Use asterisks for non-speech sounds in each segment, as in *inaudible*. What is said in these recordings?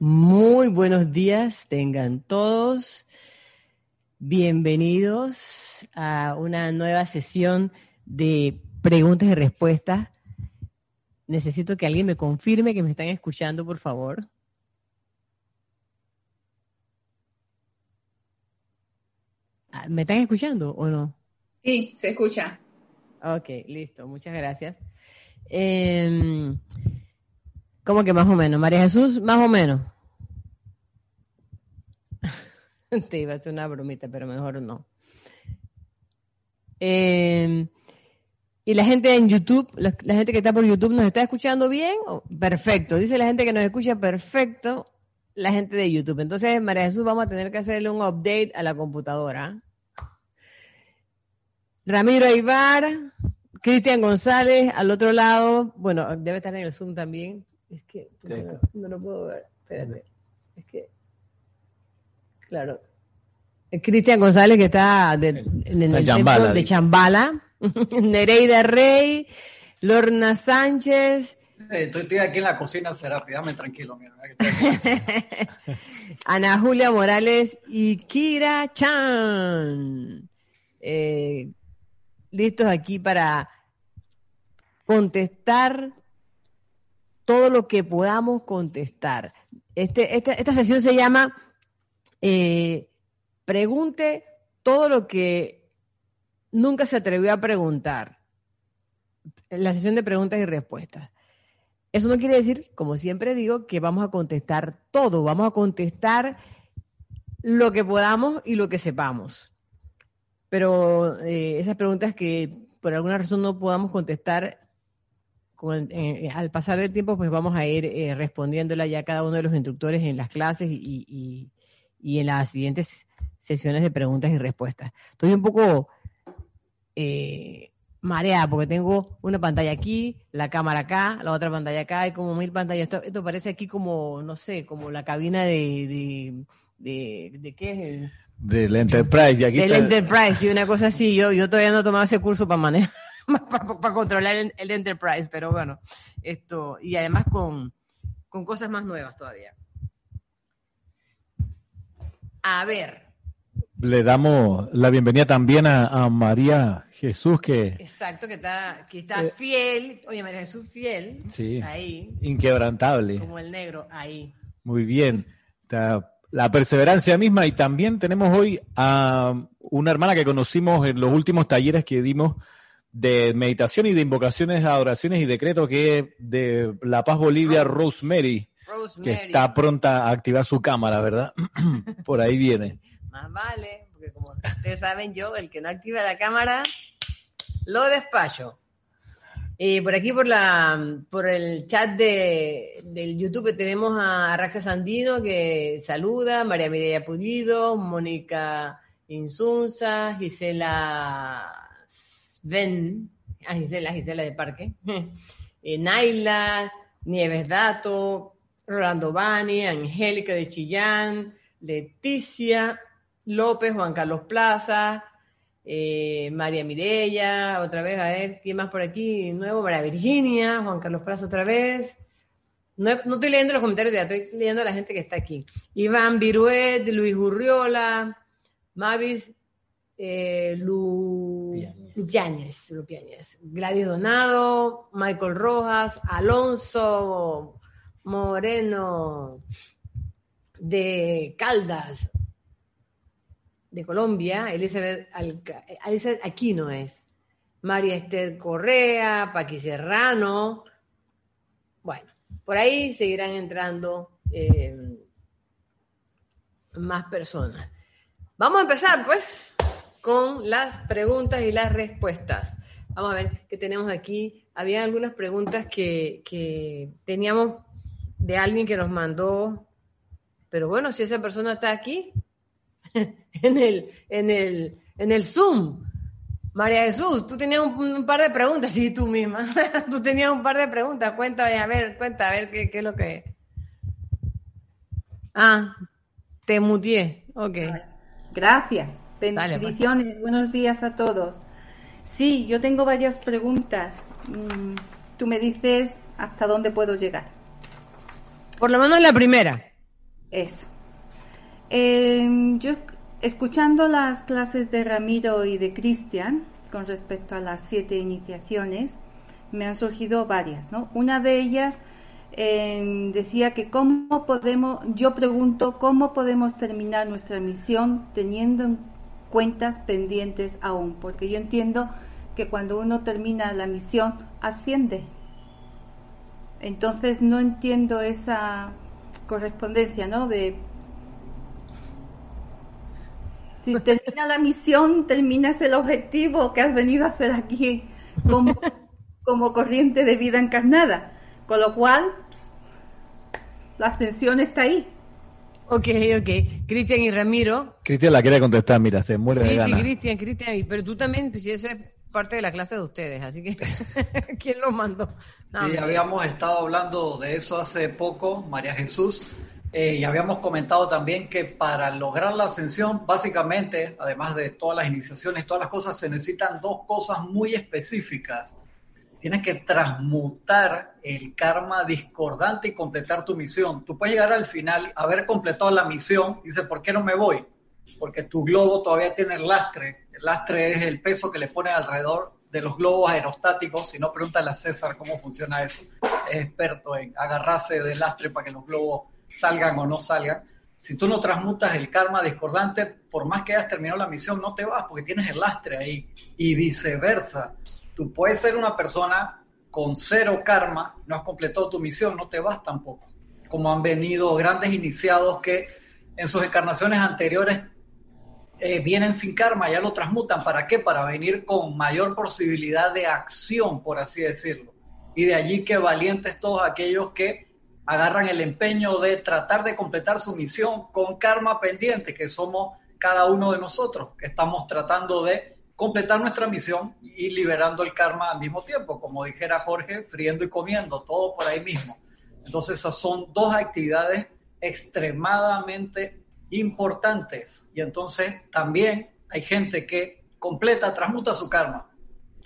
Muy buenos días, tengan todos. Bienvenidos a una nueva sesión de preguntas y respuestas. Necesito que alguien me confirme que me están escuchando, por favor. Ah, ¿Me están escuchando o no? Sí, se escucha. Ok, listo, muchas gracias. Eh, ¿Cómo que más o menos? María Jesús, más o menos. *laughs* Te iba a hacer una bromita, pero mejor no. Eh, y la gente en YouTube, la, gente que está por YouTube, ¿nos está escuchando bien? Perfecto. Dice la gente que nos escucha perfecto, la gente de YouTube. Entonces, María Jesús, vamos a tener que hacerle un update a la computadora. Ramiro Aybar, Cristian González, al otro lado, bueno, debe estar en el Zoom también. Es que no, no lo puedo ver. Espérate. Es que, claro. Cristian González, que está de, en el Chambala, de Chambala. *laughs* Nereida Rey, Lorna Sánchez. Estoy, estoy, aquí en la cocina, Serapi, dame tranquilo. Mira, *laughs* Ana Julia Morales y Kira Chan. Eh, listos aquí para contestar todo lo que podamos contestar. Este, esta, esta sesión se llama eh, Pregunte todo lo que nunca se atrevió a preguntar. La sesión de preguntas y respuestas. Eso no quiere decir, como siempre digo, que vamos a contestar todo. Vamos a contestar lo que podamos y lo que sepamos. Pero eh, esas preguntas que por alguna razón no podamos contestar, con, eh, al pasar del tiempo, pues vamos a ir eh, respondiéndola ya cada uno de los instructores en las clases y, y, y, en las siguientes sesiones de preguntas y respuestas. Estoy un poco eh, mareada porque tengo una pantalla aquí, la cámara acá, la otra pantalla acá, hay como mil pantallas. Esto, esto parece aquí como, no sé, como la cabina de, de, de, de qué es del Enterprise. Y aquí del está... Enterprise, y una cosa así. Yo, yo todavía no he tomado ese curso para manejar, para, para controlar el, el, Enterprise, pero bueno, esto, y además con, con cosas más nuevas todavía. A ver. Le damos la bienvenida también a, a María Jesús, que... Exacto, que está, que está eh, fiel. Oye, María Jesús fiel. Sí. Ahí. Inquebrantable. Como el negro, ahí. Muy bien. Está la perseverancia misma y también tenemos hoy a una hermana que conocimos en los últimos talleres que dimos de meditación y de invocaciones, adoraciones y decretos que de La Paz Bolivia, Rosemary, Rosemary, que está pronta a activar su cámara, ¿verdad? *clears throat* Por ahí viene. Más vale, porque como ustedes saben yo, el que no activa la cámara, lo despacho. Y por aquí, por la por el chat de, del YouTube, tenemos a Raxa Sandino que saluda, María Mireia Pulido, Mónica Insunza, Gisela Sven, a Gisela, Gisela de Parque, *laughs* eh, Naila, Nieves Dato, Rolando Bani, Angélica de Chillán, Leticia López, Juan Carlos Plaza, eh, María Mireya, otra vez, a ver, ¿quién más por aquí? Nuevo, María Virginia, Juan Carlos Plaza otra vez. No, estoy leyendo los comentarios ya, estoy leyendo a la gente que está aquí. Iván Viruet, Luis Gurriola, Mavis eh, Lu... Lupiáñez, Lupiáñez, Gladys Donado, Michael Rojas, Alonso Moreno de Caldas, de Colombia, Elizabeth, Alca, Elizabeth es, María Esther Correa, Paqui Serrano, bueno, por ahí seguirán entrando eh, más personas. Vamos a empezar pues con las preguntas y las respuestas. Vamos a ver qué tenemos aquí. Había algunas preguntas que, que teníamos de alguien que nos mandó, pero bueno, si esa persona está aquí, *laughs* en el, en el, en el Zoom. María Jesús, tú tenías un, par de preguntas, sí, tú misma. *laughs* tú tenías un par de preguntas. Cuéntame, a ver, cuenta, a ver qué, qué es lo que es. Ah, te mutié. Ok. Gracias. Bendiciones. Dale, Buenos días a todos. Sí, yo tengo varias preguntas. Tú me dices hasta dónde puedo llegar. Por lo menos la primera. Eso. Em, yo, escuchando las clases de Ramiro y de Cristian con respecto a las siete iniciaciones, me han surgido varias, ¿no? Una de ellas em, decía que cómo podemos, yo pregunto, ¿cómo podemos terminar nuestra misión teniendo en cuentas pendientes aún? Porque yo entiendo que cuando uno termina la misión, asciende. Entonces no entiendo esa correspondencia, ¿no? De si *laughs* termina la misión, terminas el objetivo que has venido a hacer aquí como, como corriente de vida encarnada. Con lo cual, la ascensión está ahí. Ok, ok. Cristian y Ramiro. Cristian la quiere contestar, mira, se muere de ganas. Sí, Cristian, Cristian. Pero tú también, pues, si esa es parte de la clase de ustedes, así que *laughs* ¿quién lo mandó? sí, habíamos estado hablando de eso hace poco, María Jesús. Eh, y habíamos comentado también que para lograr la ascensión, básicamente, además de todas las iniciaciones, todas las cosas, se necesitan dos cosas muy específicas. Tienes que transmutar el karma discordante y completar tu misión. Tú puedes llegar al final, haber completado la misión, y dices, ¿por qué no me voy? Porque tu globo todavía tiene el lastre. El lastre es el peso que le ponen alrededor de los globos aerostáticos. Si no, pregúntale a César cómo funciona eso. Es experto en agarrarse del lastre para que los globos salgan o no salgan. Si tú no transmutas el karma discordante, por más que hayas terminado la misión, no te vas porque tienes el lastre ahí. Y viceversa. Tú puedes ser una persona con cero karma, no has completado tu misión, no te vas tampoco. Como han venido grandes iniciados que en sus encarnaciones anteriores eh, vienen sin karma, ya lo transmutan. ¿Para qué? Para venir con mayor posibilidad de acción, por así decirlo. Y de allí que valientes todos aquellos que agarran el empeño de tratar de completar su misión con karma pendiente, que somos cada uno de nosotros, que estamos tratando de completar nuestra misión y liberando el karma al mismo tiempo, como dijera Jorge, friendo y comiendo, todo por ahí mismo. Entonces esas son dos actividades extremadamente importantes. Y entonces también hay gente que completa, transmuta su karma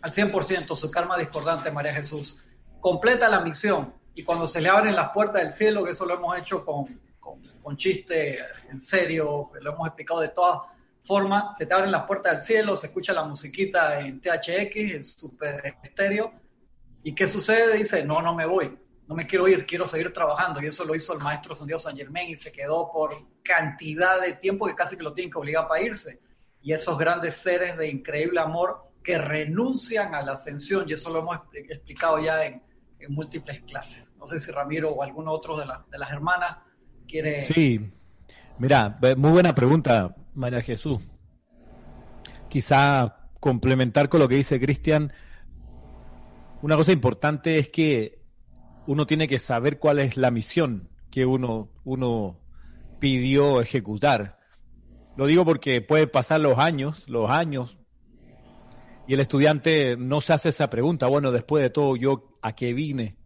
al 100%, su karma discordante, María Jesús, completa la misión, y cuando se le abren las puertas del cielo, que eso lo hemos hecho con, con, con chiste en serio, lo hemos explicado de todas formas, se te abren las puertas del cielo, se escucha la musiquita en THX, en super estéreo, y ¿qué sucede? Dice, no, no me voy, no me quiero ir, quiero seguir trabajando, y eso lo hizo el maestro Santiago San Germán y se quedó por cantidad de tiempo que casi que lo tienen que obligar para irse. Y esos grandes seres de increíble amor que renuncian a la ascensión, y eso lo hemos explicado ya en, en múltiples clases. No sé si Ramiro o alguno otro de, de las hermanas quiere... Sí, mira, muy buena pregunta, María Jesús. Quizá complementar con lo que dice Cristian, una cosa importante es que uno tiene que saber cuál es la misión que uno, uno pidió ejecutar. Lo digo porque puede pasar los años, los años, y el estudiante no se hace esa pregunta, bueno, después de todo, ¿yo a qué vine?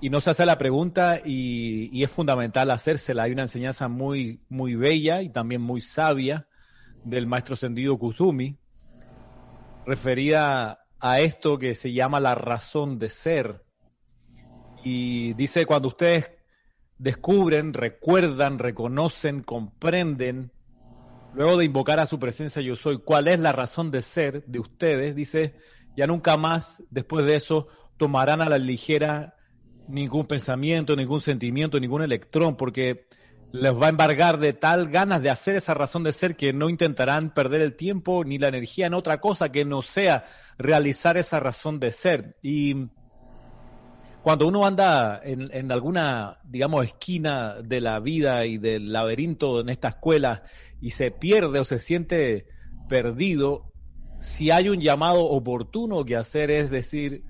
Y no se hace la pregunta y, es fundamental hacérsela. Hay una enseñanza muy, muy bella y también muy sabia del maestro Sendido Kusumi, referida a esto que se llama la razón de ser. Y dice, cuando ustedes descubren, recuerdan, reconocen, comprenden luego de invocar a su presencia yo soy, cuál es la razón de ser de ustedes, dice, ya nunca más después de eso tomarán a la ligera ningún pensamiento, ningún sentimiento, ningún electrón, porque les va a embargar de tal ganas de hacer esa razón de ser que no intentarán perder el tiempo ni la energía en otra cosa que no sea realizar esa razón de ser. Y cuando uno anda en, en, alguna, digamos, esquina de la vida y del laberinto en esta escuela y se pierde o se siente perdido, si hay un llamado oportuno que hacer es decir,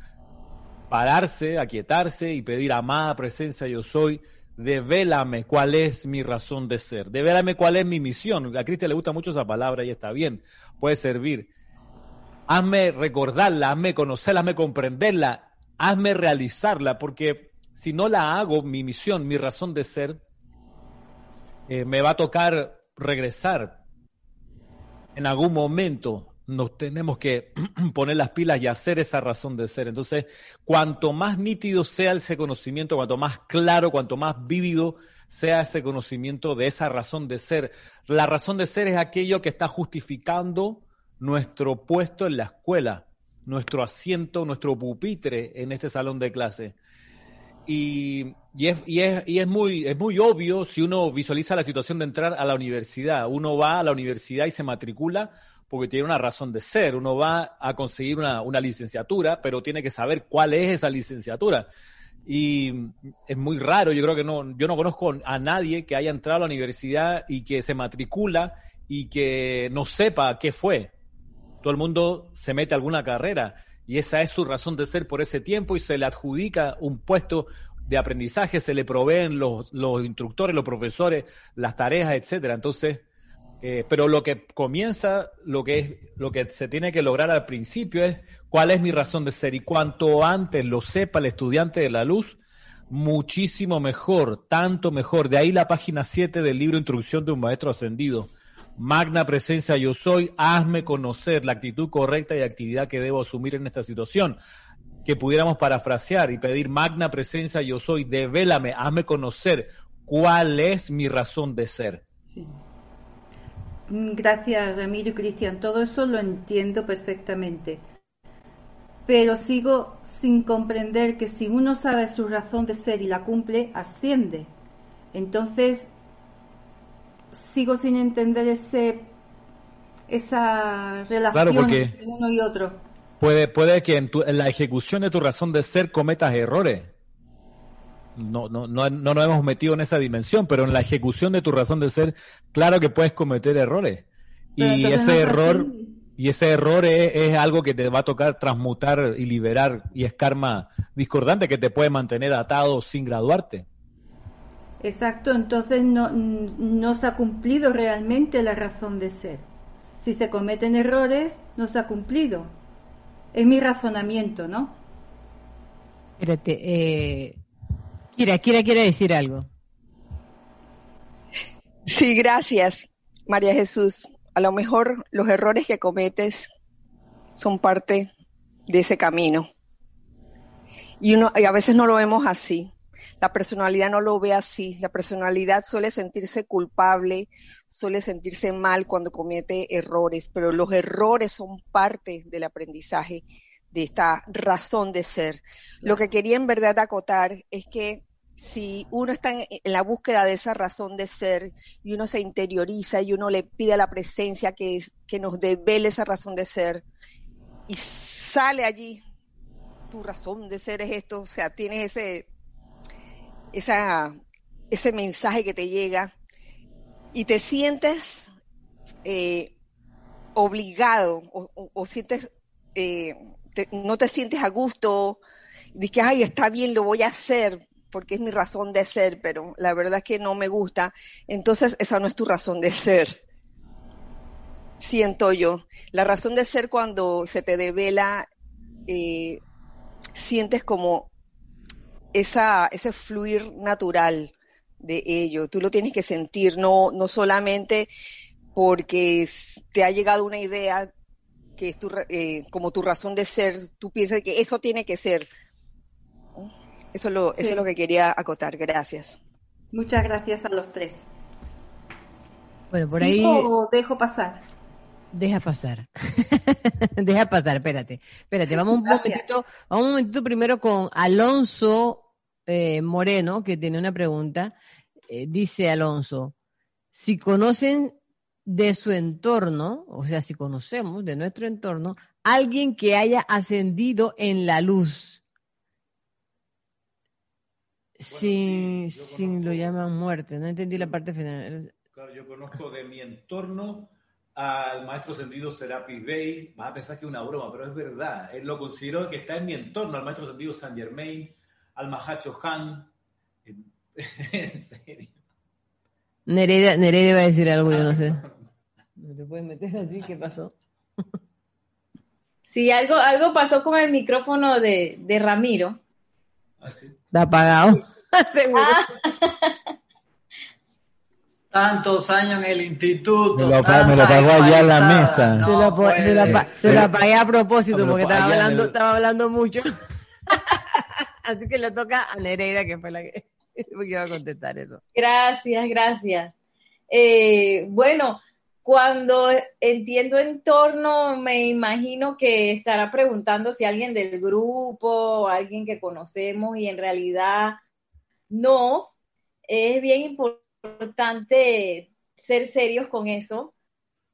pararse, aquietarse y pedir amada presencia yo soy, devélame cuál es mi razón de ser, devélame cuál es mi misión. A Cristian le gusta mucho esa palabra y está bien, puede servir. Hazme recordarla, hazme conocerla, hazme comprenderla, hazme realizarla, porque si no la hago, mi misión, mi razón de ser, eh, me va a tocar regresar. En algún momento nos tenemos que *clears throat* poner las pilas y hacer esa razón de ser. Entonces, cuanto más nítido sea ese conocimiento, cuanto más claro, cuanto más vívido sea ese conocimiento de esa razón de ser. La razón de ser es aquello que está justificando nuestro puesto en la escuela, nuestro asiento, nuestro pupitre en este salón de clase. Y, es, y, es, y es muy obvio si uno visualiza la situación de entrar a la universidad. Uno va a la universidad y se matricula porque tiene una razón de ser. Uno va a conseguir una, licenciatura, pero tiene que saber cuál es esa licenciatura. Y es muy raro, yo creo que no, yo no conozco a nadie que haya entrado a la universidad y que se matricula y que no sepa qué fue. Todo el mundo se mete a alguna carrera y esa es su razón de ser por ese tiempo y se le adjudica un puesto de aprendizaje, se le proveen los, los instructores, los profesores, las tareas, etcétera. Entonces, eh, pero lo que comienza, lo que es, lo que se tiene que lograr al principio es cuál es mi razón de ser y cuanto antes lo sepa el estudiante de la luz, muchísimo mejor, tanto mejor. De ahí la página 7 del libro Introducción de un Maestro Ascendido. Magna presencia yo soy, hazme conocer la actitud correcta y actividad que debo asumir en esta situación. Que pudiéramos parafrasear y pedir, magna presencia yo soy, devélame, hazme conocer cuál es mi razón de ser. Sí. Gracias, Ramiro y Cristian. Todo eso lo entiendo perfectamente. Pero sigo sin comprender que si uno sabe su razón de ser y la cumple, asciende. Entonces, sigo sin entender ese esa relación entre uno y otro. Puede, puede que en, tu, en, la ejecución de tu razón de ser cometas errores. No, no, no, no nos hemos metido en esa dimensión, pero en la ejecución de tu razón de ser, claro que puedes cometer errores. y ese no error, y ese error es, es, algo que te va a tocar transmutar y liberar, y es karma discordante que te puede mantener atado sin graduarte. Exacto, entonces no, no se ha cumplido realmente la razón de ser. Si se cometen errores, no se ha cumplido. Es mi razonamiento, ¿no? Espérate, eh, Kira, Kira quiere decir algo. Sí, gracias, María Jesús. A lo mejor los errores que cometes son parte de ese camino. Y, uno, y a veces no lo vemos así. La personalidad no lo ve así. La personalidad suele sentirse culpable, suele sentirse mal cuando comete errores, pero los errores son parte del aprendizaje de esta razón de ser. Lo que quería en verdad acotar es que si uno está en, la búsqueda de esa razón de ser y uno se interioriza y uno le pide a la presencia que, que nos devele esa razón de ser y sale allí, tu razón de ser es esto, o sea, tienes ese, esa, ese mensaje que te llega y te sientes eh, obligado o, o, o sientes, eh, no te sientes a gusto, de que, ay, está bien, lo voy a hacer porque es mi razón de ser, pero la verdad es que no me gusta, entonces esa no es tu razón de ser. Siento yo. La razón de ser cuando se te devela, eh, sientes como esa, ese fluir natural de ello. Tú lo tienes que sentir, no, no solamente porque te ha llegado una idea que es tu, eh, como tu razón de ser, tú piensas que eso tiene que ser. Eso, lo, sí. eso es lo que quería acotar. Gracias. Muchas gracias a los tres. Bueno, por ahí. O dejo pasar. Deja pasar. *laughs* Deja pasar, espérate. Espérate, vamos un momentito, vamos un momentito primero con Alonso eh, Moreno, que tiene una pregunta. Eh, dice Alonso, si conocen de su entorno, o sea, si conocemos de nuestro entorno, alguien que haya ascendido en la luz, bueno, sin, sí, sin lo llaman muerte, no entendí la parte final. Claro, yo conozco de mi entorno al maestro ascendido Serapis Bey, vas a pensar que es una broma, pero es verdad, él lo considero que está en mi entorno, al maestro ascendido San Germain, al Mahacho Han, en, *laughs* en serio. Nereida, Nereida va a decir algo, yo no sé. ¿No te puedes meter así? ¿Qué pasó? Sí, algo, algo pasó con el micrófono de, de Ramiro. ¿Ah, sí? Está apagado. *laughs* Seguro. Ah. Tantos años en el instituto. Me lo, me lo pagó allá en la mesa. No, se, lo, se, lo, se, lo, apagué a propósito porque estaba hablando, el... estaba hablando mucho. *laughs* Así que le toca a Nereida, que fue la que. *laughs* Porque a contestar eso. Gracias, gracias. Eh, bueno, cuando entiendo entorno, me imagino que estará preguntando si alguien del grupo, alguien que conocemos y en realidad no. Es bien importante ser serios con eso,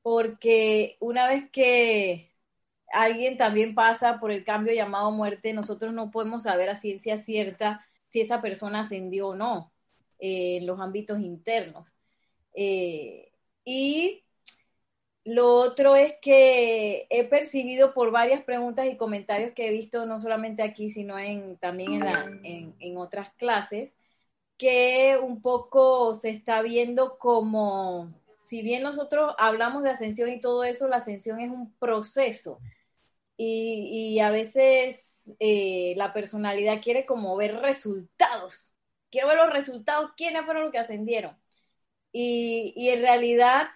porque una vez que alguien también pasa por el cambio llamado muerte, nosotros no podemos saber a ciencia cierta si esa persona ascendió o no eh, en los ámbitos internos. Eh, y lo otro es que he percibido por varias preguntas y comentarios que he visto, no solamente aquí, sino en, también en, en otras clases, que un poco se está viendo como, si bien nosotros hablamos de ascensión y todo eso, la ascensión es un proceso. Y, y a veces eh, la personalidad quiere como ver resultados. Quiero ver los resultados, quiénes fueron los que ascendieron. Y, y en realidad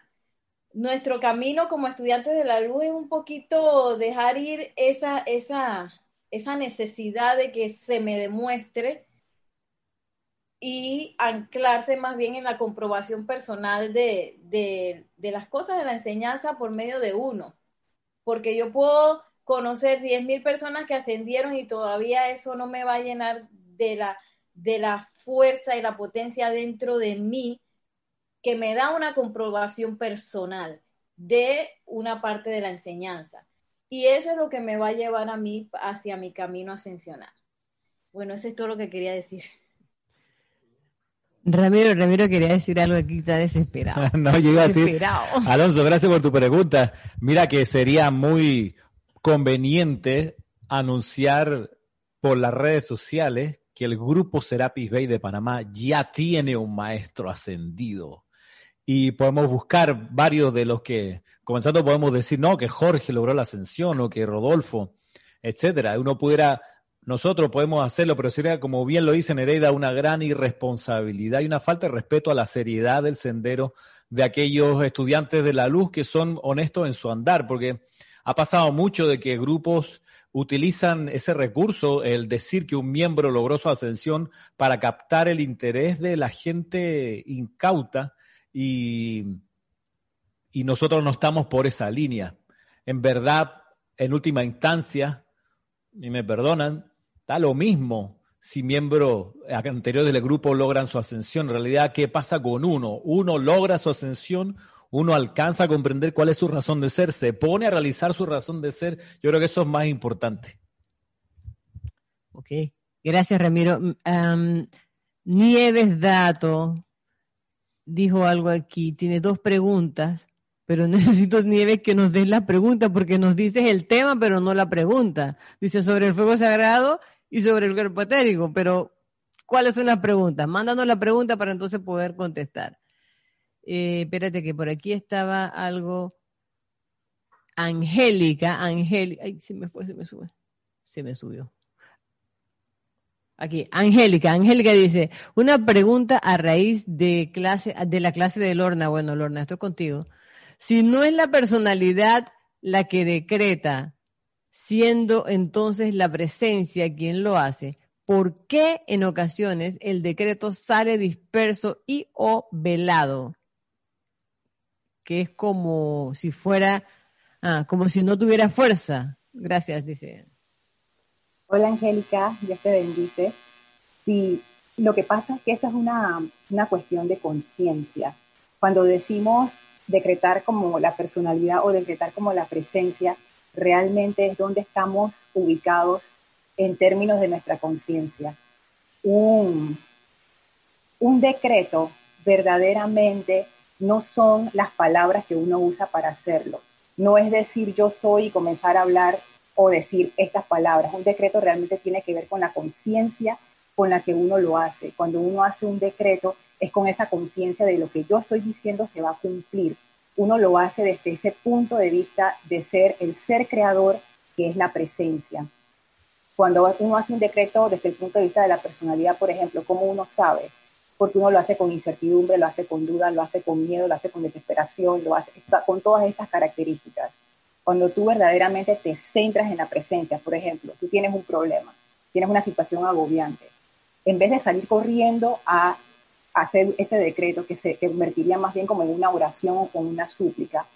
nuestro camino como estudiantes de la luz es un poquito dejar ir esa, esa, esa necesidad de que se me demuestre y anclarse más bien en la comprobación personal de, de, de, las cosas de la enseñanza por medio de uno. Porque yo puedo conocer 10.000 personas que ascendieron y todavía eso no me va a llenar de la, de la fuerza y la potencia dentro de mí que me da una comprobación personal de una parte de la enseñanza. Y eso es lo que me va a llevar a mí hacia mi camino ascensional. Bueno, eso es todo lo que quería decir. Ramiro, Ramiro quería decir algo aquí, está desesperado. *laughs* no, yo iba a decir, Alonso, gracias por tu pregunta. Mira que sería muy conveniente anunciar por las redes sociales que el grupo Serapis Bay de Panamá ya tiene un maestro ascendido y podemos buscar varios de los que, comenzando podemos decir, no, que Jorge logró la ascensión o que Rodolfo, etcétera. Uno pudiera, nosotros podemos hacerlo, pero sería, como bien lo dice Nereida, una gran irresponsabilidad y una falta de respeto a la seriedad del sendero de aquellos estudiantes de la luz que son honestos en su andar, porque ha pasado mucho de que grupos utilizan ese recurso, el decir que un miembro logró su ascensión, para captar el interés de la gente incauta y, y nosotros no estamos por esa línea. En verdad, en última instancia, y me perdonan, da lo mismo si miembros anteriores del grupo logran su ascensión. En realidad, ¿qué pasa con uno? Uno logra su ascensión, uno alcanza a comprender cuál es su razón de ser, se pone a realizar su razón de ser. Yo creo que eso es más importante. Ok, gracias Ramiro. Um, Nieves Dato dijo algo aquí, tiene dos preguntas, pero *laughs* necesito, Nieves, que nos des la pregunta porque nos dices el tema, pero no la pregunta. Dice sobre el fuego sagrado y sobre el cuerpo etérico, pero ¿cuáles son las preguntas? Mándanos la pregunta para entonces poder contestar. Eh, espérate que por aquí estaba algo. Angélica, Angélica, ay, se me fue, se me sube, se me subió. Aquí, Angélica. Angélica dice, una pregunta a raíz de clase, de la clase de Lorna. Bueno, Lorna, estoy contigo. Si no es la personalidad la que decreta, siendo entonces la presencia quien lo hace, ¿por qué en ocasiones el decreto sale disperso y o velado? Que es como si fuera, ah, como si no tuviera fuerza. Gracias, dice. Hola Angélica, Dios te bendice. Sí, lo que pasa es que esa es una, una cuestión de conciencia. Cuando decimos decretar como la personalidad o decretar como la presencia, realmente es donde estamos ubicados en términos de nuestra conciencia. Un, un decreto verdaderamente no son las palabras que uno usa para hacerlo. No es decir yo soy y comenzar a hablar o decir estas palabras. Un decreto realmente tiene que ver con la conciencia con la que uno lo hace. Cuando uno hace un decreto es con esa conciencia de lo que yo estoy diciendo se va a cumplir. Uno lo hace desde ese punto de vista de ser el ser creador que es la presencia. Cuando uno hace un decreto desde el punto de vista de la personalidad, por ejemplo, ¿cómo uno sabe? Porque uno lo hace con incertidumbre, lo hace con duda, lo hace con miedo, lo hace con desesperación, lo hace con todas estas características cuando tú verdaderamente te centras en la presencia. Por ejemplo, tú tienes un problema, tienes una situación agobiante en vez de salir corriendo a hacer ese decreto que se convertiría más bien como en una oración o con una súplica,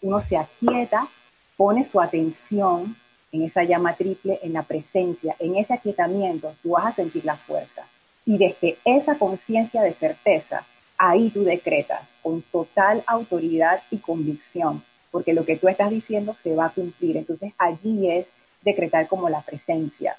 uno se aquieta, pone su atención en esa llama triple, en la presencia, en ese aquietamiento, tú vas a sentir la fuerza. Y desde esa conciencia de certeza, ahí tú decretas con total autoridad y convicción, porque lo que tú estás diciendo se va a cumplir. Entonces allí es decretar como la presencia,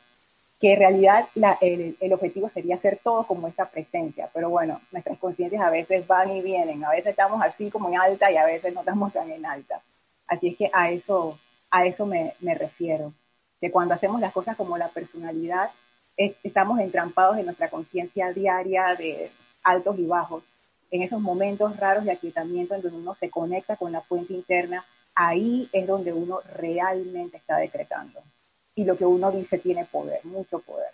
que en realidad el, objetivo sería hacer todo como esa presencia, pero bueno, nuestras conciencias a veces van y vienen, a veces estamos así como en alta y a veces no estamos tan en alta. Así es que a eso, a eso me, me refiero, que cuando hacemos las cosas como la personalidad, estamos entrampados en nuestra conciencia diaria de altos y bajos, en esos momentos raros de aquietamiento en donde uno se conecta con la fuente interna, ahí es donde uno realmente está decretando. Y lo que uno dice tiene poder, mucho poder.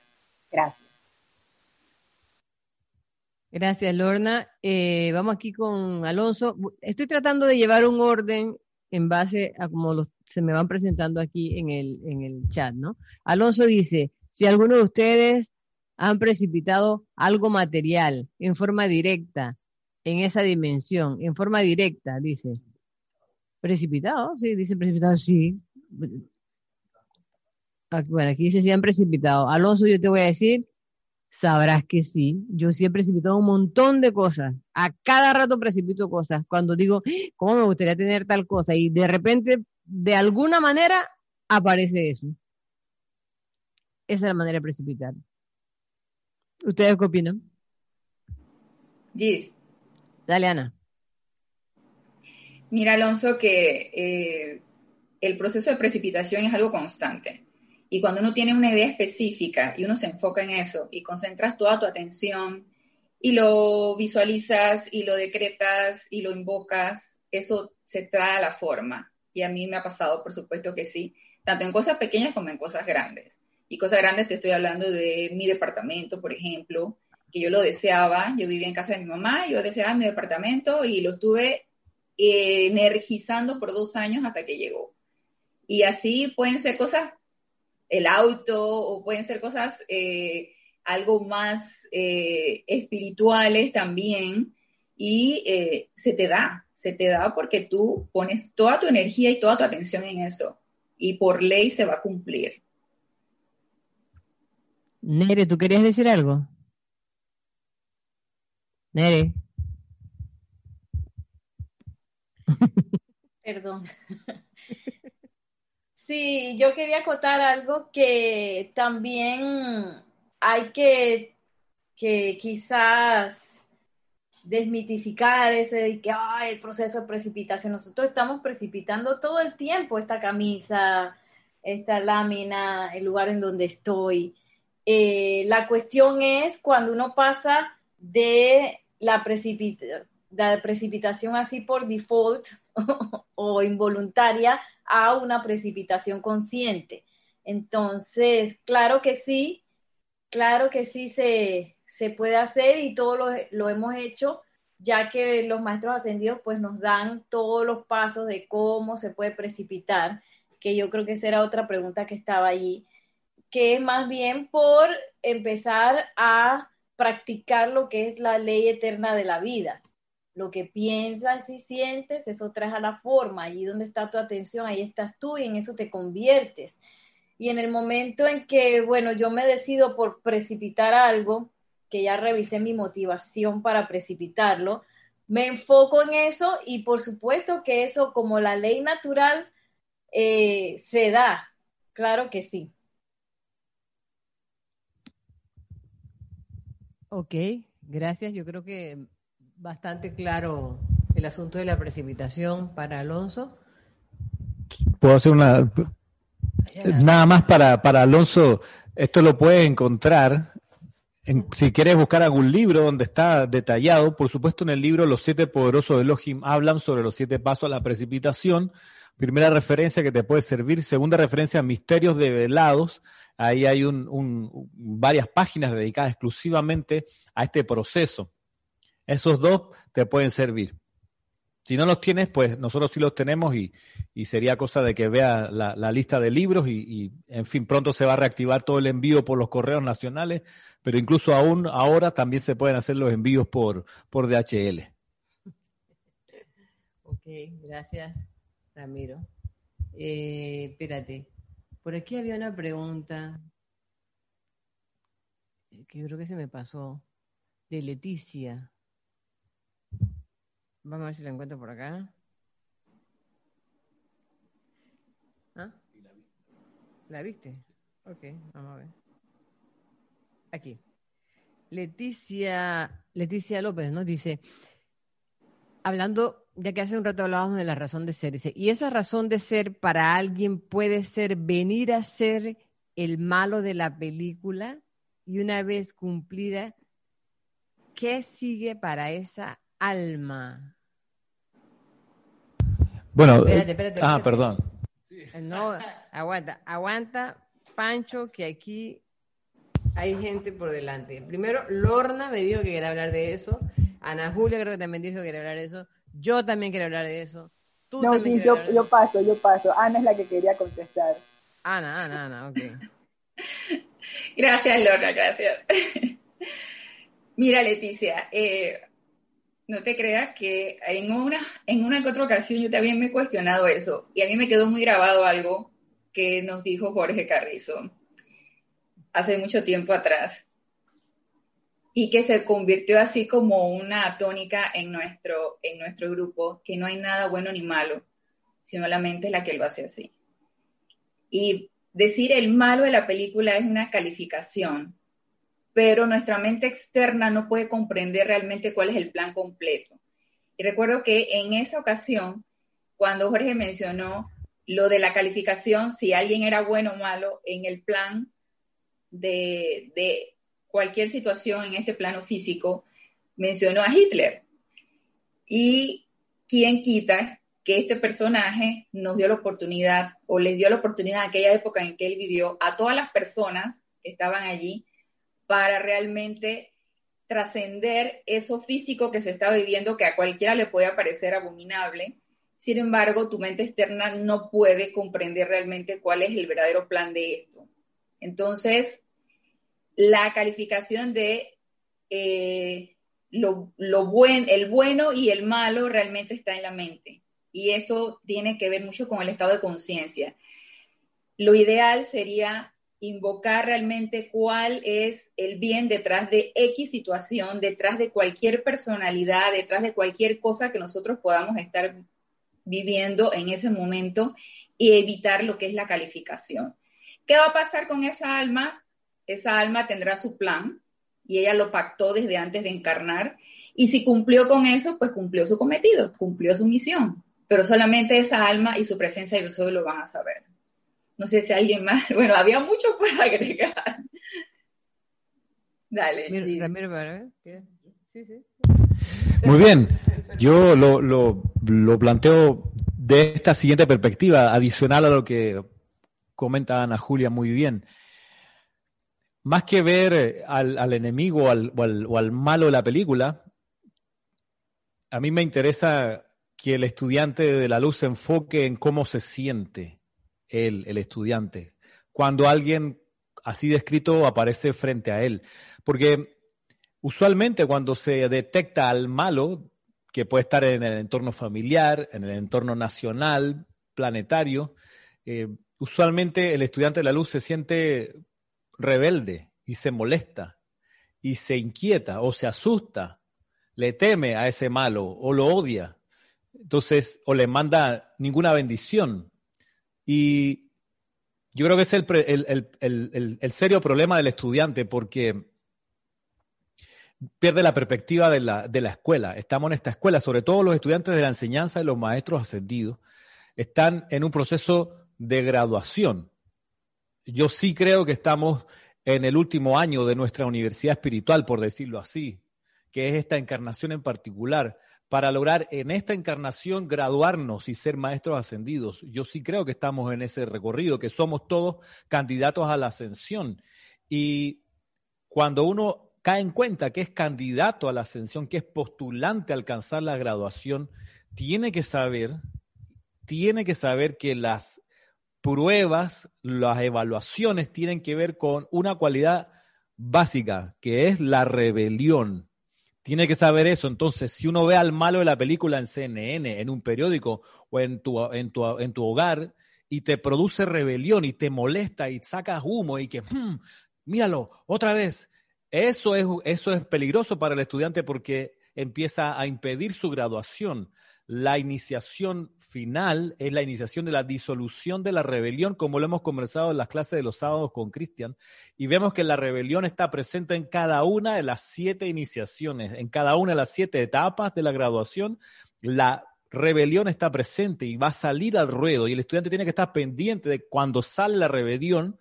Gracias. Gracias, Lorna. Eh, vamos aquí con Alonso. Estoy tratando de llevar un orden en base a cómo los, se me van presentando aquí en el, en el chat, ¿no? Alonso dice, si alguno de ustedes han precipitado algo material en forma directa en esa dimensión, en forma directa, dice. Precipitado, sí, dice precipitado, sí. Ah, bueno, aquí dice si han precipitado. Alonso, yo te voy a decir, sabrás que sí. Yo sí he precipitado un montón de cosas. A cada rato precipito cosas. Cuando digo, ¿cómo me gustaría tener tal cosa? Y de repente, de alguna manera, aparece eso. Esa es la manera de precipitar. ¿Ustedes qué opinan? Gis. Dale, Ana. Mira, Alonso, que eh, el proceso de precipitación es algo constante. Y cuando uno tiene una idea específica y uno se enfoca en eso y concentras toda tu atención y lo visualizas y lo decretas y lo invocas, eso se trae a la forma. Y a mí me ha pasado, por supuesto que sí, tanto en cosas pequeñas como en cosas grandes. Y cosas grandes te estoy hablando de mi departamento, por ejemplo, que yo lo deseaba. Yo vivía en casa de mi mamá, yo deseaba mi departamento y lo estuve eh, energizando por dos años hasta que llegó. Y así pueden ser cosas, el auto, o pueden ser cosas eh, algo más eh, espirituales también. Y se te da, se te da porque tú pones toda tu energía y toda tu atención en eso. Y por ley se va a cumplir. Nere, ¿tú querías decir algo? Nere. Perdón. Sí, yo quería acotar algo que también hay que, que quizás desmitificar ese que el proceso de precipitación. Nosotros estamos precipitando todo el tiempo esta camisa, esta lámina, el lugar en donde estoy. Eh, la cuestión es cuando uno pasa de la, precipitación así por default *laughs* o involuntaria a una precipitación consciente. Entonces, claro que sí, claro que sí se, se puede hacer y todo lo, lo, hemos hecho, ya que los maestros ascendidos pues nos dan todos los pasos de cómo se puede precipitar, que yo creo que esa era otra pregunta que estaba allí, que es más bien por empezar a practicar lo que es la ley eterna de la vida. Lo que piensas y sientes, eso traes a la forma. Allí donde está tu atención, ahí estás tú y en eso te conviertes. Y en el momento en que, bueno, yo me decido por precipitar algo, que ya revisé mi motivación para precipitarlo, me enfoco en eso y por supuesto que eso como la ley natural eh, se da, claro que sí. Ok, gracias. Yo creo que bastante claro el asunto de la precipitación para Alonso. Puedo hacer una... Nada más para, para Alonso, esto lo puedes encontrar en, si quieres buscar algún libro donde está detallado, por supuesto en el libro Los siete poderosos de Elohim hablan sobre los siete pasos a la precipitación. Primera referencia que te puede servir. Segunda referencia, misterios develados. Ahí hay un, varias páginas dedicadas exclusivamente a este proceso. Esos dos te pueden servir. Si no los tienes, pues nosotros sí los tenemos y, sería cosa de que vea la, lista de libros y, en fin, pronto se va a reactivar todo el envío por los correos nacionales, pero incluso aún ahora también se pueden hacer los envíos por, por DHL. Ok, gracias, Ramiro. Eh, espérate, por aquí había una pregunta que creo que se me pasó, de Leticia. Vamos a ver si la encuentro por acá. ¿Ah? ¿La viste? Ok, vamos a ver. Aquí. Leticia, Leticia López nos dice, hablando, ya que hace un rato hablábamos de la razón de ser, dice, y esa razón de ser para alguien puede ser venir a ser el malo de la película y una vez cumplida, ¿qué sigue para esa alma? Bueno, espérate, espérate, ah, perdón. No, aguanta, aguanta, Pancho, que aquí hay gente por delante. Primero, Lorna me dijo que quería hablar de eso. Ana Julia creo que también dijo que quería hablar de eso. Yo también quería hablar de eso. Tú no, sí, yo, yo paso, yo paso. Ana es la que quería contestar. Ana, Ana, Ana, ok. *laughs* gracias, Lorna, gracias. *laughs* Mira, Leticia, eh, no te creas que en una, en una que otra ocasión yo también me he cuestionado eso y a mí me quedó muy grabado algo que nos dijo Jorge Carrizo hace mucho tiempo atrás y que se convirtió así como una tónica en nuestro, en nuestro grupo, que no hay nada bueno ni malo, sino la mente es la que lo hace así. Y decir el malo de la película es una calificación, pero nuestra mente externa no puede comprender realmente cuál es el plan completo. Y recuerdo que en esa ocasión, cuando Jorge mencionó lo de la calificación, si alguien era bueno o malo en el plan de, de cualquier situación en este plano físico, mencionó a Hitler. Y quién quita que este personaje nos dio la oportunidad o les dio la oportunidad en aquella época en que él vivió a todas las personas que estaban allí para realmente trascender eso físico que se estaba viviendo, que a cualquiera le puede parecer abominable. Sin embargo, tu mente externa no puede comprender realmente cuál es el verdadero plan de esto. Entonces, la calificación de eh, lo, buen, el bueno y el malo realmente está en la mente. Y esto tiene que ver mucho con el estado de conciencia. Lo ideal sería invocar realmente cuál es el bien detrás de X situación, detrás de cualquier personalidad, detrás de cualquier cosa que nosotros podamos estar viviendo en ese momento y evitar lo que es la calificación. ¿Qué va a pasar con esa alma? Esa alma tendrá su plan y ella lo pactó desde antes de encarnar y si cumplió con eso, pues cumplió su cometido, cumplió su misión, pero solamente esa alma y su presencia y uso lo van a saber. No sé si alguien más. *laughs* Bueno, había mucho por agregar. Dale. Muy bien. Yo lo, lo, planteo de esta siguiente perspectiva, adicional a lo que comenta Ana Julia muy bien. Más que ver al, al enemigo al, o al malo de la película, a mí me interesa que el estudiante de la luz se enfoque en cómo se siente él, el estudiante, cuando alguien así descrito aparece frente a él. Porque usualmente cuando se detecta al malo, que puede estar en el entorno familiar, en el entorno nacional, planetario, eh, usualmente el estudiante de la luz se siente rebelde y se molesta y se inquieta o se asusta, le teme a ese malo o lo odia. Entonces, o le manda ninguna bendición. Y yo creo que es el, serio problema del estudiante porque pierde la perspectiva de la, de la escuela. Estamos en esta escuela, sobre todo los estudiantes de la enseñanza y los maestros ascendidos, están en un proceso de graduación. Yo sí creo que estamos en el último año de nuestra universidad espiritual, por decirlo así, que es esta encarnación en particular, para lograr en esta encarnación graduarnos y ser maestros ascendidos. Yo sí creo que estamos en ese recorrido, que somos todos candidatos a la ascensión. Y cuando uno cae en cuenta que es candidato a la ascensión, que es postulante a alcanzar la graduación, tiene que saber, tiene que saber que las pruebas, las evaluaciones tienen que ver con una cualidad básica, que es la rebelión. Tiene que saber eso. Entonces, si uno ve al malo de la película en CNN, en un periódico o en tu, en tu, en tu hogar, y te produce rebelión y te molesta y sacas humo y que, hmm, míralo, otra vez, eso es, eso es peligroso para el estudiante porque empieza a impedir su graduación. La iniciación final es la iniciación de la disolución de la rebelión, como lo hemos conversado en las clases de los sábados con Cristian, y vemos que la rebelión está presente en cada una de las siete iniciaciones, en cada una de las siete etapas de la graduación, la rebelión está presente y va a salir al ruedo, y el estudiante tiene que estar pendiente de cuando sale la rebelión,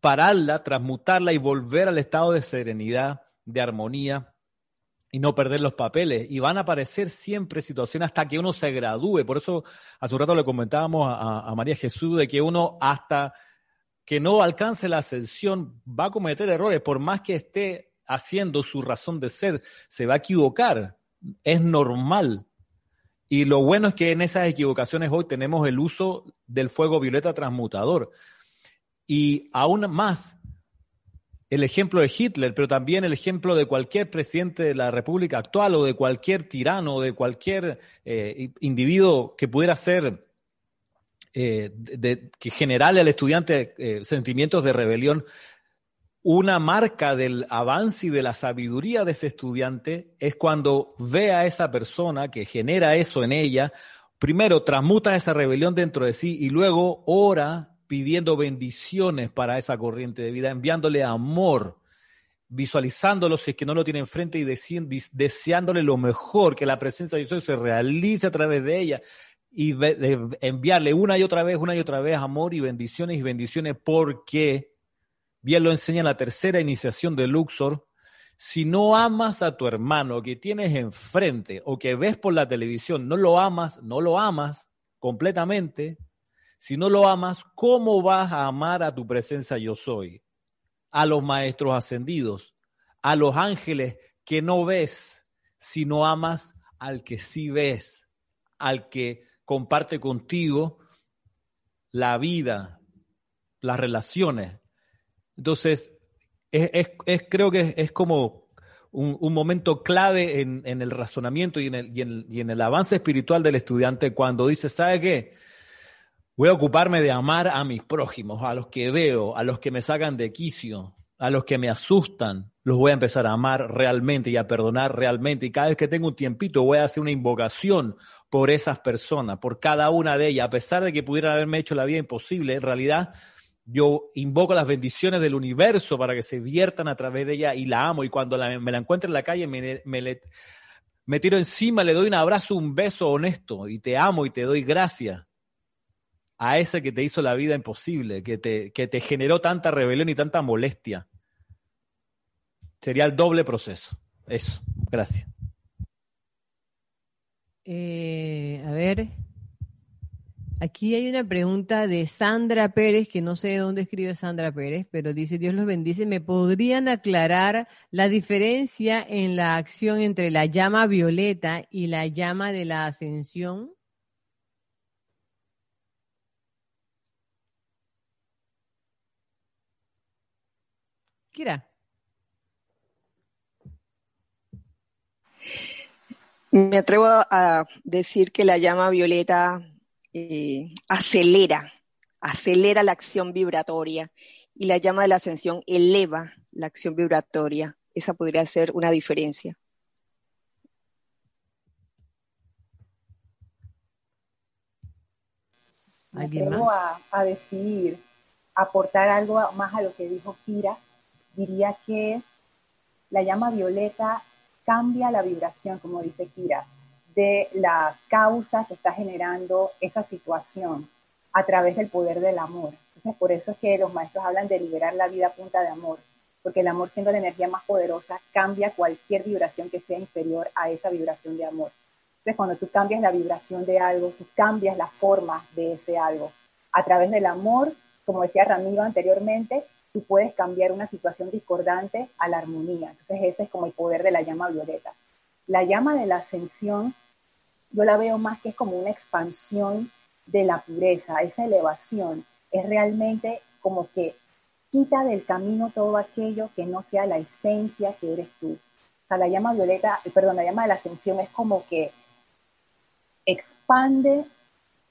pararla, transmutarla y volver al estado de serenidad, de armonía, y no perder los papeles. Y van a aparecer siempre situaciones hasta que uno se gradúe. Por eso hace un rato le comentábamos a, María Jesús de que uno hasta que no alcance la ascensión va a cometer errores, por más que esté haciendo su razón de ser, se va a equivocar. Es normal. Y lo bueno es que en esas equivocaciones hoy tenemos el uso del fuego violeta transmutador. Y aún más, el ejemplo de Hitler, pero también el ejemplo de cualquier presidente de la República actual o de cualquier tirano, de cualquier eh, individuo que pudiera ser, eh, que generale al estudiante eh, sentimientos de rebelión, una marca del avance y de la sabiduría de ese estudiante es cuando ve a esa persona que genera eso en ella, primero transmuta esa rebelión dentro de sí y luego ora pidiendo bendiciones para esa corriente de vida, enviándole amor, visualizándolo si es que no lo tiene enfrente y deseándole lo mejor, que la presencia de Dios se realice a través de ella y enviarle una y otra vez, una y otra vez amor y bendiciones y bendiciones porque, bien lo enseña la tercera iniciación de Luxor, si no amas a tu hermano que tienes enfrente o que ves por la televisión, no lo amas, no lo amas completamente, si no lo amas, ¿cómo vas a amar a tu presencia yo soy? A los maestros ascendidos, a los ángeles que no ves, si no amas al que sí ves, al que comparte contigo la vida, las relaciones. Entonces, es, creo que es, como un, momento clave en, el razonamiento y en el, y en el avance espiritual del estudiante cuando dice, ¿sabe qué? Voy a ocuparme de amar a mis prójimos, a los que veo, a los que me sacan de quicio, a los que me asustan. Los voy a empezar a amar realmente y a perdonar realmente. Y cada vez que tengo un tiempito voy a hacer una invocación por esas personas, por cada una de ellas. A pesar de que pudieran haberme hecho la vida imposible, en realidad yo invoco las bendiciones del universo para que se viertan a través de ella y la amo. Y cuando me la encuentro en la calle, me, me tiro encima, le doy un abrazo, un beso honesto y te amo y te doy gracias a ese que te hizo la vida imposible, que te, que te generó tanta rebelión y tanta molestia. Sería el doble proceso. Eso, gracias. Eh, a ver, aquí hay una pregunta de Sandra Pérez, que no sé de dónde escribe Sandra Pérez, pero dice, Dios los bendice, ¿me podrían aclarar la diferencia en la acción entre la llama violeta y la llama de la ascensión? Me atrevo a decir que la llama violeta eh, acelera, acelera la acción vibratoria y la llama de la ascensión eleva la acción vibratoria. Esa podría ser una diferencia. Me atrevo a, a decir, aportar algo más a lo que dijo Kira diría que la llama violeta cambia la vibración, como dice Kira, de la causa que está generando esa situación a través del poder del amor. Entonces, por eso es que los maestros hablan de liberar la vida a punta de amor, porque el amor siendo la energía más poderosa cambia cualquier vibración que sea inferior a esa vibración de amor. Entonces, cuando tú cambias la vibración de algo, tú cambias la forma de ese algo. A través del amor, como decía Ramiro anteriormente, tú puedes cambiar una situación discordante a la armonía. Entonces ese es como el poder de la llama violeta. La llama de la ascensión yo la veo más que es como una expansión de la pureza, esa elevación. Es realmente como que quita del camino todo aquello que no sea la esencia que eres tú. O sea, la llama violeta, perdón, la llama de la ascensión es como que expande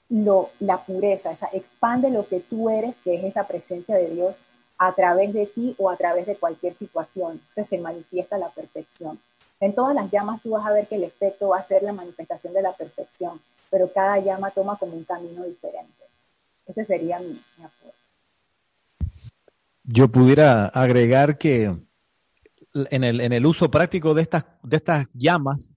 lo, la pureza, o sea, expande lo que tú eres, que es esa presencia de Dios a través de ti o a través de cualquier situación. Entonces se manifiesta la perfección. En todas las llamas tú vas a ver que el efecto va a ser la manifestación de la perfección, pero cada llama toma como un camino diferente. Ese sería mi, apoyo. Yo pudiera agregar que en el, en el uso práctico de estas, de estas llamas,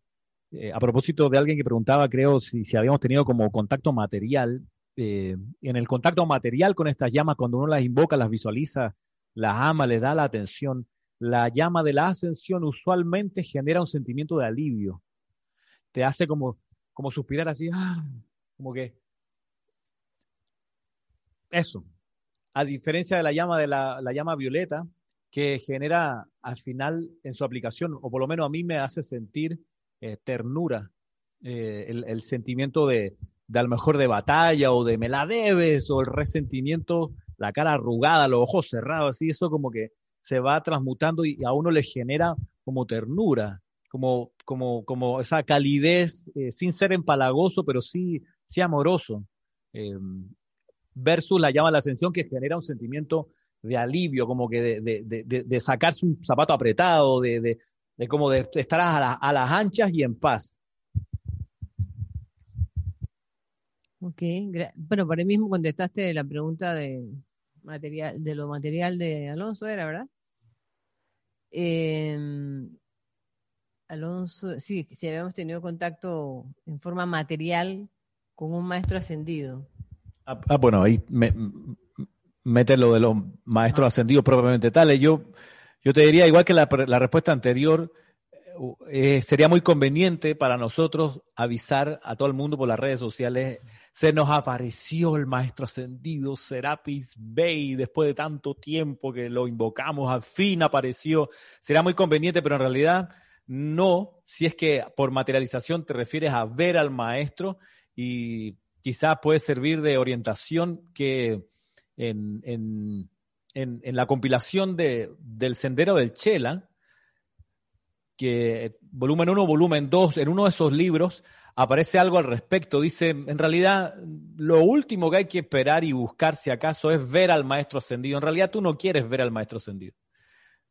eh, a propósito de alguien que preguntaba, creo, si, si habíamos tenido como contacto material, eh, en el contacto material con estas llamas, cuando uno las invoca, las visualiza, las ama, les da la atención, la llama de la ascensión usualmente genera un sentimiento de alivio. Te hace como, como suspirar así, ¡ah! como que... Eso. A diferencia de la llama de la, la llama violeta, que genera al final en su aplicación, o por lo menos a mí me hace sentir eh, ternura, eh, el, sentimiento de, de a lo mejor de batalla o de me la debes o el resentimiento, la cara arrugada, los ojos cerrados, así, eso como que se va transmutando y a uno le genera como ternura, como, como, como esa calidez, eh, sin ser empalagoso, pero sí, sí amoroso, versus la llama de la ascensión que genera un sentimiento de alivio, como que de, de, de, de sacarse un zapato apretado, de, de como de estar a, a las anchas y en paz. Ok, bueno, para mí mismo contestaste la pregunta de material, de lo material de Alonso, era, ¿verdad? Em, Alonso, sí, si habíamos tenido contacto en forma material con un maestro ascendido. Ah, ah bueno, ahí me, mete lo de los maestros ah. ascendidos propiamente tales. Yo yo te diría, igual que la, respuesta anterior, eh, sería muy conveniente para nosotros avisar a todo el mundo por las redes sociales. Se nos apareció el maestro ascendido Serapis Bey después de tanto tiempo que lo invocamos, al fin apareció. Será muy conveniente, pero en realidad no, si es que por materialización te refieres a ver al maestro y quizás puede servir de orientación que en, en en, la compilación de, del Sendero del Chela, que volumen 1, volumen 2, en uno de esos libros aparece algo al respecto. Dice, en realidad, lo último que hay que esperar y buscar, si acaso, es ver al maestro ascendido. En realidad, tú no quieres ver al maestro ascendido.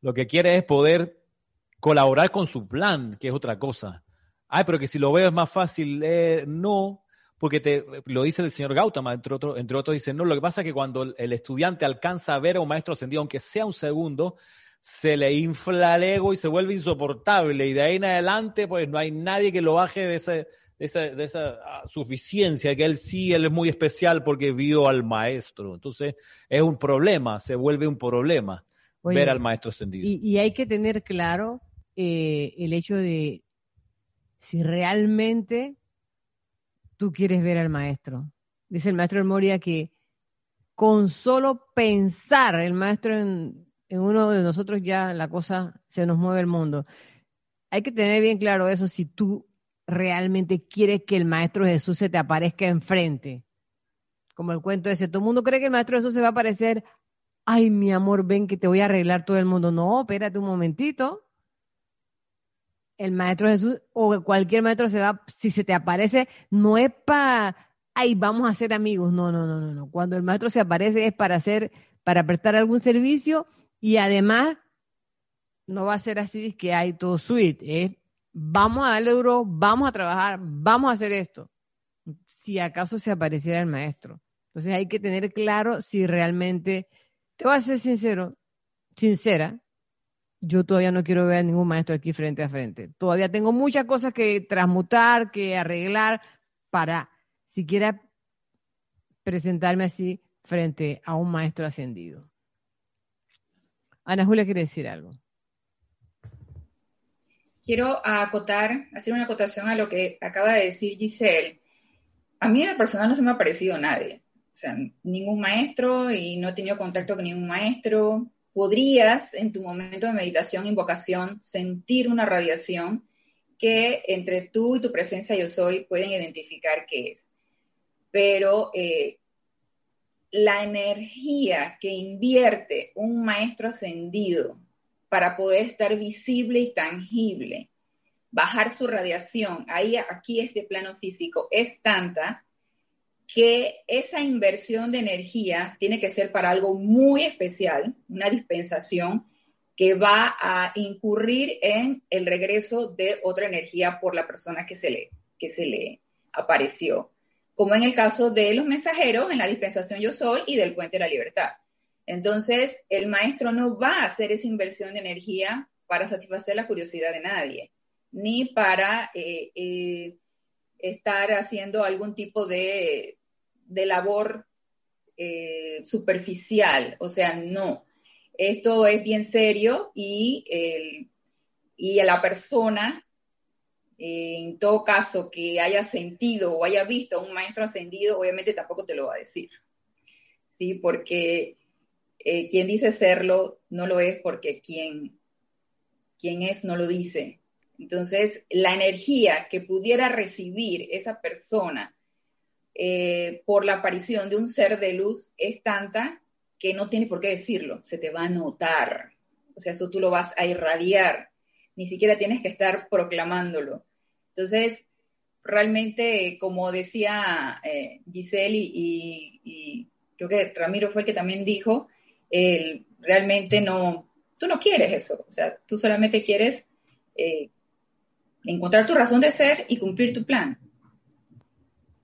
Lo que quieres es poder colaborar con su plan, que es otra cosa. Ay, pero que si lo veo es más fácil. Eh, no, porque te, lo dice el señor Gautama, entre, otros, entre otros, dice, no, lo que pasa es que cuando el estudiante alcanza a ver a un maestro ascendido, aunque sea un segundo, se le infla el ego y se vuelve insoportable, y de ahí en adelante, pues no hay nadie que lo baje de, ese, de esa, de esa ah, suficiencia, que él sí, él es muy especial porque vio al maestro. Entonces, es un problema, se vuelve un problema ver al maestro ascendido. Y, hay que tener claro eh, el hecho de si realmente tú quieres ver al maestro. Dice el maestro Moria que con solo pensar el maestro en, uno de nosotros ya la cosa se nos mueve el mundo. Hay que tener bien claro eso si tú realmente quieres que el maestro Jesús se te aparezca enfrente. Como el cuento ese, todo el mundo cree que el maestro Jesús se va a aparecer, ay mi amor, ven que te voy a arreglar todo el mundo. No, espérate un momentito el maestro Jesús o cualquier maestro se va, si se te aparece, no es para, ay, vamos a ser amigos. No, no, no, no, no. Cuando el maestro se aparece es para hacer, para prestar algún servicio y además no va a ser así que hay todo suite. Es, vamos a darle duro, vamos a trabajar, vamos a hacer esto. Si acaso se apareciera el maestro. Entonces hay que tener claro si realmente, te voy a ser sincero, sincera, yo todavía no quiero ver a ningún maestro aquí frente a frente. Todavía tengo muchas cosas que transmutar, que arreglar para siquiera presentarme así frente a un maestro ascendido. Ana Julia quiere decir algo. Quiero acotar, hacer una acotación a lo que acaba de decir Giselle. A mí en el personal no se me ha parecido nadie. O sea, ningún maestro y no he tenido contacto con ningún maestro podrías en tu momento de meditación, invocación, sentir una radiación que entre tú y tu presencia yo soy pueden identificar qué es. Pero eh, la energía que invierte un maestro ascendido para poder estar visible y tangible, bajar su radiación, ahí aquí este plano físico es tanta que esa inversión de energía tiene que ser para algo muy especial, una dispensación que va a incurrir en el regreso de otra energía por la persona que se le, que se le apareció, como en el caso de los mensajeros en la dispensación Yo Soy y del Puente de la Libertad. Entonces, el maestro no va a hacer esa inversión de energía para satisfacer la curiosidad de nadie, ni para eh, eh, estar haciendo algún tipo de labor eh, superficial, o sea, no. Esto es bien serio y, y a la persona, en todo caso, que haya sentido o haya visto a un maestro ascendido, obviamente tampoco te lo va a decir. Sí, porque eh, quien dice serlo no lo es porque quien, quien es no lo dice. Entonces, la energía que pudiera recibir esa persona eh, por la aparición de un ser de luz es tanta que no tiene por qué decirlo, se te va a notar. O sea, eso tú lo vas a irradiar, ni siquiera tienes que estar proclamándolo. Entonces, realmente, como decía eh, Giselle y, creo que Ramiro fue el que también dijo, realmente no, tú no quieres eso, o sea, tú solamente quieres eh, encontrar tu razón de ser y cumplir tu plan.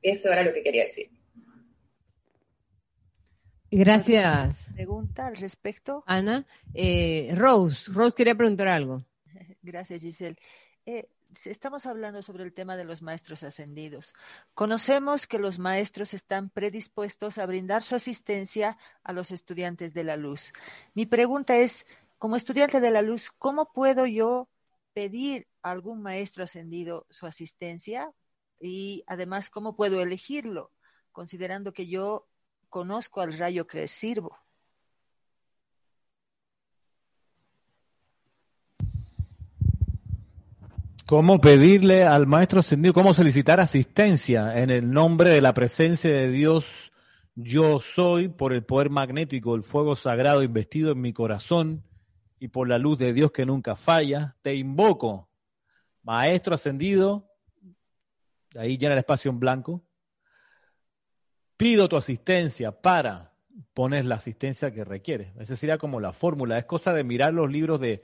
Eso era lo que quería decir. Gracias. Pregunta al respecto. Ana. Eh, Rose, Rose quería preguntar algo. *laughs* Gracias, Giselle. Eh, estamos hablando sobre el tema de los maestros ascendidos. Conocemos que los maestros están predispuestos a brindar su asistencia a los estudiantes de la luz. Mi pregunta es, como estudiante de la luz, ¿cómo puedo yo pedir a algún maestro ascendido su asistencia? y además cómo puedo elegirlo, considerando que yo conozco al rayo que sirvo. ¿Cómo pedirle al maestro ascendido, cómo solicitar asistencia en el nombre de la presencia de Dios? Yo soy por el poder magnético, el fuego sagrado investido en mi corazón y por la luz de Dios que nunca falla. Te invoco, maestro ascendido, ahí llena el espacio en blanco. Pido tu asistencia para poner la asistencia que requiere. Esa sería como la fórmula. Es cosa de mirar los libros de,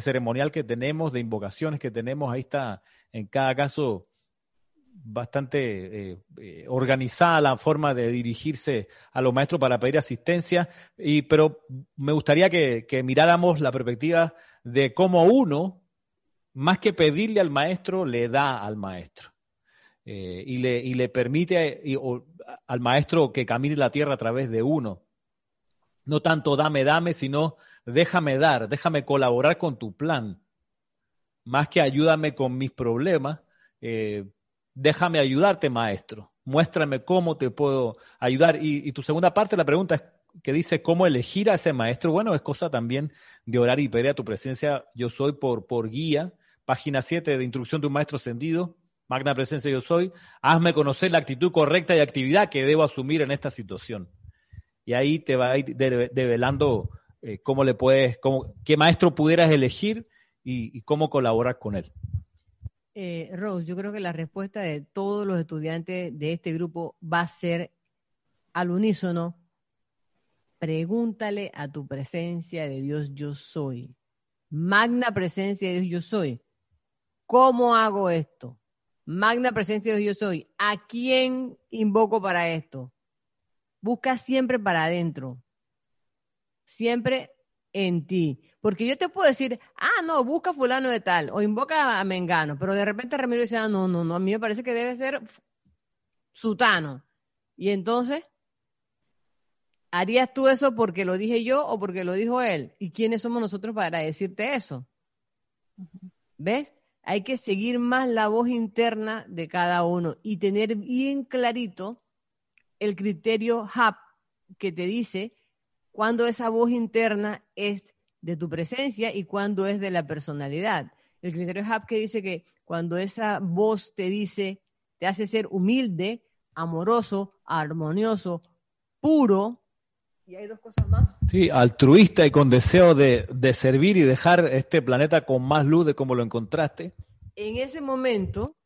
ceremonial que tenemos, de invocaciones que tenemos. Ahí está, en cada caso, bastante eh, eh, organizada la forma de dirigirse a los maestros para pedir asistencia. Y, pero me gustaría que, que miráramos la perspectiva de cómo uno, más que pedirle al maestro, le da al maestro. Eh, y, le, y, le, permite al maestro que camine la tierra a través de uno. No tanto dame, dame, sino déjame dar, déjame colaborar con tu plan. Más que ayúdame con mis problemas, eh, déjame ayudarte, maestro. Muéstrame cómo te puedo ayudar. Y, tu segunda parte de la pregunta es que dice cómo elegir a ese maestro. Bueno, es cosa también de orar y pedir a tu presencia. Yo soy por, por guía. Página 7 de instrucción de un maestro ascendido Magna presencia yo soy, hazme conocer la actitud correcta y actividad que debo asumir en esta situación. Y ahí te va a ir develando eh, cómo le puedes, cómo, qué maestro pudieras elegir y, cómo colaborar con él. Eh, Rose, yo creo que la respuesta de todos los estudiantes de este grupo va a ser al unísono, pregúntale a tu presencia de Dios yo soy. Magna presencia de Dios yo soy. ¿Cómo hago esto? Magna presencia de Dios yo soy. ¿A quién invoco para esto? Busca siempre para adentro. Siempre en ti. Porque yo te puedo decir, ah, no, busca fulano de tal, o invoca a Mengano, pero de repente Ramiro dice, ah, no, no, no, a mí me parece que debe ser Sutano. Y entonces, ¿harías tú eso porque lo dije yo o porque lo dijo él? ¿Y quiénes somos nosotros para decirte eso? ¿Ves? hay que seguir más la voz interna de cada uno y tener bien clarito el criterio HAP que te dice cuándo esa voz interna es de tu presencia y cuándo es de la personalidad. El criterio Hapke dice que cuando esa voz te dice, te hace ser humilde, amoroso, armonioso, puro, y hay dos cosas más. Sí, altruista y con deseo de, de servir y dejar este planeta con más luz de como lo encontraste. En ese momento,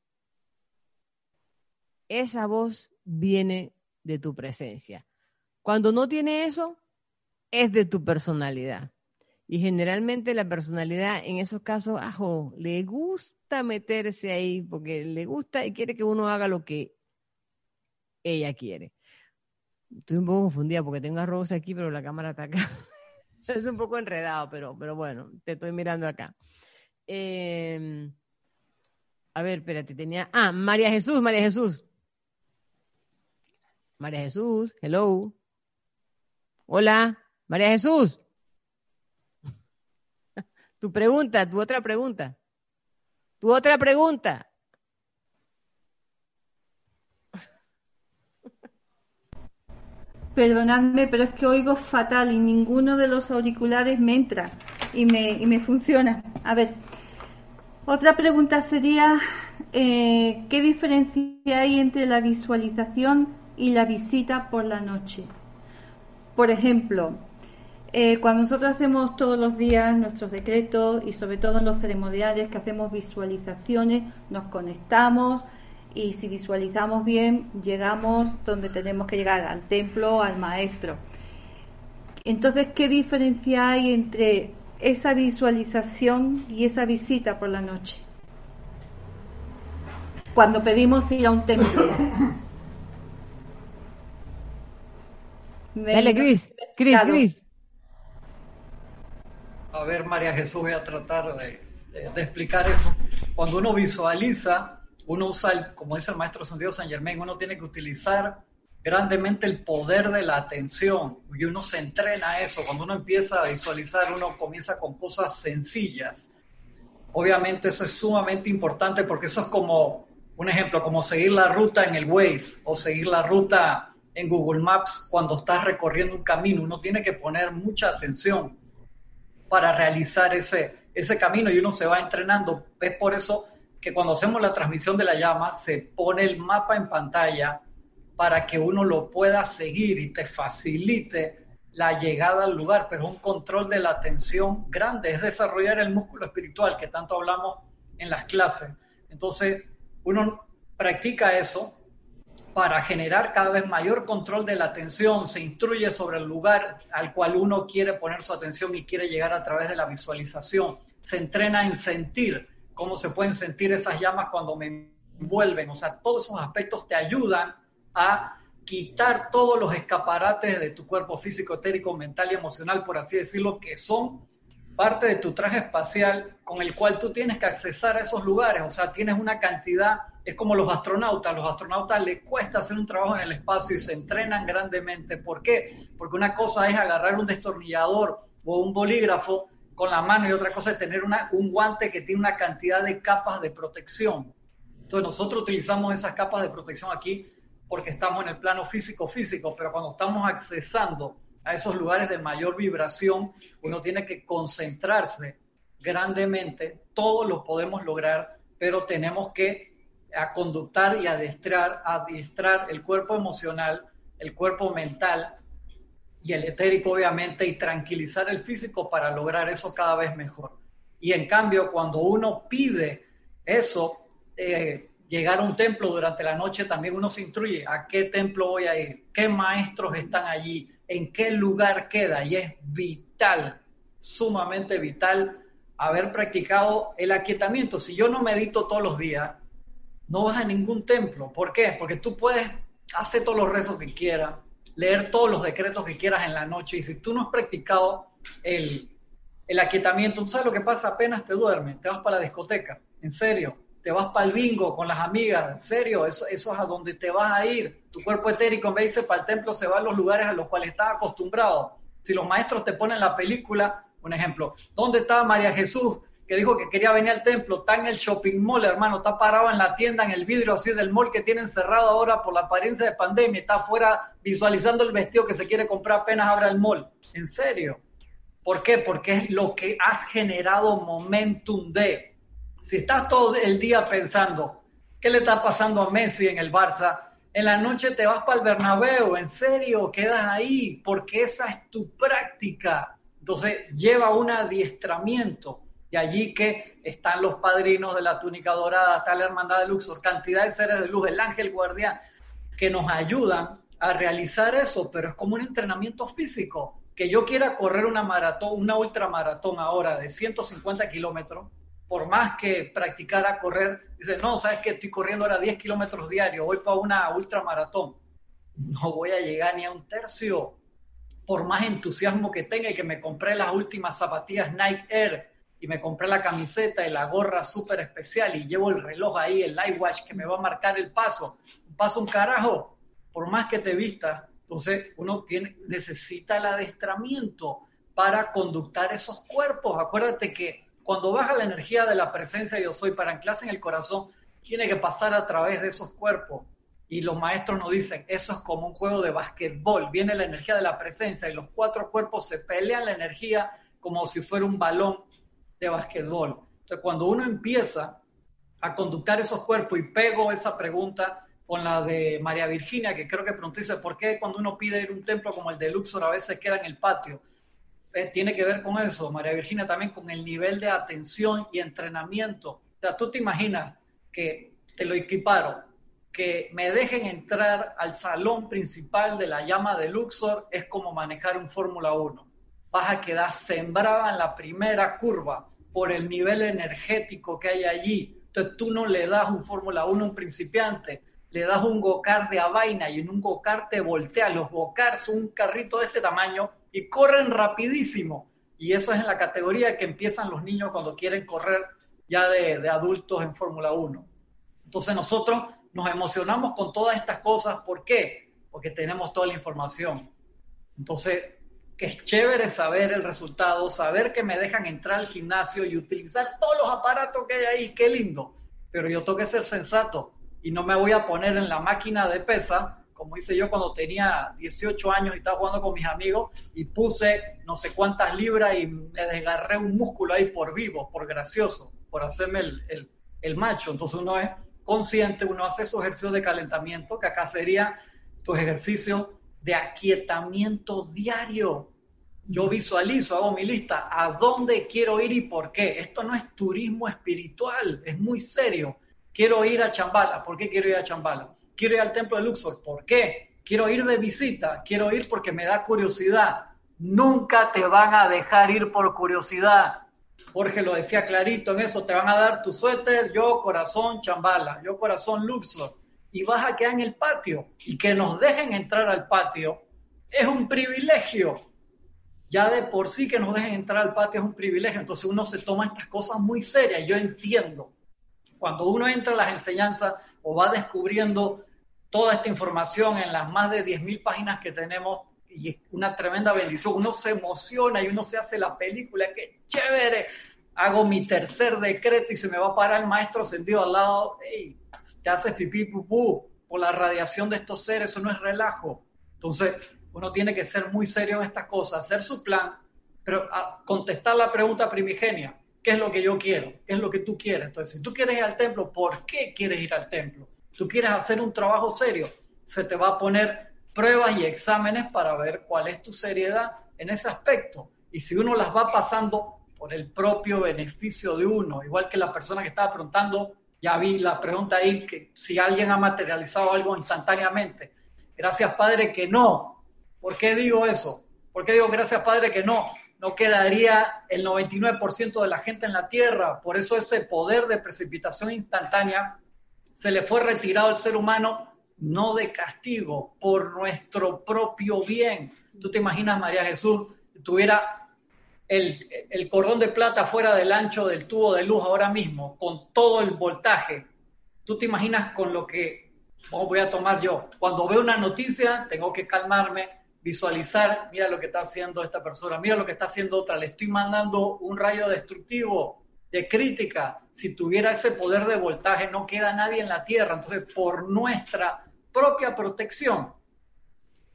esa voz viene de tu presencia. Cuando no tiene eso, es de tu personalidad. Y generalmente la personalidad en esos casos, ajo, le gusta meterse ahí porque le gusta y quiere que uno haga lo que ella quiere. Estoy un poco confundida porque tengo a Rose aquí, pero la cámara está acá. *laughs* es un poco enredado, pero, pero bueno, te estoy mirando acá. Eh, a ver, espérate, tenía. Ah, María Jesús, María Jesús. María Jesús, hello. Hola, María Jesús. Tu pregunta, tu otra pregunta. Tu otra pregunta. Perdonadme, pero es que oigo fatal y ninguno de los auriculares me entra y me, y me funciona. A ver, otra pregunta sería, eh, ¿qué diferencia hay entre la visualización y la visita por la noche? Por ejemplo, eh, cuando nosotros hacemos todos los días nuestros decretos y sobre todo en los ceremoniales que hacemos visualizaciones, nos conectamos y si visualizamos bien llegamos donde tenemos que llegar, al templo, al maestro. Entonces, ¿qué diferencia hay entre esa visualización y esa visita por la noche? Cuando pedimos ir a un templo. Dale, Cris, Cris, Cris. A ver, María Jesús, voy a tratar de, explicar eso. Cuando uno visualiza, uno usa, como dice el maestro Santiago San Germain, uno tiene que utilizar grandemente el poder de la atención y uno se entrena a eso. Cuando uno empieza a visualizar, uno comienza con cosas sencillas. Obviamente eso es sumamente importante porque eso es como, un ejemplo, como seguir la ruta en el Waze o seguir la ruta en Google Maps cuando estás recorriendo un camino. Uno tiene que poner mucha atención para realizar ese, ese camino y uno se va entrenando. Es por eso que cuando hacemos la transmisión de la llama se pone el mapa en pantalla para que uno lo pueda seguir y te facilite la llegada al lugar, pero es un control de la atención grande, es desarrollar el músculo espiritual que tanto hablamos en las clases. Entonces, uno practica eso para generar cada vez mayor control de la atención, se instruye sobre el lugar al cual uno quiere poner su atención y quiere llegar a través de la visualización, se entrena en sentir cómo se pueden sentir esas llamas cuando me envuelven, o sea, todos esos aspectos te ayudan a quitar todos los escaparates de tu cuerpo físico, etérico, mental y emocional, por así decirlo, que son parte de tu traje espacial con el cual tú tienes que accesar a esos lugares. O sea, tienes una cantidad, es como los astronautas, los astronautas les cuesta hacer un trabajo en el espacio y se entrenan grandemente. ¿Por qué? Porque una cosa es agarrar un destornillador o un bolígrafo con la mano y otra cosa es tener un guante que tiene una cantidad de capas de protección. Entonces nosotros utilizamos esas capas de protección aquí porque estamos en el plano físico-físico, pero cuando estamos accesando a esos lugares de mayor vibración, uno tiene que concentrarse grandemente, todos lo podemos lograr, pero tenemos que a conductar y adiestrar, adiestrar el cuerpo emocional, el cuerpo mental y el etérico obviamente y tranquilizar el físico para lograr eso cada vez mejor. Y en cambio, cuando uno pide eso, eh, llegar a un templo durante la noche, también uno se instruye a qué templo voy a ir, qué maestros están allí, en qué lugar queda. Y es vital, sumamente vital, haber practicado el aquietamiento. Si yo no medito todos los días, no vas a ningún templo. ¿Por qué? Porque tú puedes hacer todos los rezos que quieras, leer todos los decretos que quieras en la noche. Y si tú no has practicado el, el aquietamiento, ¿tú sabes lo que pasa? Apenas te duermes, te vas para la discoteca. En serio, te vas para el bingo con las amigas, en serio, eso, eso es a donde te vas a ir. Tu cuerpo etérico en vez de irse para el templo se va a los lugares a los cuales estás acostumbrado. Si los maestros te ponen la película, un ejemplo, ¿dónde está María Jesús? que dijo que quería venir al templo, está en el shopping mall, hermano, está parado en la tienda, en el vidrio así del mall que tienen cerrado ahora por la apariencia de pandemia, está afuera visualizando el vestido que se quiere comprar apenas abra el mall. ¿En serio? ¿Por qué? Porque es lo que has generado momentum de Si estás todo el día pensando, ¿qué le está pasando a Messi en el Barça? En la noche te vas para el Bernabéu, en serio, quedas ahí, porque esa es tu práctica. Entonces lleva un adiestramiento. Y allí que están los padrinos de la túnica dorada, está la hermandad de Luxor, cantidad de seres de luz, el ángel guardián, que nos ayudan a realizar eso, pero es como un entrenamiento físico. Que yo quiera correr una maratón, una ultramaratón ahora de 150 kilómetros, por más que practicara correr, dice, no, sabes que estoy corriendo ahora 10 kilómetros diarios, voy para una ultramaratón. No voy a llegar ni a un tercio, por más entusiasmo que tenga y que me compré las últimas zapatillas Nike Air y me compré la camiseta y la gorra súper especial y llevo el reloj ahí, el Watch que me va a marcar el paso. Un paso un carajo, por más que te vista. Entonces uno tiene, necesita el adestramiento para conductar esos cuerpos. Acuérdate que cuando baja la energía de la presencia de yo soy para anclarse en el corazón, tiene que pasar a través de esos cuerpos. Y los maestros nos dicen, eso es como un juego de basquetbol, viene la energía de la presencia y los cuatro cuerpos se pelean la energía como si fuera un balón de basquetbol. Entonces, cuando uno empieza a conductar esos cuerpos y pego esa pregunta con la de María Virginia, que creo que pronto dice, ¿por qué cuando uno pide ir a un templo como el de Luxor a veces queda en el patio? Eh, tiene que ver con eso, María Virginia, también con el nivel de atención y entrenamiento. O sea, tú te imaginas que te lo equiparon, que me dejen entrar al salón principal de la llama de Luxor es como manejar un Fórmula 1. Vas a quedar sembrada en la primera curva por el nivel energético que hay allí. Entonces tú no le das un Fórmula 1 a un principiante, le das un go-kart de a vaina y en un go-kart te voltea. Los go-karts son un carrito de este tamaño y corren rapidísimo. Y eso es en la categoría que empiezan los niños cuando quieren correr ya de, adultos en Fórmula 1. Entonces nosotros nos emocionamos con todas estas cosas. ¿Por qué? Porque tenemos toda la información. Entonces, que es chévere saber el resultado, saber que me dejan entrar al gimnasio y utilizar todos los aparatos que hay ahí, qué lindo. Pero yo tengo que ser sensato y no me voy a poner en la máquina de pesa como hice yo cuando tenía 18 años y estaba jugando con mis amigos y puse no sé cuántas libras y me desgarré un músculo ahí por vivo, por gracioso, por hacerme el, el, macho. Entonces uno es consciente, uno hace su ejercicio de calentamiento, que acá sería tu ejercicio de aquietamiento diario. Yo visualizo, hago mi lista, a dónde quiero ir y por qué. Esto no es turismo espiritual, es muy serio. Quiero ir a Chambala. ¿Por qué quiero ir a Chambala? quiero ir al templo de Luxor. ¿Por qué? Quiero ir de visita, quiero ir porque me da curiosidad. Nunca te van a dejar ir por curiosidad. Jorge lo decía clarito en eso, te van a dar tu suéter, yo corazón chambala, yo corazón Luxor, y vas a quedar en el patio. Y que nos dejen entrar al patio es un privilegio. Ya de por sí que nos dejen entrar al patio es un privilegio, entonces uno se toma estas cosas muy serias. Yo entiendo, cuando uno entra a las enseñanzas o va descubriendo toda esta información en las más de 10.000 páginas que tenemos y es una tremenda bendición. Uno se emociona y uno se hace la película, qué chévere. Hago mi tercer decreto y se me va a parar el maestro sentido al lado. Hey, te haces pipí pupú por la radiación de estos seres, eso no es relajo. Entonces, uno tiene que ser muy serio en estas cosas, hacer su plan, pero contestar la pregunta primigenia. ¿Qué es lo que yo quiero? ¿Qué es lo que tú quieres? Entonces, si tú quieres ir al templo, ¿por qué quieres ir al templo? Tú quieres hacer un trabajo serio, se te va a poner pruebas y exámenes para ver cuál es tu seriedad en ese aspecto. Y si uno las va pasando por el propio beneficio de uno, igual que la persona que estaba preguntando, ya vi la pregunta ahí, que si alguien ha materializado algo instantáneamente. Gracias Padre que no. ¿Por qué digo eso? ¿Por qué digo gracias Padre que no? No quedaría el 99% de la gente en la Tierra. Por eso ese poder de precipitación instantánea se le fue retirado al ser humano no de castigo, por nuestro propio bien. Tú te imaginas, María Jesús, tuviera el, el, cordón de plata fuera del ancho del tubo de luz ahora mismo, con todo el voltaje. Tú te imaginas con lo que voy a tomar yo. Cuando veo una noticia, tengo que calmarme, visualizar, mira lo que está haciendo esta persona, mira lo que está haciendo otra, le estoy mandando un rayo destructivo de crítica. Si tuviera ese poder de voltaje, no queda nadie en la Tierra. Entonces, por nuestra propia protección,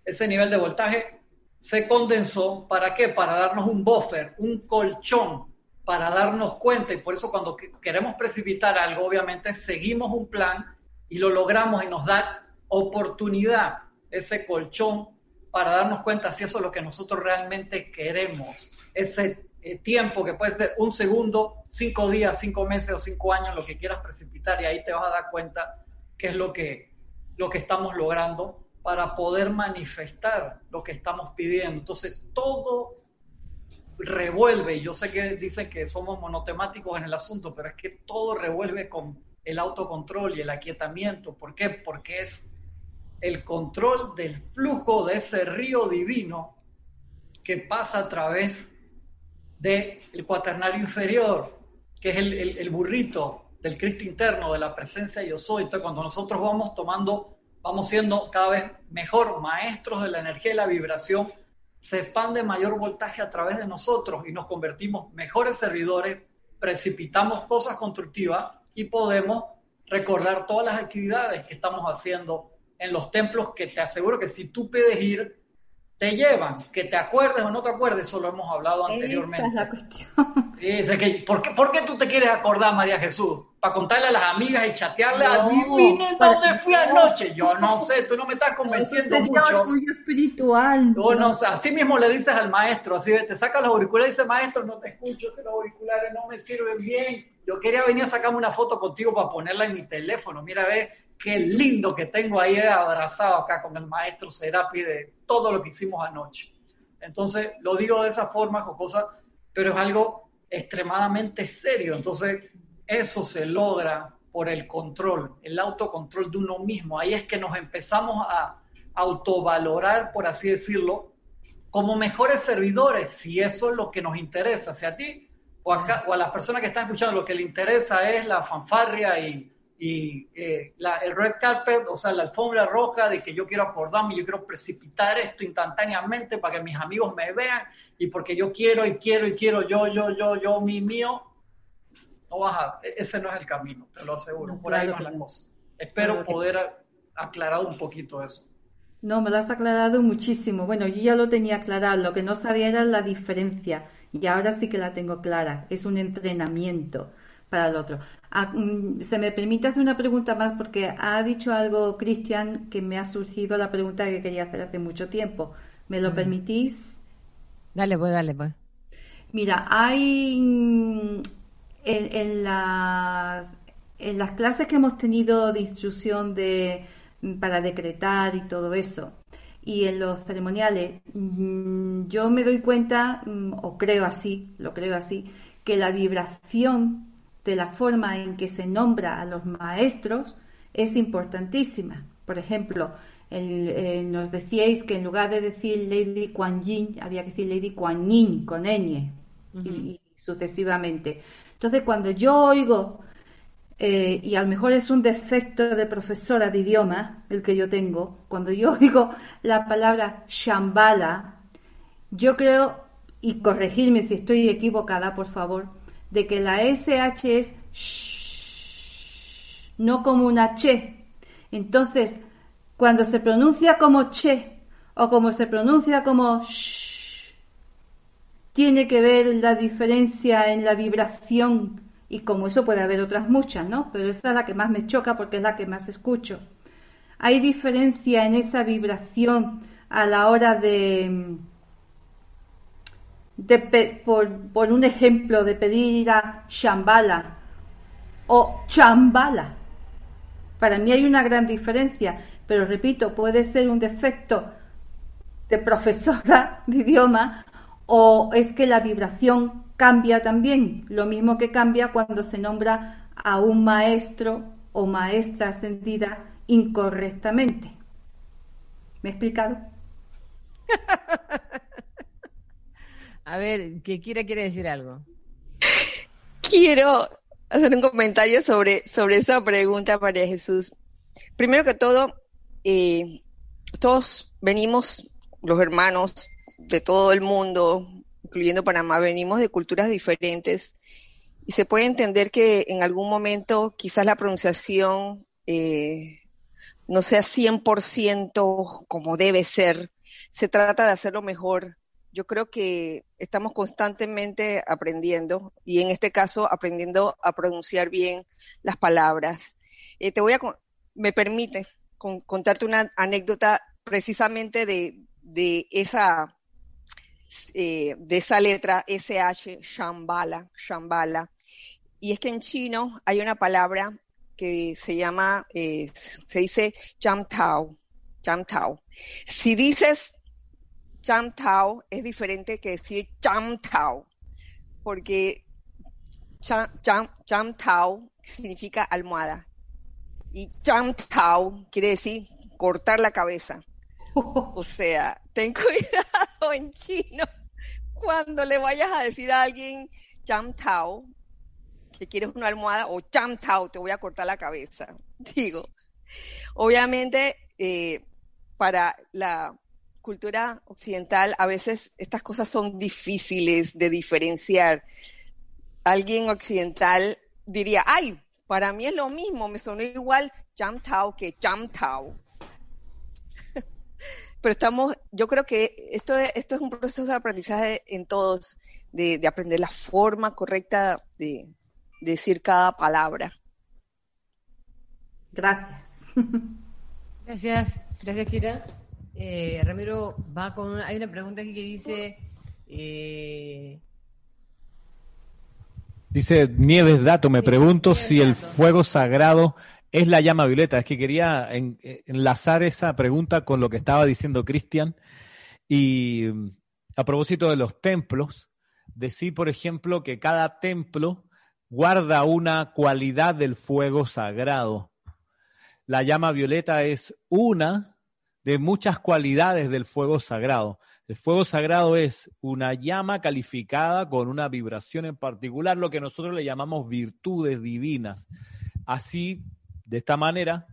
ese nivel de voltaje se condensó. ¿Para qué? Para darnos un buffer, un colchón para darnos cuenta y por eso cuando queremos precipitar algo, obviamente seguimos un plan y lo logramos y nos da oportunidad, ese colchón para darnos cuenta si eso es lo que nosotros realmente queremos. Ese eh, tiempo que puede ser un segundo, cinco días, cinco meses o cinco años, lo que quieras precipitar y ahí te vas a dar cuenta qué es lo que, lo que estamos logrando para poder manifestar lo que estamos pidiendo. Entonces, todo revuelve, y yo sé que dicen que somos monotemáticos en el asunto, pero es que todo revuelve con el autocontrol y el aquietamiento. ¿Por qué? Porque es el control del flujo de ese río divino que pasa a través del cuaternario inferior, que es el, burrito del Cristo interno, de la presencia yo soy. Entonces, cuando nosotros vamos tomando, vamos siendo cada vez mejor maestros de la energía y la vibración, se expande mayor voltaje a través de nosotros y nos convertimos mejores servidores, precipitamos cosas constructivas y podemos recordar todas las actividades que estamos haciendo en los templos que te aseguro que si tú puedes ir, te llevan, que te acuerdes o no te acuerdes, eso lo hemos hablado anteriormente. Esa es la cuestión. Sí, que, ¿por, qué, ¿por, qué, tú te quieres acordar, María Jesús? ¿Para contarle a las amigas y chatearle a mí? dónde fui anoche. Yo no sé, tú no me estás convenciendo no, mucho. orgullo espiritual. No, no, así mismo le dices al maestro, así te saca los auriculares y dice, maestro, no te escucho, que los auriculares no me sirven bien. Yo quería venir a sacarme una foto contigo para ponerla en mi teléfono. Mira, ve, qué lindo que tengo ahí abrazado acá con el maestro Serapi de todo lo que hicimos anoche. Entonces, lo digo de esa forma, jocosa, pero es algo extremadamente serio. Entonces, eso se logra por el control, el autocontrol de uno mismo. Ahí es que nos empezamos a autovalorar, por así decirlo, como mejores servidores, si eso es lo que nos interesa. Si a ti o, a las personas que están escuchando lo que le interesa es la fanfarria y y eh, la, el red carpet, o sea, la alfombra roja de que yo quiero acordarme, yo quiero precipitar esto instantáneamente para que mis amigos me vean y porque yo quiero y quiero y quiero yo, yo, yo, yo, mi, mío, no vas a, e, ese no es el camino, te lo aseguro, por ahí van las cosas. Espero poder aclarar un poquito eso. No, me lo has aclarado muchísimo. Bueno, yo ya lo tenía aclarado, lo que no sabía era la diferencia y ahora sí que la tengo clara, es un entrenamiento para el otro. Ah, mm, se me permite hacer una pregunta más porque ha dicho algo Cristian que me ha surgido la pregunta que quería hacer hace mucho tiempo. ¿Me lo permitís? Dale, pues, dale, pues. Mira, hay mm, en, las, en las clases que hemos tenido de instrucción de, mm, para decretar y todo eso, y en los ceremoniales, yo me doy cuenta, o creo así, lo creo así, que la vibración de la forma en que se nombra a los maestros es importantísima. Por ejemplo, eh, nos decíais que en lugar de decir Lady Kuan Yin, había que decir Lady Kuan Yin con ñ y, sucesivamente. Entonces, cuando yo oigo, eh, y a lo mejor es un defecto de profesora de idioma el que yo tengo, cuando yo *laughs* oigo la palabra Shambhala, yo creo, y corregirme si estoy equivocada, por favor, de que la SH es no como una che. Entonces, cuando se pronuncia como che o como se pronuncia como sh, tiene que ver la diferencia en la vibración y como eso puede haber otras muchas, ¿no? Pero esta es la que más me choca porque es la que más escucho. Hay diferencia en esa vibración a la hora de por, un ejemplo, de pedir a Shambhala o Chambala. Para mí hay una gran diferencia, pero repito, puede ser un defecto de profesora *laughs* de idioma o es que la vibración cambia también, lo mismo que cambia cuando se nombra a un maestro o maestra ascendida incorrectamente. ¿Me he explicado? *laughs* A ver, que quiere quiere decir algo. Quiero hacer un comentario sobre, sobre esa pregunta, María Jesús. Primero que todo, eh, todos venimos, los hermanos de todo el mundo, incluyendo Panamá, venimos de culturas diferentes y se puede entender que en algún momento quizás la pronunciación eh, no sea 100% como debe ser. Se trata de hacerlo mejor yo creo que estamos constantemente aprendiendo y en este caso aprendiendo a pronunciar bien las palabras. Eh, te voy a, me permite contarte una anécdota precisamente de, de esa eh, de esa letra SH, Shambhala, Shambhala. Y es que en chino hay una palabra que se llama, eh, se dice Jamtao, Jamtao. Si dices Jamtao es diferente que decir Jamtao, porque Jamtao significa almohada y Jamtao quiere decir cortar la cabeza. *laughs* O sea, ten *laughs* cuidado en chino cuando le vayas a decir a alguien Jam Tao, que quieres una almohada, o Jam Tao, te voy a cortar la cabeza. *laughs* Digo, obviamente, eh, para la cultura occidental, a veces estas cosas son difíciles de diferenciar. Alguien occidental diría, ay, para mí es lo mismo, me sonó igual Jam Tao que Jam Tao *laughs* pero estamos, yo creo que esto, esto es un proceso de aprendizaje en todos, de, aprender la forma correcta de, decir cada palabra. Gracias. *laughs* Gracias, gracias Kira. Eh, Ramiro va con hay una pregunta aquí que dice eh, Dice Nieves Dato, me pregunto si el fuego sagrado es la llama violeta. Es que quería enlazar esa pregunta con lo que estaba diciendo Cristian. Y a propósito de los templos, decir, por ejemplo, que cada templo guarda una cualidad del fuego sagrado. La llama violeta es una de muchas cualidades del fuego sagrado. El fuego sagrado es una llama calificada con una vibración en particular, lo que nosotros le llamamos virtudes divinas. Así de esta manera,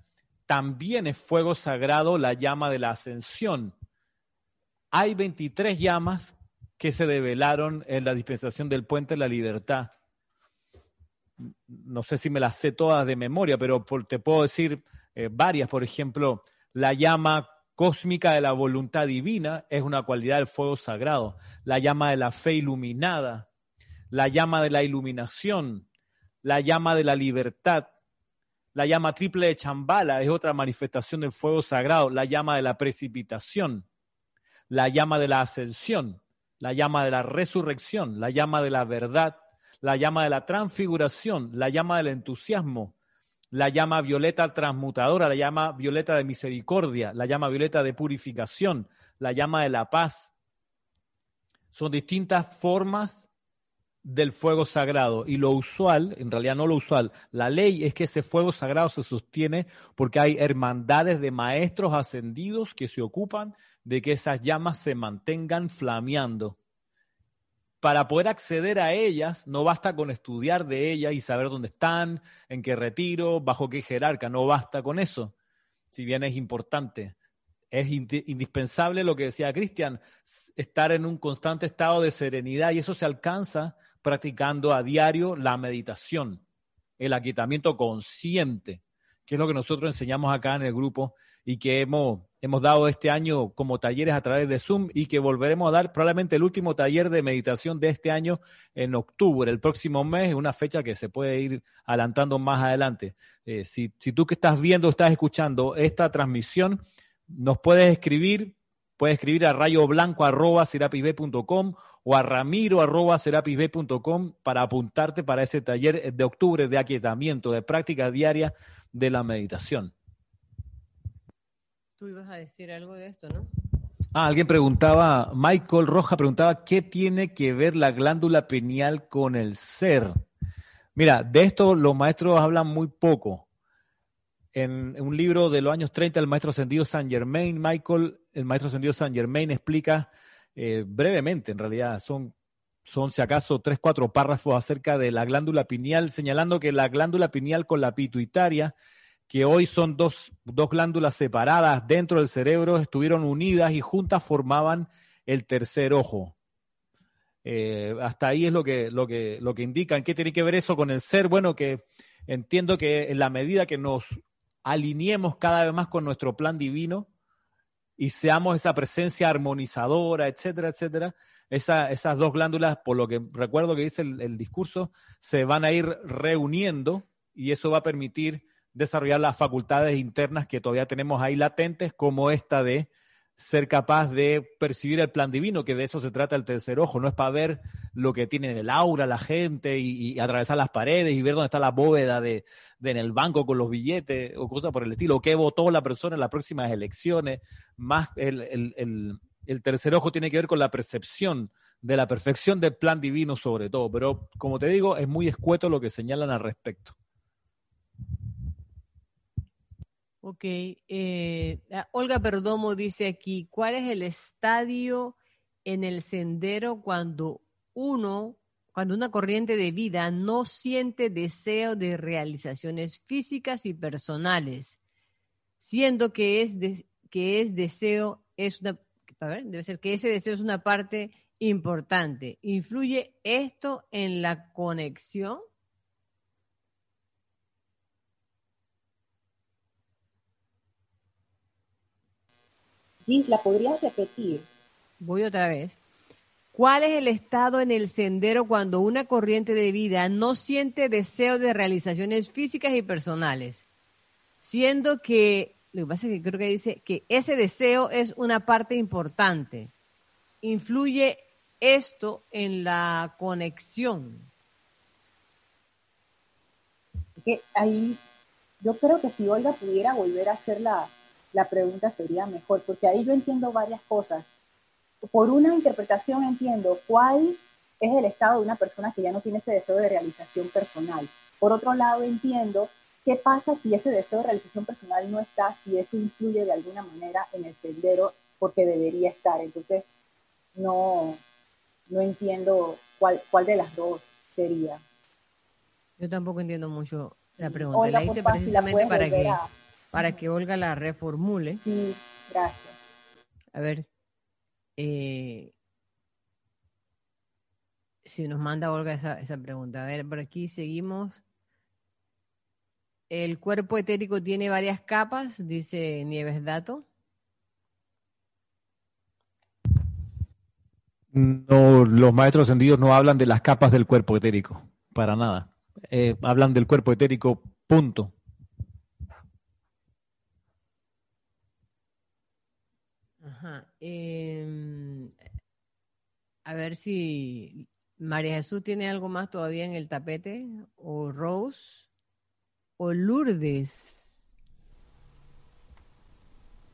también es fuego sagrado la llama de la ascensión. Hay 23 llamas que se develaron en la dispensación del puente de la libertad. No sé si me las sé todas de memoria, pero te puedo decir eh, varias. Por ejemplo, la llama cósmica de la voluntad divina es una cualidad del fuego sagrado. La llama de la fe iluminada, la llama de la iluminación, la llama de la libertad, la llama triple de Chambala es otra manifestación del fuego sagrado, la llama de la precipitación, la llama de la ascensión, la llama de la resurrección, la llama de la verdad, la llama de la transfiguración, la llama del entusiasmo, la llama violeta transmutadora, la llama violeta de misericordia, la llama violeta de purificación, la llama de la paz. Son distintas formas del fuego sagrado. Y lo usual, en realidad no lo usual, la ley es que ese fuego sagrado se sostiene porque hay hermandades de maestros ascendidos que se ocupan de que esas llamas se mantengan flameando. Para poder acceder a ellas, no basta con estudiar de ellas y saber dónde están, en qué retiro, bajo qué jerarca, no basta con eso, si bien es importante. Es indispensable lo que decía Cristian, estar en un constante estado de serenidad y eso se alcanza practicando a diario la meditación, el aquietamiento consciente, que es lo que nosotros enseñamos acá en el grupo y que hemos, hemos dado este año como talleres a través de Zoom y que volveremos a dar probablemente el último taller de meditación de este año en octubre, el próximo mes, una fecha que se puede ir adelantando más adelante. Eh, si, si tú que estás viendo, estás escuchando esta transmisión, nos puedes escribir, puedes escribir a rayoblanco.com o a ramiro.com para apuntarte para ese taller de octubre de aquietamiento, de práctica diaria de la meditación. Tú ibas a decir algo de esto, ¿no? Ah, alguien preguntaba, Michael Roja preguntaba, ¿qué tiene que ver la glándula pineal con el ser? Mira, de esto los maestros hablan muy poco. En un libro de los años 30, el maestro ascendido San Germain, Michael, el maestro ascendido San Germain explica eh, brevemente, en realidad, son, son si acaso tres, cuatro párrafos acerca de la glándula pineal, señalando que la glándula pineal con la pituitaria, que hoy son dos, dos glándulas separadas dentro del cerebro, estuvieron unidas y juntas formaban el tercer ojo. Eh, hasta ahí es lo que, lo, que, lo que indican. ¿Qué tiene que ver eso con el ser? Bueno, que entiendo que en la medida que nos alineemos cada vez más con nuestro plan divino, y seamos esa presencia armonizadora, etcétera, etcétera, esas dos glándulas, por lo que recuerdo que dice el discurso, se van a ir reuniendo y eso va a permitir desarrollar las facultades internas que todavía tenemos ahí latentes, como esta de ser capaz de percibir el plan divino, que de eso se trata el tercer ojo, no es para ver lo que tiene en el aura la gente y, atravesar las paredes y ver dónde está la bóveda de, en el banco con los billetes o cosas por el estilo, qué votó la persona en las próximas elecciones, más el, el, el tercer ojo tiene que ver con la percepción de la perfección del plan divino sobre todo, pero como te digo, es muy escueto lo que señalan al respecto. Ok. Eh, ah, Olga Perdomo dice aquí, ¿cuál es el estadio en el sendero cuando uno, cuando una corriente de vida no siente deseo de realizaciones físicas y personales, siendo que es, que es deseo, es una, debe ser que ese deseo es una parte importante. ¿Influye esto en la conexión? Gisla, ¿podrías repetir? Voy otra vez. ¿Cuál es el estado en el sendero cuando una corriente de vida no siente deseo de realizaciones físicas y personales? Siendo que, lo que pasa es que creo que dice que ese deseo es una parte importante. ¿Influye esto en la conexión? Que ahí, yo creo que si Olga pudiera volver a hacer la, la pregunta sería mejor, porque ahí yo entiendo varias cosas. Por una interpretación entiendo cuál es el estado de una persona que ya no tiene ese deseo de realización personal. Por otro lado entiendo qué pasa si ese deseo de realización personal no está, si eso influye de alguna manera en el sendero porque debería estar. Entonces, no, no entiendo cuál, cuál de las dos sería. Yo tampoco entiendo mucho la pregunta. la hice precisamente para que para que Olga la reformule. Sí, gracias. A ver, eh, si nos manda Olga esa, esa pregunta. A ver, por aquí seguimos. El cuerpo etérico tiene varias capas, dice Nieves Dato. No, los maestros ascendidos no hablan de las capas del cuerpo etérico, para nada. Eh, hablan del cuerpo etérico, punto. Em, a ver si María Jesús tiene algo más todavía en el tapete, o Rose, o Lourdes.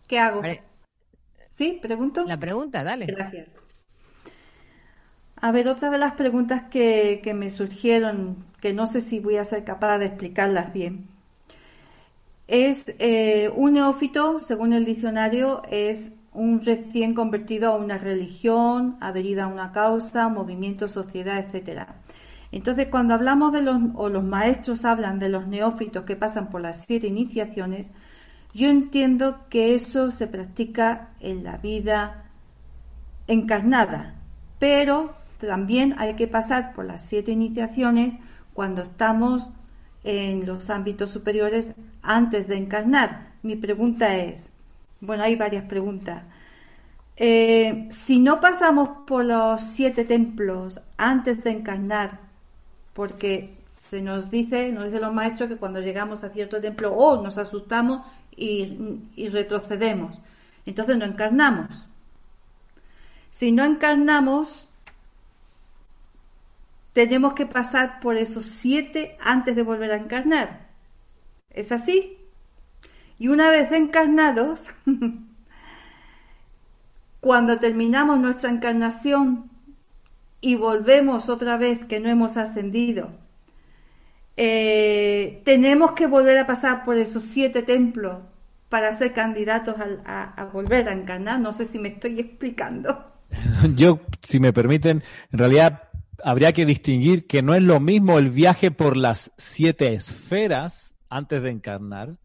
¿Qué hago? ¿Sí? ¿Pregunto? La pregunta, dale. Gracias. A ver, otra de las preguntas que, que me surgieron, que no sé si voy a ser capaz de explicarlas bien, es eh, un neófito, según el diccionario, es un recién convertido a una religión, adherida a una causa, movimiento, sociedad, etcétera. Entonces, cuando hablamos de los, o los maestros hablan de los neófitos que pasan por las siete iniciaciones, yo entiendo que eso se practica en la vida encarnada, pero también hay que pasar por las siete iniciaciones cuando estamos en los ámbitos superiores antes de encarnar. Mi pregunta es, bueno, hay varias preguntas. Eh, si no pasamos por los siete templos antes de encarnar, porque se nos dice, nos dicen los maestros que cuando llegamos a cierto templo, oh, nos asustamos y, y retrocedemos. Entonces no encarnamos. Si no encarnamos, tenemos que pasar por esos siete antes de volver a encarnar. ¿Es así? Y una vez encarnados, *laughs* cuando terminamos nuestra encarnación y volvemos otra vez que no hemos ascendido, eh, tenemos que volver a pasar por esos siete templos para ser candidatos a, volver a encarnar. No sé si me estoy explicando. *laughs* Yo, si me permiten, en realidad habría que distinguir que no es lo mismo el viaje por las siete esferas antes de encarnar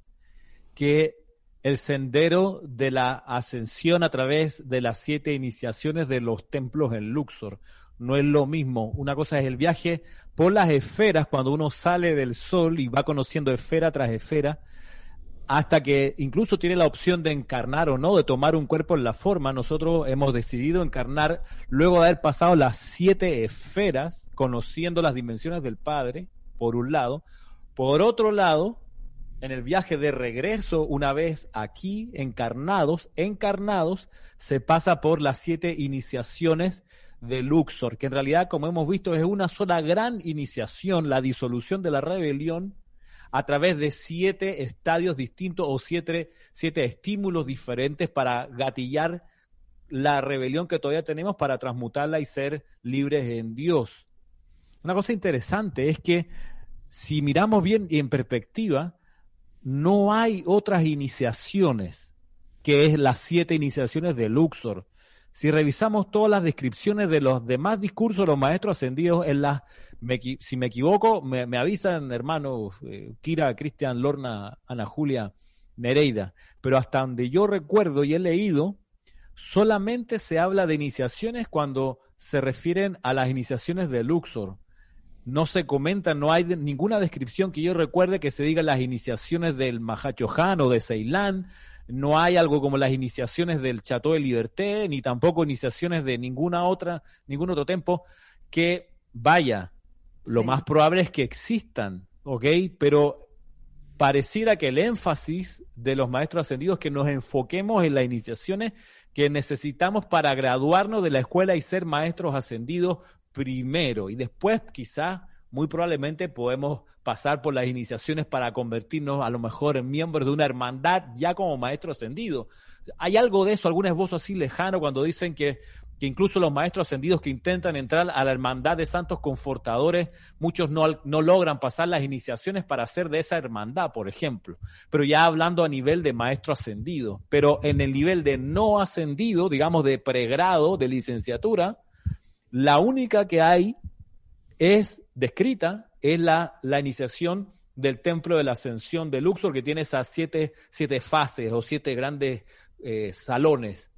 que el sendero de la ascensión a través de las siete iniciaciones de los templos en Luxor. No es lo mismo. Una cosa es el viaje por las esferas cuando uno sale del sol y va conociendo esfera tras esfera. hasta que incluso tiene la opción de encarnar o no, de tomar un cuerpo en la forma, nosotros hemos decidido encarnar luego de haber pasado las siete esferas, conociendo las dimensiones del Padre, por un lado. Por otro lado, en el viaje de regreso, una vez aquí encarnados, encarnados, se pasa por las siete iniciaciones de Luxor, que en realidad, como hemos visto, es una sola gran iniciación, la disolución de la rebelión a través de siete estadios distintos o siete, siete estímulos diferentes para gatillar la rebelión que todavía tenemos para transmutarla y ser libres en Dios. Una cosa interesante es que si miramos bien y en perspectiva, no hay otras iniciaciones que es las siete iniciaciones de Luxor. Si revisamos todas las descripciones de los demás discursos de los maestros ascendidos, en las, si me equivoco, me, avisan, hermanos, eh, Kira, Cristian, Lorna, Ana Julia, Nereida, pero hasta donde yo recuerdo y he leído, solamente se habla de iniciaciones cuando se refieren a las iniciaciones de Luxor. No se comenta, no hay ninguna descripción que yo recuerde que se diga las iniciaciones del Mahachohan o de Ceilán, no hay algo como las iniciaciones del Chateau de Liberté, ni tampoco iniciaciones de ninguna otra, ningún otro tiempo, que vaya, lo más probable es que existan, ¿ok? Pero pareciera que el énfasis de los maestros ascendidos es que nos enfoquemos en las iniciaciones que necesitamos para graduarnos de la escuela y ser maestros ascendidos primero y después quizás muy probablemente podemos pasar por las iniciaciones para convertirnos a lo mejor en miembros de una hermandad ya como maestro ascendido. ¿Hay algo de eso, algún esbozo así lejano cuando dicen que, que incluso los maestros ascendidos que intentan entrar a la hermandad de santos confortadores, muchos no, no logran pasar las iniciaciones para ser de esa hermandad, por ejemplo? Pero ya hablando a nivel de maestro ascendido, pero en el nivel de no ascendido, digamos de pregrado, de licenciatura, la única que hay es descrita es la, la iniciación del templo de la ascensión de Luxor, que tiene esas siete, siete fases o siete grandes eh, salones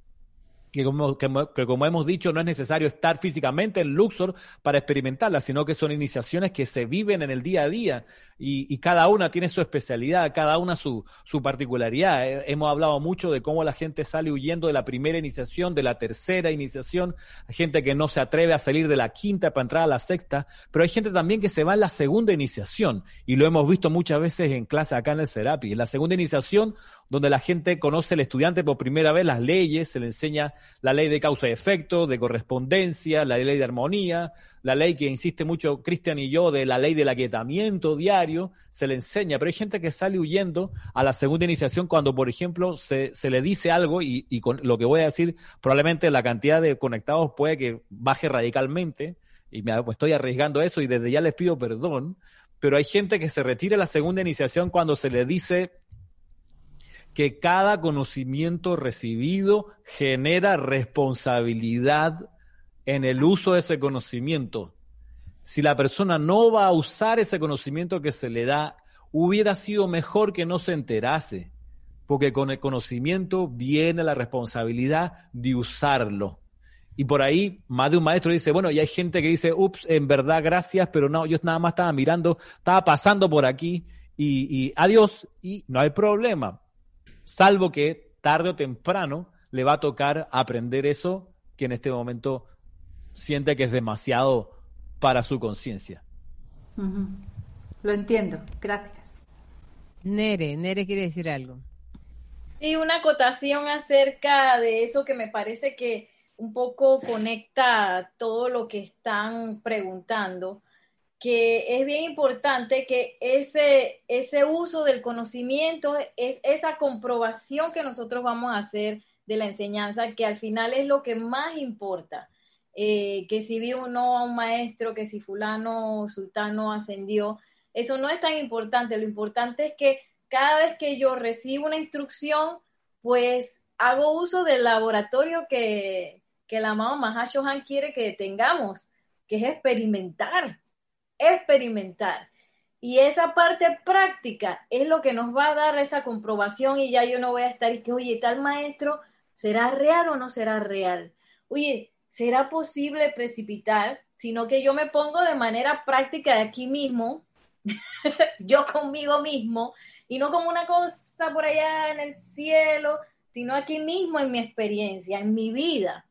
que como, que, como hemos dicho, no es necesario estar físicamente en Luxor para experimentarlas, sino que son iniciaciones que se viven en el día a día y, cada una tiene su especialidad, cada una su, su particularidad. Eh, hemos hablado mucho de cómo la gente sale huyendo de la primera iniciación, de la tercera iniciación, hay gente que no se atreve a salir de la quinta para entrar a la sexta, pero hay gente también que se va en la segunda iniciación y lo hemos visto muchas veces en clase acá en el Serapi. En la segunda iniciación, donde la gente conoce al estudiante por primera vez las leyes, se le enseña la ley de causa y efecto, de correspondencia, la ley de armonía, la ley que insiste mucho Cristian y yo de la ley del aquietamiento diario, se le enseña, pero hay gente que sale huyendo a la segunda iniciación cuando, por ejemplo, se, se le dice algo y, y con lo que voy a decir, probablemente la cantidad de conectados puede que baje radicalmente y me estoy arriesgando eso y desde ya les pido perdón, pero hay gente que se retira a la segunda iniciación cuando se le dice que cada conocimiento recibido genera responsabilidad en el uso de ese conocimiento. Si la persona no va a usar ese conocimiento que se le da, hubiera sido mejor que no se enterase, porque con el conocimiento viene la responsabilidad de usarlo. Y por ahí más de un maestro dice, bueno, y hay gente que dice, ups, en verdad, gracias, pero no, yo nada más estaba mirando, estaba pasando por aquí y, y adiós, y no hay problema salvo que tarde o temprano le va a tocar aprender eso que en este momento siente que es demasiado para su conciencia. Lo entiendo, gracias. Nere, Nere quiere decir algo. Sí, una acotación acerca de eso que me parece que un poco conecta todo lo que están preguntando que es bien importante que ese, ese uso del conocimiento es esa comprobación que nosotros vamos a hacer de la enseñanza, que al final es lo que más importa. Eh, que si vi uno a un maestro, que si fulano, sultano ascendió, eso no es tan importante. Lo importante es que cada vez que yo recibo una instrucción, pues hago uso del laboratorio que, que la mamá Mahashohan quiere que tengamos, que es experimentar experimentar. Y esa parte práctica es lo que nos va a dar esa comprobación y ya yo no voy a estar y que, oye, tal maestro, ¿será real o no será real? Oye, ¿será posible precipitar? Sino que yo me pongo de manera práctica aquí mismo, *laughs* yo conmigo mismo, y no como una cosa por allá en el cielo, sino aquí mismo en mi experiencia, en mi vida.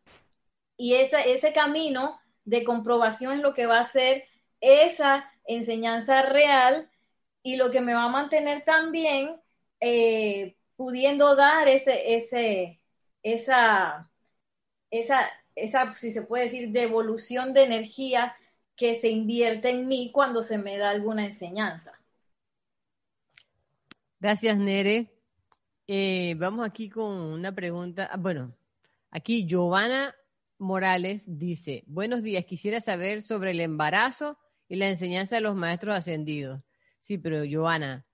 Y ese, ese camino de comprobación es lo que va a ser esa enseñanza real y lo que me va a mantener también eh, pudiendo dar ese, ese, esa, esa, esa, si se puede decir, devolución de energía que se invierte en mí cuando se me da alguna enseñanza. Gracias, Nere. Eh, vamos aquí con una pregunta. Ah, bueno, aquí Giovanna Morales dice, buenos días, quisiera saber sobre el embarazo y la enseñanza de los maestros ascendidos. Sí, pero Giovanna,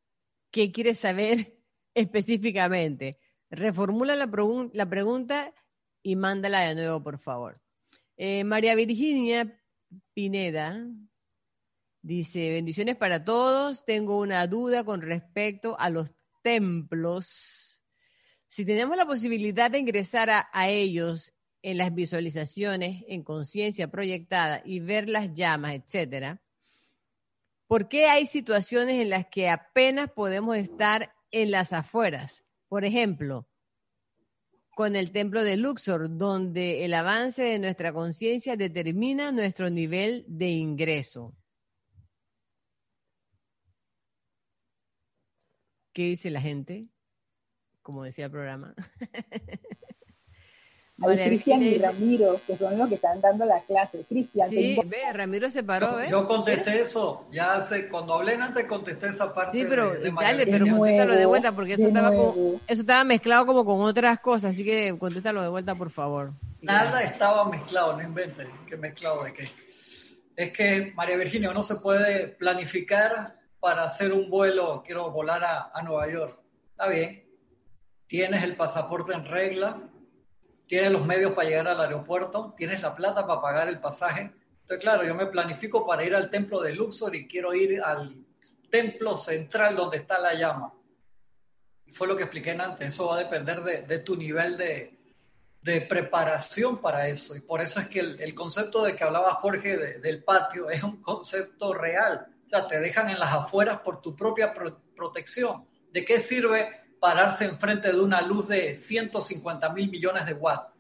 ¿qué quieres saber *laughs* específicamente? Reformula la, la pregunta y mándala de nuevo, por favor. Eh, María Virginia Pineda dice, bendiciones para todos. Tengo una duda con respecto a los templos. Si tenemos la posibilidad de ingresar a, a ellos en las visualizaciones, en conciencia proyectada y ver las llamas, etcétera, ¿por qué hay situaciones en las que apenas podemos estar en las afueras? Por ejemplo, con el templo de Luxor, donde el avance de nuestra conciencia determina nuestro nivel de ingreso. ¿Qué dice la gente? Como decía el programa. *laughs* Hay Cristian y Ramiro, que son los que están dando la clase. Cristian. Sí, ve, Ramiro se paró, ¿eh? Yo contesté eso, ya hace, cuando hablé antes contesté esa parte. Sí, pero de, dale, pero contéstalo de vuelta, porque eso estaba, eso estaba mezclado como con otras cosas, así que contéstalo de vuelta, por favor. Nada estaba mezclado, no inventen, que mezclado de qué. Es que, María Virginia, uno se puede planificar para hacer un vuelo, quiero volar a, a Nueva York. Está bien, tienes el pasaporte en regla, tienes los medios para llegar al aeropuerto, tienes la plata para pagar el pasaje. Entonces, claro, yo me planifico para ir al templo de Luxor y quiero ir al templo central donde está la llama. Fue lo que expliqué antes, eso va a depender de, tu nivel de, preparación para eso. Y por eso es que el, concepto de que hablaba Jorge del patio es un concepto real. O sea, te dejan en las afueras por tu propia protección. ¿De qué sirve pararse enfrente de una luz de 150 mil millones de watts.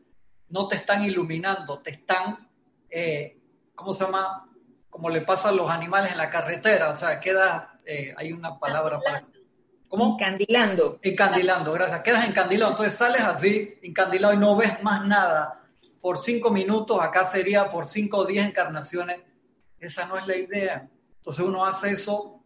No te están iluminando, te están, eh, ¿cómo se llama? Como le pasa a los animales en la carretera, o sea, queda, eh, hay una palabra para. ¿Cómo? Encandilando. Encandilando, gracias. Quedas encandilado, entonces sales así, encandilado y no ves más nada. Por cinco minutos, acá sería por cinco o diez encarnaciones. Esa no es la idea. Entonces uno hace eso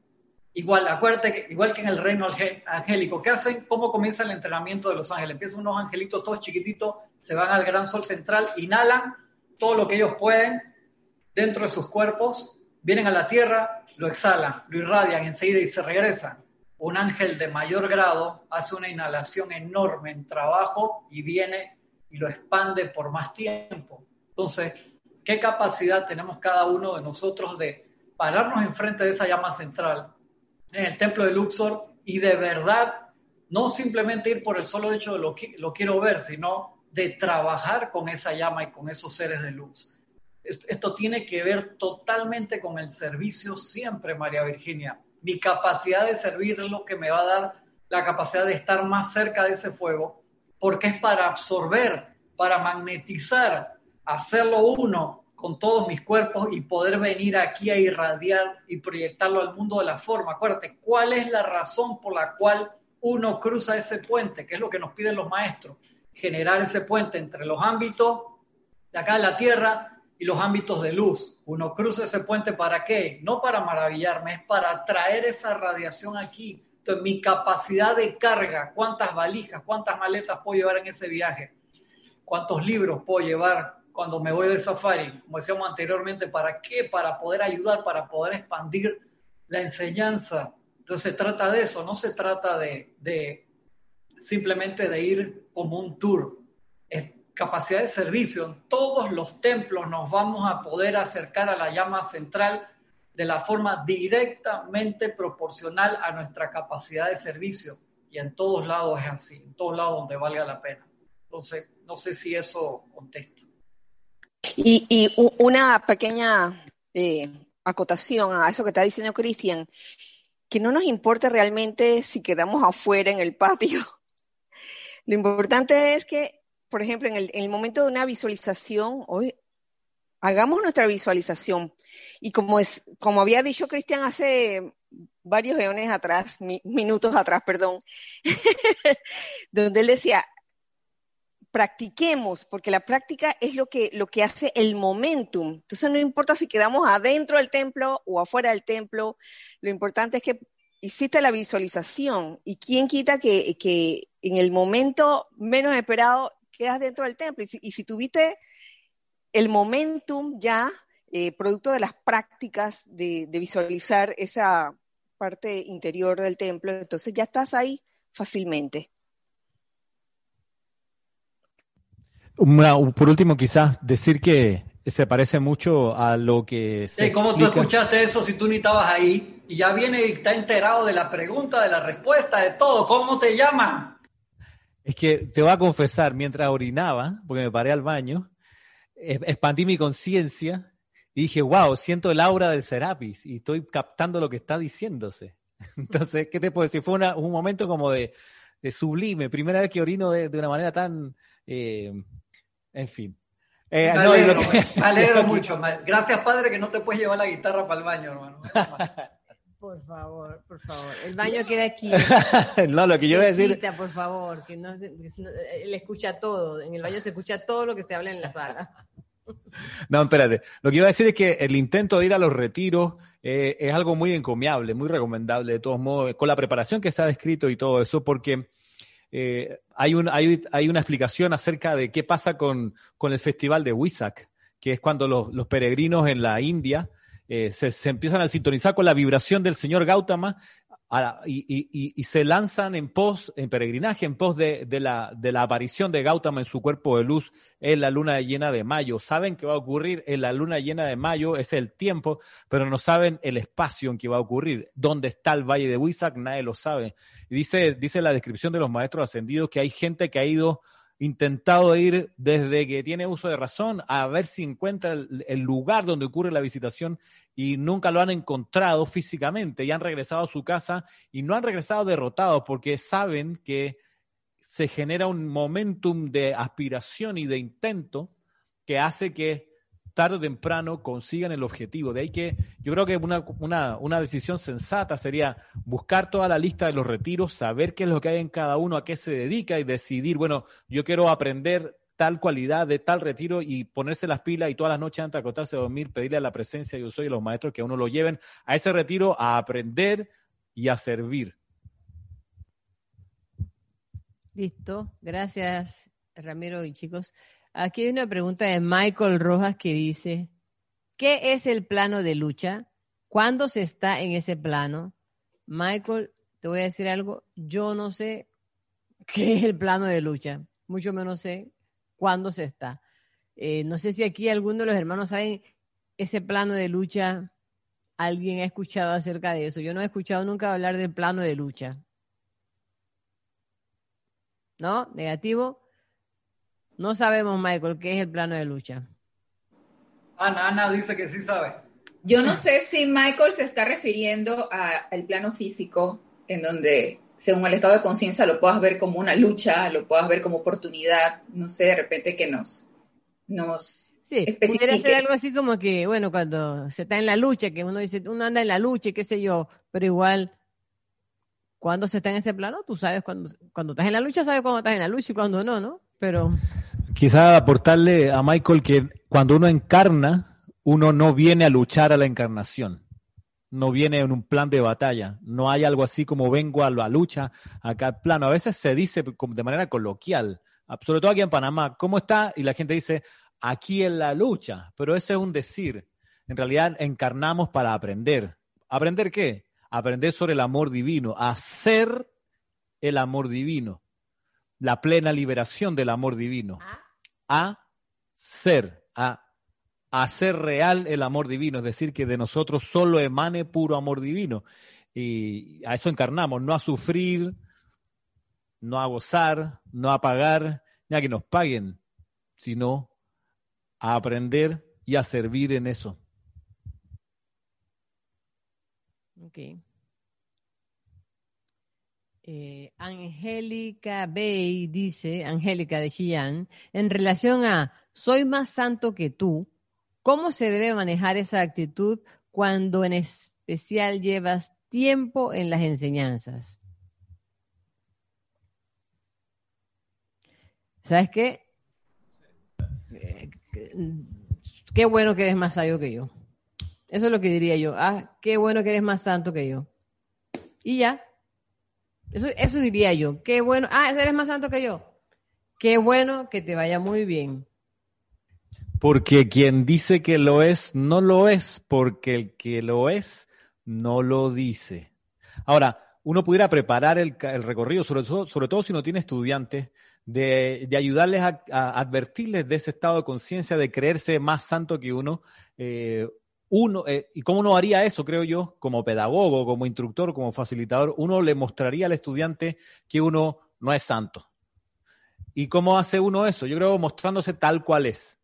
Igual, acuérdate que igual que en el reino angélico, ¿qué hacen? ¿Cómo comienza el entrenamiento de los ángeles? Empiezan unos angelitos todos chiquititos, se van al gran sol central, inhalan todo lo que ellos pueden dentro de sus cuerpos, vienen a la tierra, lo exhalan, lo irradian enseguida y se regresan. Un ángel de mayor grado hace una inhalación enorme en trabajo y viene y lo expande por más tiempo. Entonces, ¿qué capacidad tenemos cada uno de nosotros de pararnos enfrente de esa llama central, en el templo de Luxor y de verdad no simplemente ir por el solo hecho de lo que lo quiero ver, sino de trabajar con esa llama y con esos seres de luz. Esto tiene que ver totalmente con el servicio siempre, María Virginia. Mi capacidad de servir es lo que me va a dar la capacidad de estar más cerca de ese fuego, porque es para absorber, para magnetizar, hacerlo uno, con todos mis cuerpos y poder venir aquí a irradiar y proyectarlo al mundo de la forma. Acuérdate, ¿cuál es la razón por la cual uno cruza ese puente? ¿Qué es lo que nos piden los maestros? Generar ese puente entre los ámbitos de acá de la Tierra y los ámbitos de luz. Uno cruza ese puente para qué? No para maravillarme, es para traer esa radiación aquí. Entonces, mi capacidad de carga, cuántas valijas, cuántas maletas puedo llevar en ese viaje, cuántos libros puedo llevar, cuando me voy de safari, como decíamos anteriormente, ¿para qué? Para poder ayudar, para poder expandir la enseñanza. Entonces se trata de eso, no se trata de, de simplemente de ir como un tour. Es capacidad de servicio. En todos los templos nos vamos a poder acercar a la llama central de la forma directamente proporcional a nuestra capacidad de servicio. Y en todos lados es así, en todos lados donde valga la pena. Entonces, no sé si eso contesta. Y, una pequeña eh, acotación a eso que está diciendo Cristian. que no nos importa realmente si quedamos afuera en el patio. *laughs* Lo importante es que, por ejemplo, en el, momento de una visualización, hoy hagamos nuestra visualización. Y como, es, como había dicho Cristian hace varios eones atrás, minutos atrás, perdón, *laughs* donde él decía, practiquemos, porque la práctica es lo que, lo que hace el momentum. Entonces no importa si quedamos adentro del templo o afuera del templo, lo importante es que hiciste la visualización y quién quita que, que en el momento menos esperado quedas dentro del templo. Y si, tuviste el momentum ya, eh, producto de las prácticas de, de visualizar esa parte interior del templo, entonces ya estás ahí fácilmente. Por último, quizás decir que se parece mucho a lo que se. ¿Cómo tú escuchaste eso si tú ni estabas ahí? Y ya viene y está enterado de la pregunta, de la respuesta, de todo. ¿Cómo te llaman? Es que te voy a confesar, mientras orinaba, porque me paré al baño, expandí mi conciencia y dije, wow, siento el aura del Serapis y estoy captando lo que está diciéndose. *laughs* Entonces, ¿qué te puedo decir? Fue un momento como de, sublime, primera vez que orino de, una manera tan eh, en fin. Eh, me alegro, *laughs* mucho. Gracias, padre, que no te puedes llevar la guitarra para el baño, hermano. Por favor, por favor. El baño queda aquí. *laughs* no, lo que yo voy a decir. por favor, que no, él escucha todo. En el baño se escucha todo lo que se habla en la sala. No, espérate. Lo que iba a decir es que el intento de ir a los retiros eh, es algo muy encomiable, muy recomendable, de todos modos, con la preparación que se ha descrito y todo eso, porque eh, hay, un, hay, hay, una explicación acerca de qué pasa con, con el festival de Wisak, que es cuando los, los peregrinos en la India eh, se, se, empiezan a sintonizar con la vibración del señor Gautama y, se lanzan en pos, en peregrinaje, en pos de, la, de la aparición de Gautama en su cuerpo de luz en la luna llena de mayo. Saben que va a ocurrir en la luna llena de mayo, es el tiempo, pero no saben el espacio en que va a ocurrir. ¿Dónde está el valle de Huizac? Nadie lo sabe. Y dice, dice la descripción de los maestros ascendidos que hay gente que ha ido intentado ir desde que tiene uso de razón a ver si encuentra el, lugar donde ocurre la visitación y nunca lo han encontrado físicamente y han regresado a su casa y no han regresado derrotados porque saben que se genera un momentum de aspiración y de intento que hace que tarde o temprano consigan el objetivo. De ahí que yo creo que una, una, una, decisión sensata sería buscar toda la lista de los retiros, saber qué es lo que hay en cada uno, a qué se dedica y decidir, bueno, yo quiero aprender tal cualidad de tal retiro y ponerse las pilas y todas las noches antes de acostarse a dormir, pedirle a la presencia yo soy de los maestros que a uno lo lleven a ese retiro a aprender y a servir. Listo, gracias Ramiro y chicos. Aquí hay una pregunta de Michael Rojas que dice, ¿qué es el plano de lucha? ¿Cuándo se está en ese plano? Michael, te voy a decir algo, yo no sé qué es el plano de lucha, mucho menos sé cuándo se está. Eh, no sé si aquí alguno de los hermanos saben ese plano de lucha, alguien ha escuchado acerca de eso. Yo no he escuchado nunca hablar del plano de lucha. ¿No? Negativo. No sabemos, Michael, qué es el plano de lucha. Ana, Ana dice que sí sabe. Yo no sé si Michael se está refiriendo al plano físico, en donde, según el estado de conciencia, lo puedas ver como una lucha, lo puedas ver como oportunidad, no sé, de repente que nos... nos sí, pudiera ser algo así como que, bueno, cuando se está en la lucha, que uno dice, uno anda en la lucha, qué sé yo, pero igual, cuando se está en ese plano, tú sabes cuando, cuando estás en la lucha, sabes cuando estás en la lucha y cuando no, ¿no? Pero... Quizá aportarle a Michael que cuando uno encarna, uno no viene a luchar a la encarnación, no viene en un plan de batalla, no hay algo así como vengo a la lucha acá al plano. A veces se dice de manera coloquial, sobre todo aquí en Panamá, ¿cómo está? Y la gente dice, aquí en la lucha, pero eso es un decir. En realidad encarnamos para aprender. ¿Aprender qué? Aprender sobre el amor divino, hacer el amor divino la plena liberación del amor divino. A ser, a hacer real el amor divino, es decir, que de nosotros solo emane puro amor divino. Y a eso encarnamos, no a sufrir, no a gozar, no a pagar, ni a que nos paguen, sino a aprender y a servir en eso. Ok. Eh, Angélica Bay dice, Angélica de Xi'an, en relación a soy más santo que tú, ¿cómo se debe manejar esa actitud cuando en especial llevas tiempo en las enseñanzas? ¿Sabes qué? Eh, qué bueno que eres más sabio que yo. Eso es lo que diría yo. Ah, qué bueno que eres más santo que yo. Y ya. Eso, eso diría yo. Qué bueno. Ah, eres más santo que yo. Qué bueno que te vaya muy bien. Porque quien dice que lo es, no lo es, porque el que lo es, no lo dice. Ahora, uno pudiera preparar el, recorrido, sobre todo, sobre todo si no tiene estudiantes, de, ayudarles a, advertirles de ese estado de conciencia, de creerse más santo que uno. Eh, uno, eh, ¿Y cómo uno haría eso, creo yo, como pedagogo, como instructor, como facilitador? Uno le mostraría al estudiante que uno no es santo. ¿Y cómo hace uno eso? Yo creo mostrándose tal cual es.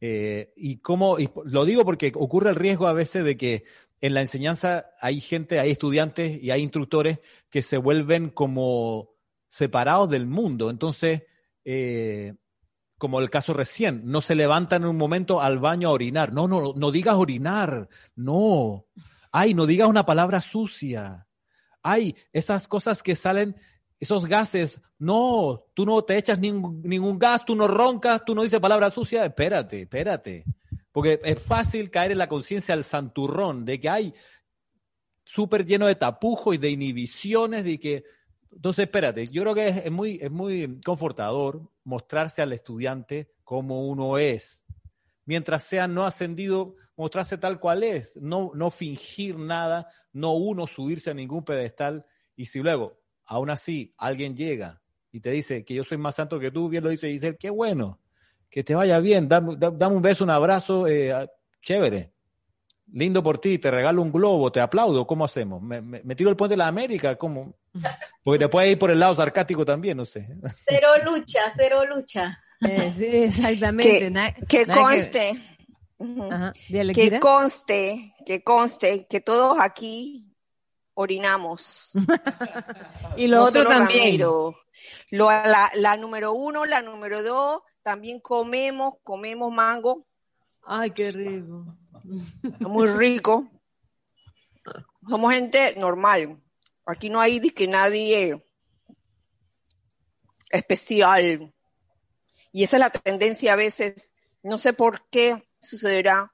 Eh, y cómo, y lo digo porque ocurre el riesgo a veces de que en la enseñanza hay gente, hay estudiantes y hay instructores que se vuelven como separados del mundo. Entonces, eh, como el caso recién, no se levantan en un momento al baño a orinar. No, no, no digas orinar. No. Ay, no digas una palabra sucia. Ay, esas cosas que salen, esos gases. No, tú no te echas ningún, ningún gas, tú no roncas, tú no dices palabra sucia. Espérate, espérate. Porque es fácil caer en la conciencia al santurrón de que hay súper lleno de tapujos y de inhibiciones, de que entonces, espérate, yo creo que es, muy, es muy confortador mostrarse al estudiante como uno es. Mientras sea no ascendido, mostrarse tal cual es, no, no fingir nada, no uno subirse a ningún pedestal. Y si luego, aún así, alguien llega y te dice que yo soy más santo que tú, bien lo dice, y dice, qué bueno, que te vaya bien, dame, un beso, un abrazo, eh, chévere lindo por ti, te regalo un globo, te aplaudo, ¿cómo hacemos? ¿Me, tiro el puente de la América? ¿Cómo? *laughs* Porque te puedes ir por el lado sarcástico también, no sé. *laughs* Cero lucha, cero lucha. Eh, sí, exactamente. Que, conste. que, conste, que conste que todos aquí orinamos. *laughs* y lo otro también. Lo, la, la número uno, la número dos, también comemos, comemos mango. Ay, qué rico muy rico. Somos gente normal. Aquí no hay que nadie especial. Y esa es la tendencia a veces. No sé por qué sucederá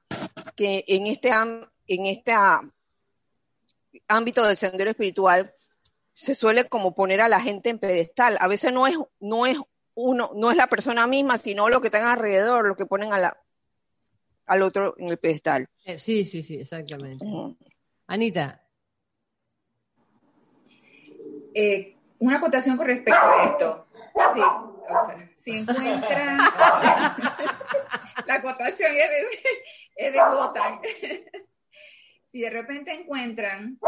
que en este, en este ámbito del sendero espiritual se suele como poner a la gente en pedestal. A veces no es, no es uno, no es la persona misma, sino lo que están alrededor, lo que ponen a la, al otro en el pedestal. Eh, sí, sí, sí, exactamente. Anita. Eh, una acotación con respecto a esto. Sí, o sea, si encuentran. *laughs* la acotación es de, es de si de repente encuentran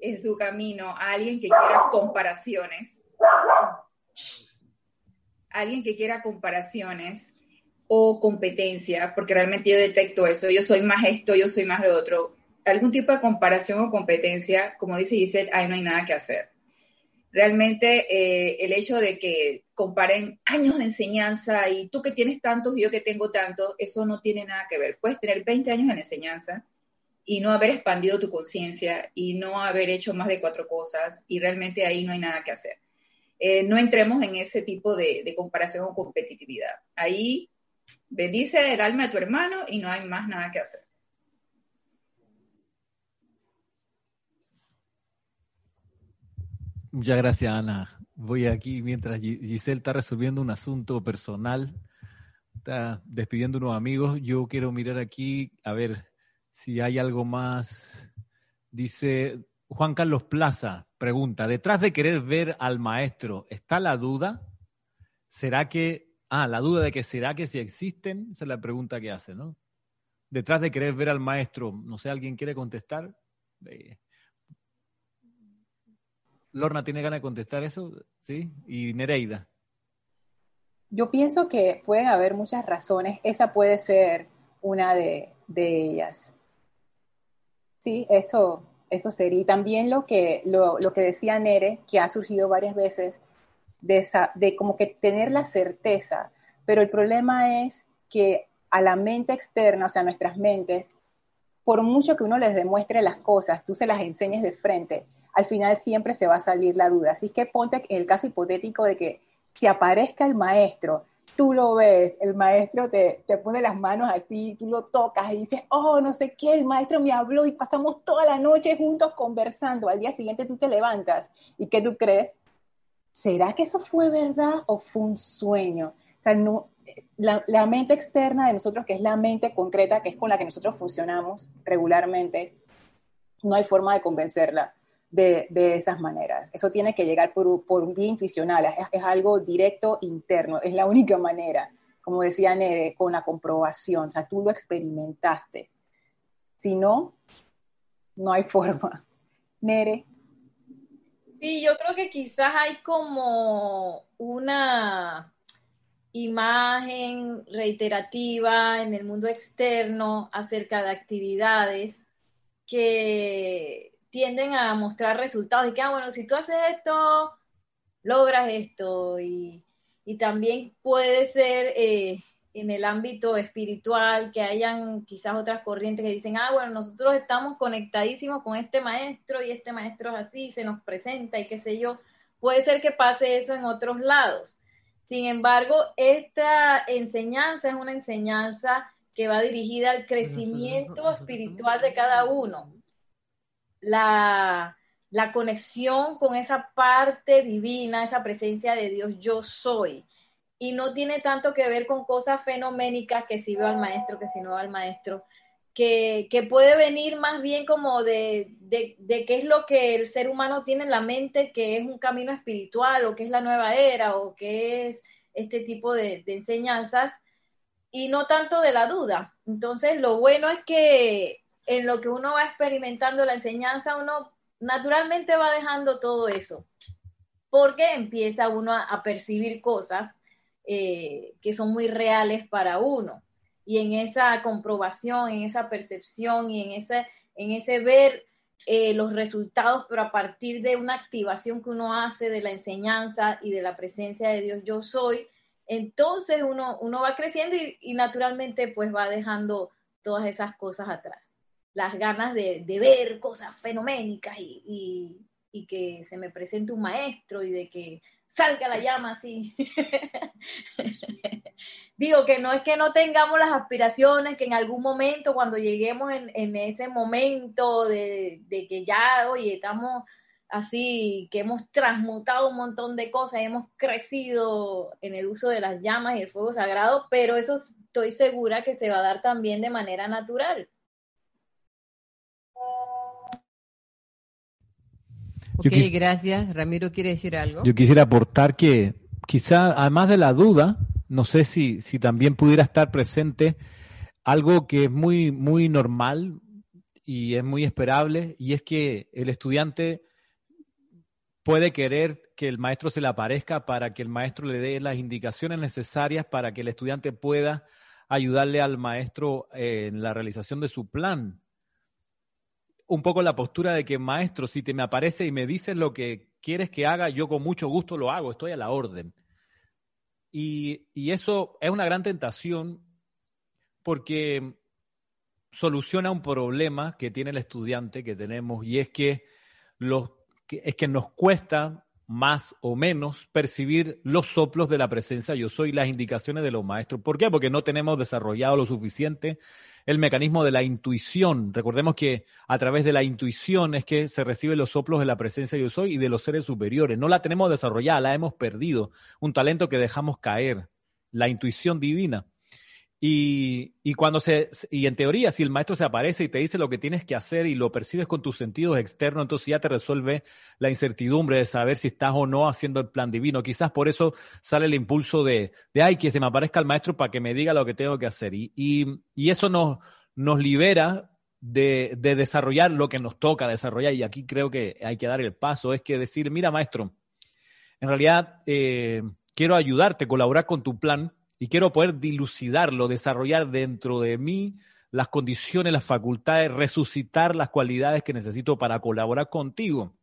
en su camino a alguien que quiera comparaciones, alguien que quiera comparaciones, o competencia, porque realmente yo detecto eso, yo soy más esto, yo soy más lo otro. Algún tipo de comparación o competencia, como dice Giselle, ahí no hay nada que hacer. Realmente eh, el hecho de que comparen años de enseñanza y tú que tienes tantos y yo que tengo tantos, eso no tiene nada que ver. Puedes tener 20 años en enseñanza y no haber expandido tu conciencia y no haber hecho más de cuatro cosas y realmente ahí no hay nada que hacer. Eh, no entremos en ese tipo de, de comparación o competitividad. Ahí Bendice el alma de tu hermano y no hay más nada que hacer. Muchas gracias, Ana. Voy aquí mientras Giselle está resolviendo un asunto personal, está despidiendo unos amigos. Yo quiero mirar aquí a ver si hay algo más. Dice Juan Carlos Plaza, pregunta, detrás de querer ver al maestro, ¿está la duda? ¿Será que Ah, la duda de que será que si existen, esa es la pregunta que hace, ¿no? Detrás de querer ver al maestro, no sé, ¿alguien quiere contestar? Lorna tiene ganas de contestar eso, ¿sí? Y Nereida. Yo pienso que pueden haber muchas razones, esa puede ser una de, ellas. Sí, eso, eso sería. Y también lo que, lo, lo que decía Nere, que ha surgido varias veces, de, esa, de como que tener la certeza, pero el problema es que a la mente externa, o sea, nuestras mentes, por mucho que uno les demuestre las cosas, tú se las enseñes de frente, al final siempre se va a salir la duda. Así que ponte en el caso hipotético de que si aparezca el maestro, tú lo ves, el maestro te, te pone las manos así, tú lo tocas y dices, oh, no sé qué, el maestro me habló y pasamos toda la noche juntos conversando. Al día siguiente tú te levantas y ¿qué tú crees? ¿Será que eso fue verdad o fue un sueño? O sea, no, la, la, mente externa de nosotros, que es la mente concreta, que es con la que nosotros funcionamos regularmente, no hay forma de convencerla de, de esas maneras. Eso tiene que llegar por, por un vía intuicional, es, es, algo directo interno, es la única manera, como decía Nere, con la comprobación, o sea, tú lo experimentaste. Si no, no hay forma. Nere. Sí, yo creo que quizás hay como una imagen reiterativa en el mundo externo acerca de actividades que tienden a mostrar resultados y que, ah, bueno, si tú haces esto, logras esto y, y también puede ser eh, en el ámbito espiritual que hayan quizás otras corrientes que dicen, ah, bueno, nosotros estamos conectadísimos con este maestro y este maestro es así, se nos presenta y qué sé yo. Puede ser que pase eso en otros lados. Sin embargo, esta enseñanza es una enseñanza que va dirigida al crecimiento espiritual de cada uno. La, la conexión con esa parte divina, esa presencia de Dios, yo soy. Y no tiene tanto que ver con cosas fenoménicas que si veo al maestro, que si no veo al maestro, que, que, puede venir más bien como de, de, de, qué es lo que el ser humano tiene en la mente, que es un camino espiritual, o que es la nueva era, o que es este tipo de, de enseñanzas, y no tanto de la duda. Entonces, lo bueno es que en lo que uno va experimentando la enseñanza, uno naturalmente va dejando todo eso, porque empieza uno a, percibir cosas eh, que son muy reales para uno y en esa comprobación, en esa percepción y en ese, en ese ver eh, los resultados, pero a partir de una activación que uno hace de la enseñanza y de la presencia de Dios, yo soy, entonces uno, uno va creciendo y, y naturalmente pues va dejando todas esas cosas atrás. Las ganas de, de ver cosas fenoménicas y, y, que se me presente un maestro y de que salga la llama así. *laughs* Digo que no es que no tengamos las aspiraciones, que en algún momento, cuando lleguemos en, en ese momento de, de, que ya, oye, estamos así, que hemos transmutado un montón de cosas, hemos crecido en el uso de las llamas y el fuego sagrado, pero eso estoy segura que se va a dar también de manera natural. Ok, quis... gracias. Ramiro quiere decir algo. Yo quisiera aportar que quizá, además de la duda, no sé si, si también pudiera estar presente algo que es muy, muy normal y es muy esperable, y es que el estudiante puede querer que el maestro se le aparezca para que el maestro le dé las indicaciones necesarias para que el estudiante pueda ayudarle al maestro en la realización de su plan. Un poco la postura de que, maestro, si te me aparece y me dices lo que quieres que haga, yo con mucho gusto lo hago, estoy a la orden. Y, y, eso es una gran tentación porque soluciona un problema que tiene el estudiante que tenemos y es que, los, es que nos cuesta más o menos percibir los soplos de la presencia yo soy, las indicaciones de los maestros. ¿Por qué? Porque no tenemos desarrollado lo suficiente el mecanismo de la intuición. Recordemos que a través de la intuición es que se reciben los soplos de la presencia yo soy y de los seres superiores. No la tenemos desarrollada, la hemos perdido. Un talento que dejamos caer, la intuición divina. Y, y, cuando se, y en teoría, si el maestro se aparece y te dice lo que tienes que hacer y lo percibes con tus sentidos externos, entonces ya te resuelve la incertidumbre de saber si estás o no haciendo el plan divino. Quizás por eso sale el impulso de, de ay, que se me aparezca el maestro para que me diga lo que tengo que hacer. Y, y, y eso nos, nos libera de, de desarrollar lo que nos toca desarrollar. Y aquí creo que hay que dar el paso, es que decir, mira, maestro, en realidad eh, quiero ayudarte, colaborar con tu plan y quiero poder dilucidarlo, desarrollar dentro de mí las condiciones, las facultades, resucitar las cualidades que necesito para colaborar contigo.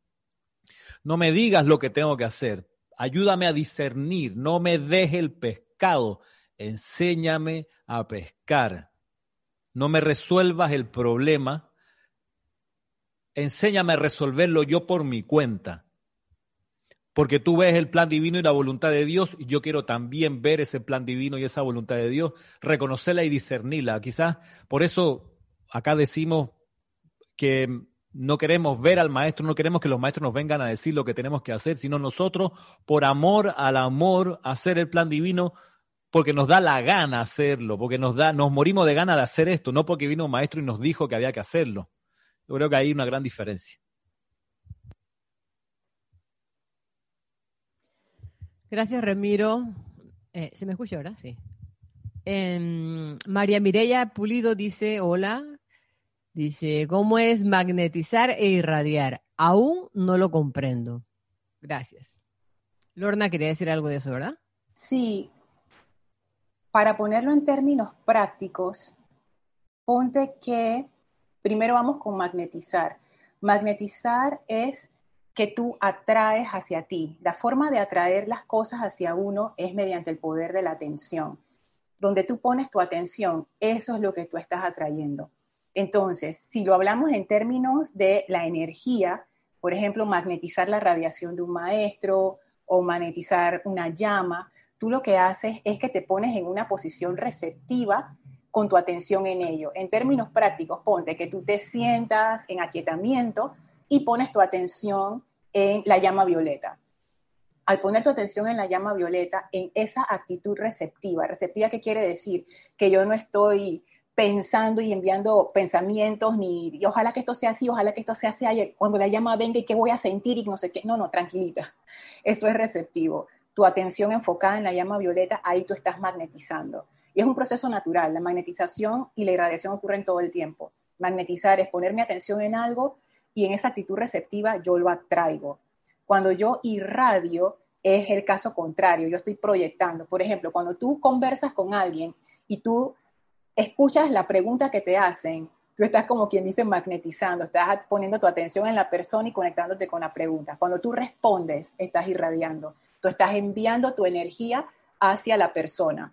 No me digas lo que tengo que hacer. Ayúdame a discernir. No me deje el pescado. Enséñame a pescar. No me resuelvas el problema. Enséñame a resolverlo yo por mi cuenta. Porque tú ves el plan divino y la voluntad de Dios y yo quiero también ver ese plan divino y esa voluntad de Dios, reconocerla y discernirla. Quizás por eso acá decimos que no queremos ver al maestro, no queremos que los maestros nos vengan a decir lo que tenemos que hacer, sino nosotros, por amor al amor, hacer el plan divino, porque nos da la gana hacerlo, porque nos da, nos morimos de gana de hacer esto, no porque vino un maestro y nos dijo que había que hacerlo. Yo creo que hay una gran diferencia. Gracias, Ramiro. Eh, ¿Se me escucha ahora? Sí. Em, María Mireya Pulido dice, hola, Dice, ¿cómo es magnetizar e irradiar? Aún no lo comprendo. Gracias. Lorna quería decir algo de eso, ¿verdad? Sí. Para ponerlo en términos prácticos, ponte que primero vamos con magnetizar. Magnetizar es que tú atraes hacia ti. La forma de atraer las cosas hacia uno es mediante el poder de la atención. Donde tú pones tu atención, eso es lo que tú estás atrayendo. Entonces, si lo hablamos en términos de la energía, por ejemplo, magnetizar la radiación de un maestro o magnetizar una llama, tú lo que haces es que te pones en una posición receptiva con tu atención en ello. En términos prácticos, ponte que tú te sientas en aquietamiento y pones tu atención en la llama violeta. Al poner tu atención en la llama violeta, en esa actitud receptiva, receptiva, ¿qué quiere decir? Que yo no estoy pensando y enviando pensamientos, ni y ojalá que esto sea así, ojalá que esto sea así, cuando la llama venga y qué voy a sentir y no sé qué. No, no, tranquilita. Eso es receptivo. Tu atención enfocada en la llama violeta, ahí tú estás magnetizando. Y es un proceso natural. La magnetización y la irradiación ocurren todo el tiempo. Magnetizar es poner mi atención en algo y en esa actitud receptiva yo lo atraigo. Cuando yo irradio, es el caso contrario, yo estoy proyectando. Por ejemplo, cuando tú conversas con alguien y tú escuchas la pregunta que te hacen, tú estás como quien dice magnetizando, estás poniendo tu atención en la persona y conectándote con la pregunta. Cuando tú respondes, estás irradiando, tú estás enviando tu energía hacia la persona.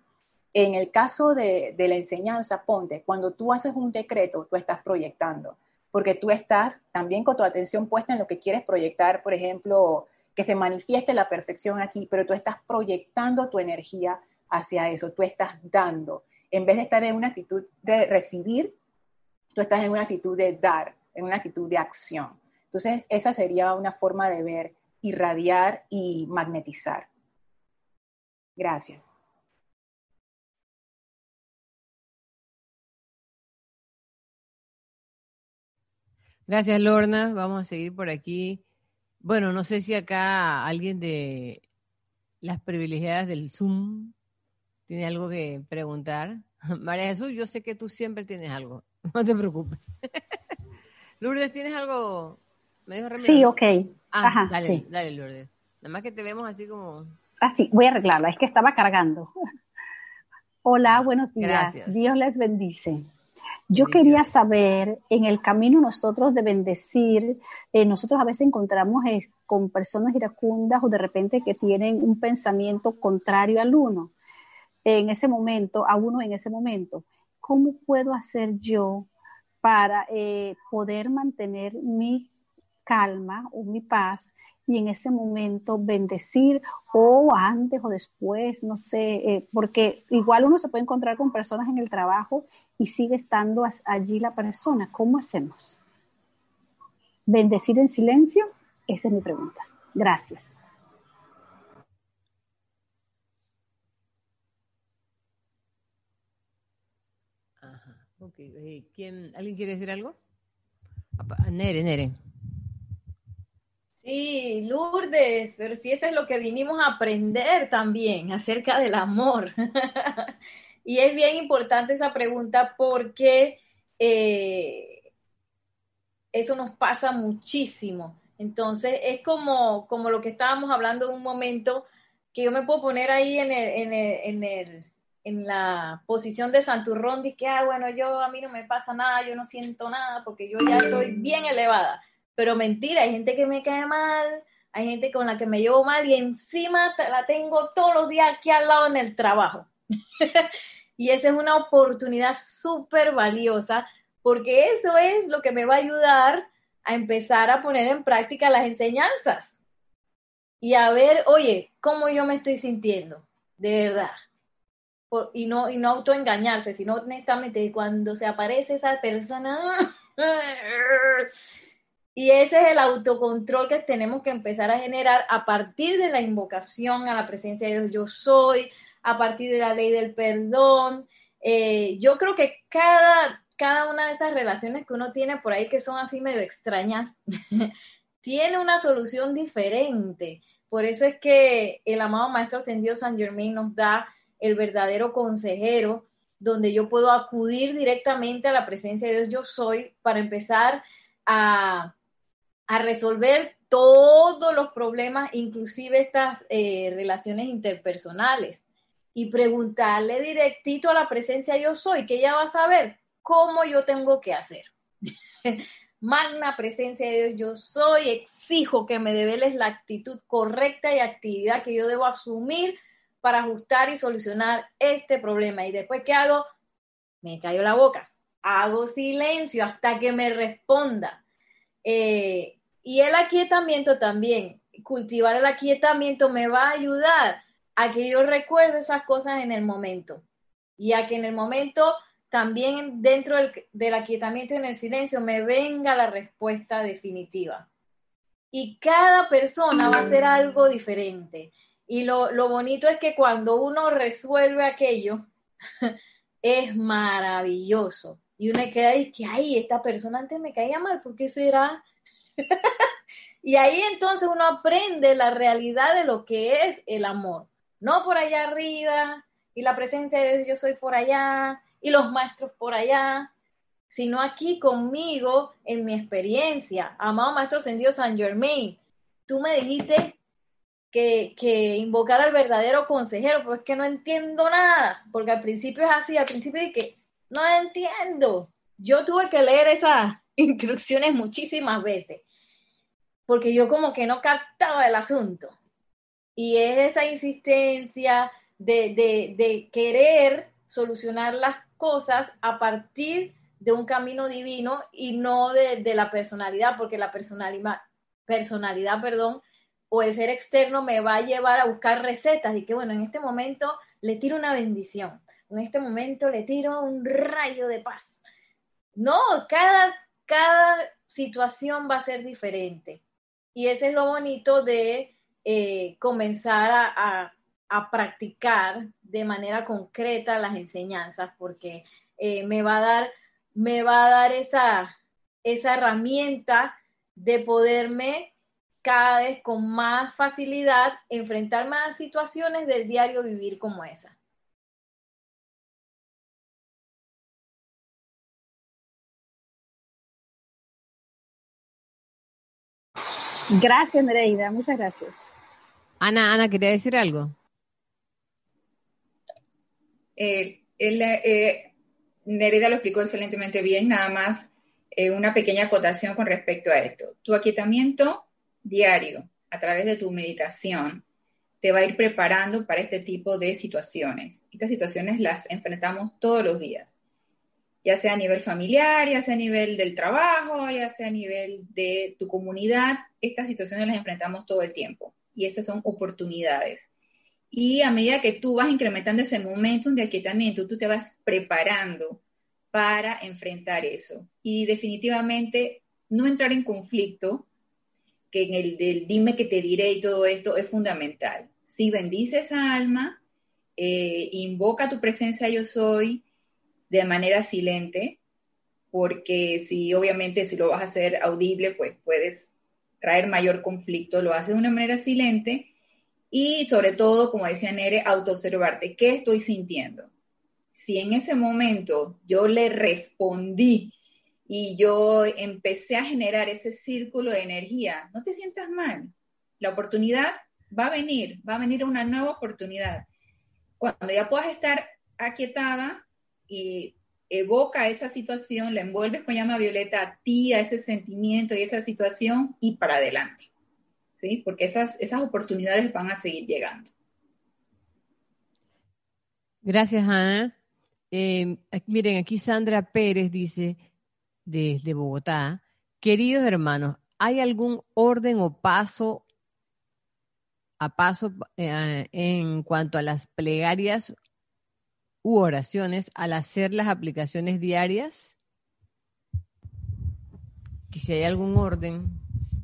En el caso de, la enseñanza, ponte, cuando tú haces un decreto, tú estás proyectando, porque tú estás también con tu atención puesta en lo que quieres proyectar, por ejemplo, que se manifieste la perfección aquí, pero tú estás proyectando tu energía hacia eso, tú estás dando en vez de estar en una actitud de recibir, tú estás en una actitud de dar, en una actitud de acción. Entonces, esa sería una forma de ver, irradiar y magnetizar. Gracias. Gracias, Lorna. Vamos a seguir por aquí. Bueno, no sé si acá alguien de las privilegiadas del Zoom tiene algo que preguntar. *laughs* María Jesús, yo sé que tú siempre tienes algo, *laughs* no te preocupes. *laughs* Lourdes, ¿tienes algo? sí, ok. Ah, Ajá, dale, dale, Lourdes. Nada más que te vemos así como... Ah, sí, voy a arreglarla, es que estaba cargando. Hola, buenos días. Dios les bendice. Yo quería saber, en el camino nosotros de bendecir, eh, nosotros a veces encontramos eh, con personas iracundas o de repente que tienen un pensamiento contrario al uno en ese momento, a uno en ese momento. ¿Cómo puedo hacer yo para eh, poder mantener mi calma o mi paz y en ese momento bendecir o antes o después, no sé, eh, porque igual uno se puede encontrar con personas en el trabajo y sigue estando allí la persona. ¿Cómo hacemos? ¿Bendecir en silencio? Esa es mi pregunta. Gracias. Eh, ¿Quién, ¿Alguien quiere decir algo? Nere, Nere. Sí, Lourdes, pero si eso es lo que vinimos a aprender también acerca del amor. *laughs* y es bien importante esa pregunta porque eh, eso nos pasa muchísimo. Entonces, es como, como lo que estábamos hablando en un momento, que yo me puedo poner ahí en el, en el en la posición de Santurrón, que, ah, bueno, yo a mí no me pasa nada, yo no siento nada, porque yo ya estoy bien elevada. Pero mentira, hay gente que me cae mal, hay gente con la que me llevo mal y encima la tengo todos los días aquí al lado en el trabajo. *laughs* y esa es una oportunidad súper valiosa porque eso es lo que me va a ayudar a empezar a poner en práctica las enseñanzas y a ver, oye, cómo yo me estoy sintiendo, de verdad y no, y no autoengañarse, sino honestamente cuando se aparece esa persona. *laughs* Y ese es el autocontrol que tenemos que empezar a generar a partir de la invocación a la presencia de Dios yo soy, a partir de la ley del perdón. Eh, yo creo que cada, cada una de esas relaciones que uno tiene por ahí que son así medio extrañas, *laughs* tiene una solución diferente. Por eso es que el amado Maestro Ascendido San Germain nos da el verdadero consejero, donde yo puedo acudir directamente a la presencia de Dios yo soy para empezar a, resolver todos los problemas, inclusive estas eh, relaciones interpersonales, y preguntarle directito a la presencia yo soy, que ella va a saber cómo yo tengo que hacer. *laughs* Magna presencia de Dios, yo soy, exijo que me develes la actitud correcta y actividad que yo debo asumir para ajustar y solucionar este problema. Y después, ¿qué hago? Me cayó la boca. Hago silencio hasta que me responda. Eh, y el aquietamiento también, cultivar el aquietamiento me va a ayudar a que yo recuerde esas cosas en el momento. Y a que en el momento también dentro del, del aquietamiento y en el silencio me venga la respuesta definitiva. Y cada persona va a hacer algo diferente. Y lo, bonito es que cuando uno resuelve aquello, *laughs* es maravilloso. Y uno queda y que, ay, esta persona antes me caía mal, ¿por qué será? *laughs* y ahí entonces uno aprende la realidad de lo que es el amor. No por allá arriba, y la presencia de Dios, yo soy por allá, y los maestros por allá, sino aquí conmigo, en mi experiencia. Amado Maestro Ascendido San Germain, tú me dijiste que, invocar al verdadero consejero, pero es que no entiendo nada, porque al principio es así, al principio es que no entiendo. Yo tuve que leer esas *laughs* instrucciones muchísimas veces, porque yo como que no captaba el asunto. Y es esa insistencia de, querer solucionar las cosas a partir de un camino divino y no de, de la personalidad, porque la personalidad, personalidad, perdón, o el ser externo me va a llevar a buscar recetas y que bueno, en este momento le tiro una bendición, en este momento le tiro un rayo de paz. No, cada, cada situación va a ser diferente. Y ese es lo bonito de eh, comenzar a, practicar de manera concreta las enseñanzas, porque eh, me va a dar, me va a dar esa, esa herramienta de poderme cada vez con más facilidad enfrentar más situaciones del diario vivir como esa. Gracias, Nereida, muchas gracias. Ana, Ana, quería decir algo. Eh, eh, Nereida lo explicó excelentemente bien, nada más eh, una pequeña acotación con respecto a esto. Tu aquietamiento diario a través de tu meditación te va a ir preparando para este tipo de situaciones. Estas situaciones las enfrentamos todos los días, ya sea a nivel familiar, ya sea a nivel del trabajo, ya sea a nivel de tu comunidad. Estas situaciones las enfrentamos todo el tiempo y estas son oportunidades. Y a medida que tú vas incrementando ese momento de aquietamiento, tú te vas preparando para enfrentar eso. Y definitivamente no entrar en conflicto que en el del dime que te diré y todo esto es fundamental. Si bendice esa alma, eh, invoca tu presencia yo soy de manera silente, porque si obviamente si lo vas a hacer audible, pues puedes traer mayor conflicto, lo haces de una manera silente y sobre todo, como decía Nere, autoobservarte, ¿qué estoy sintiendo? Si en ese momento yo le respondí y yo empecé a generar ese círculo de energía. No te sientas mal. La oportunidad va a venir, va a venir una nueva oportunidad. Cuando ya puedas estar aquietada y evoca esa situación, la envuelves con llama violeta a ti, a ese sentimiento y esa situación y para adelante. ¿Sí? Porque esas, esas oportunidades van a seguir llegando. Gracias, Ana. Eh, miren, aquí Sandra Pérez dice, desde Bogotá, queridos hermanos, ¿hay algún orden o paso a paso eh, en cuanto a las plegarias u oraciones al hacer las aplicaciones diarias? Que si hay algún orden.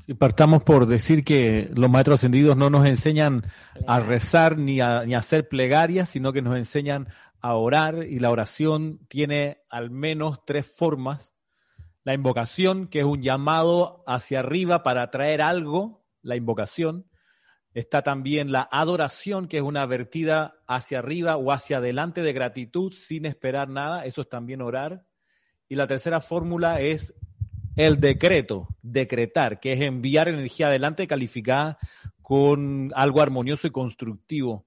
Y partamos por decir que los maestros ascendidos no nos enseñan a rezar ni a, ni a hacer plegarias, sino que nos enseñan a orar y la oración tiene al menos tres formas. La invocación, que es un llamado hacia arriba para traer algo, la invocación. Está también la adoración, que es una vertida hacia arriba o hacia adelante de gratitud sin esperar nada. Eso es también orar. Y la tercera fórmula es el decreto, decretar, que es enviar energía adelante calificada con algo armonioso y constructivo.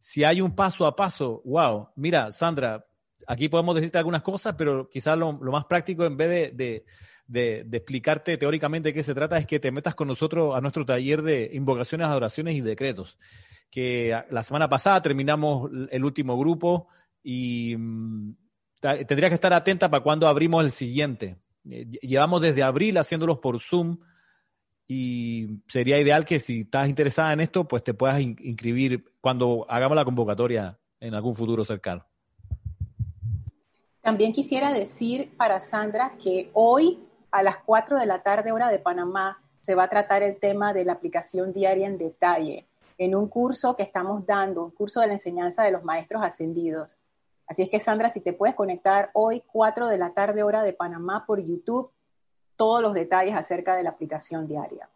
Si hay un paso a paso, wow, mira, Sandra, aquí podemos decirte algunas cosas, pero quizás lo, más práctico en vez de de, explicarte teóricamente de qué se trata es que te metas con nosotros a nuestro taller de invocaciones, adoraciones y decretos. Que la semana pasada terminamos el último grupo y mm, tendría que estar atenta para cuando abrimos el siguiente. Eh, llevamos desde abril haciéndolos por Zoom y sería ideal que si estás interesada en esto, pues te puedas inscribir cuando hagamos la convocatoria en algún futuro cercano. También quisiera decir para Sandra que hoy a las 4 de la tarde hora de Panamá se va a tratar el tema de la aplicación diaria en detalle en un curso que estamos dando, un curso de la enseñanza de los maestros ascendidos. Así es que Sandra, si te puedes conectar hoy 4 de la tarde hora de Panamá por YouTube, todos los detalles acerca de la aplicación diaria.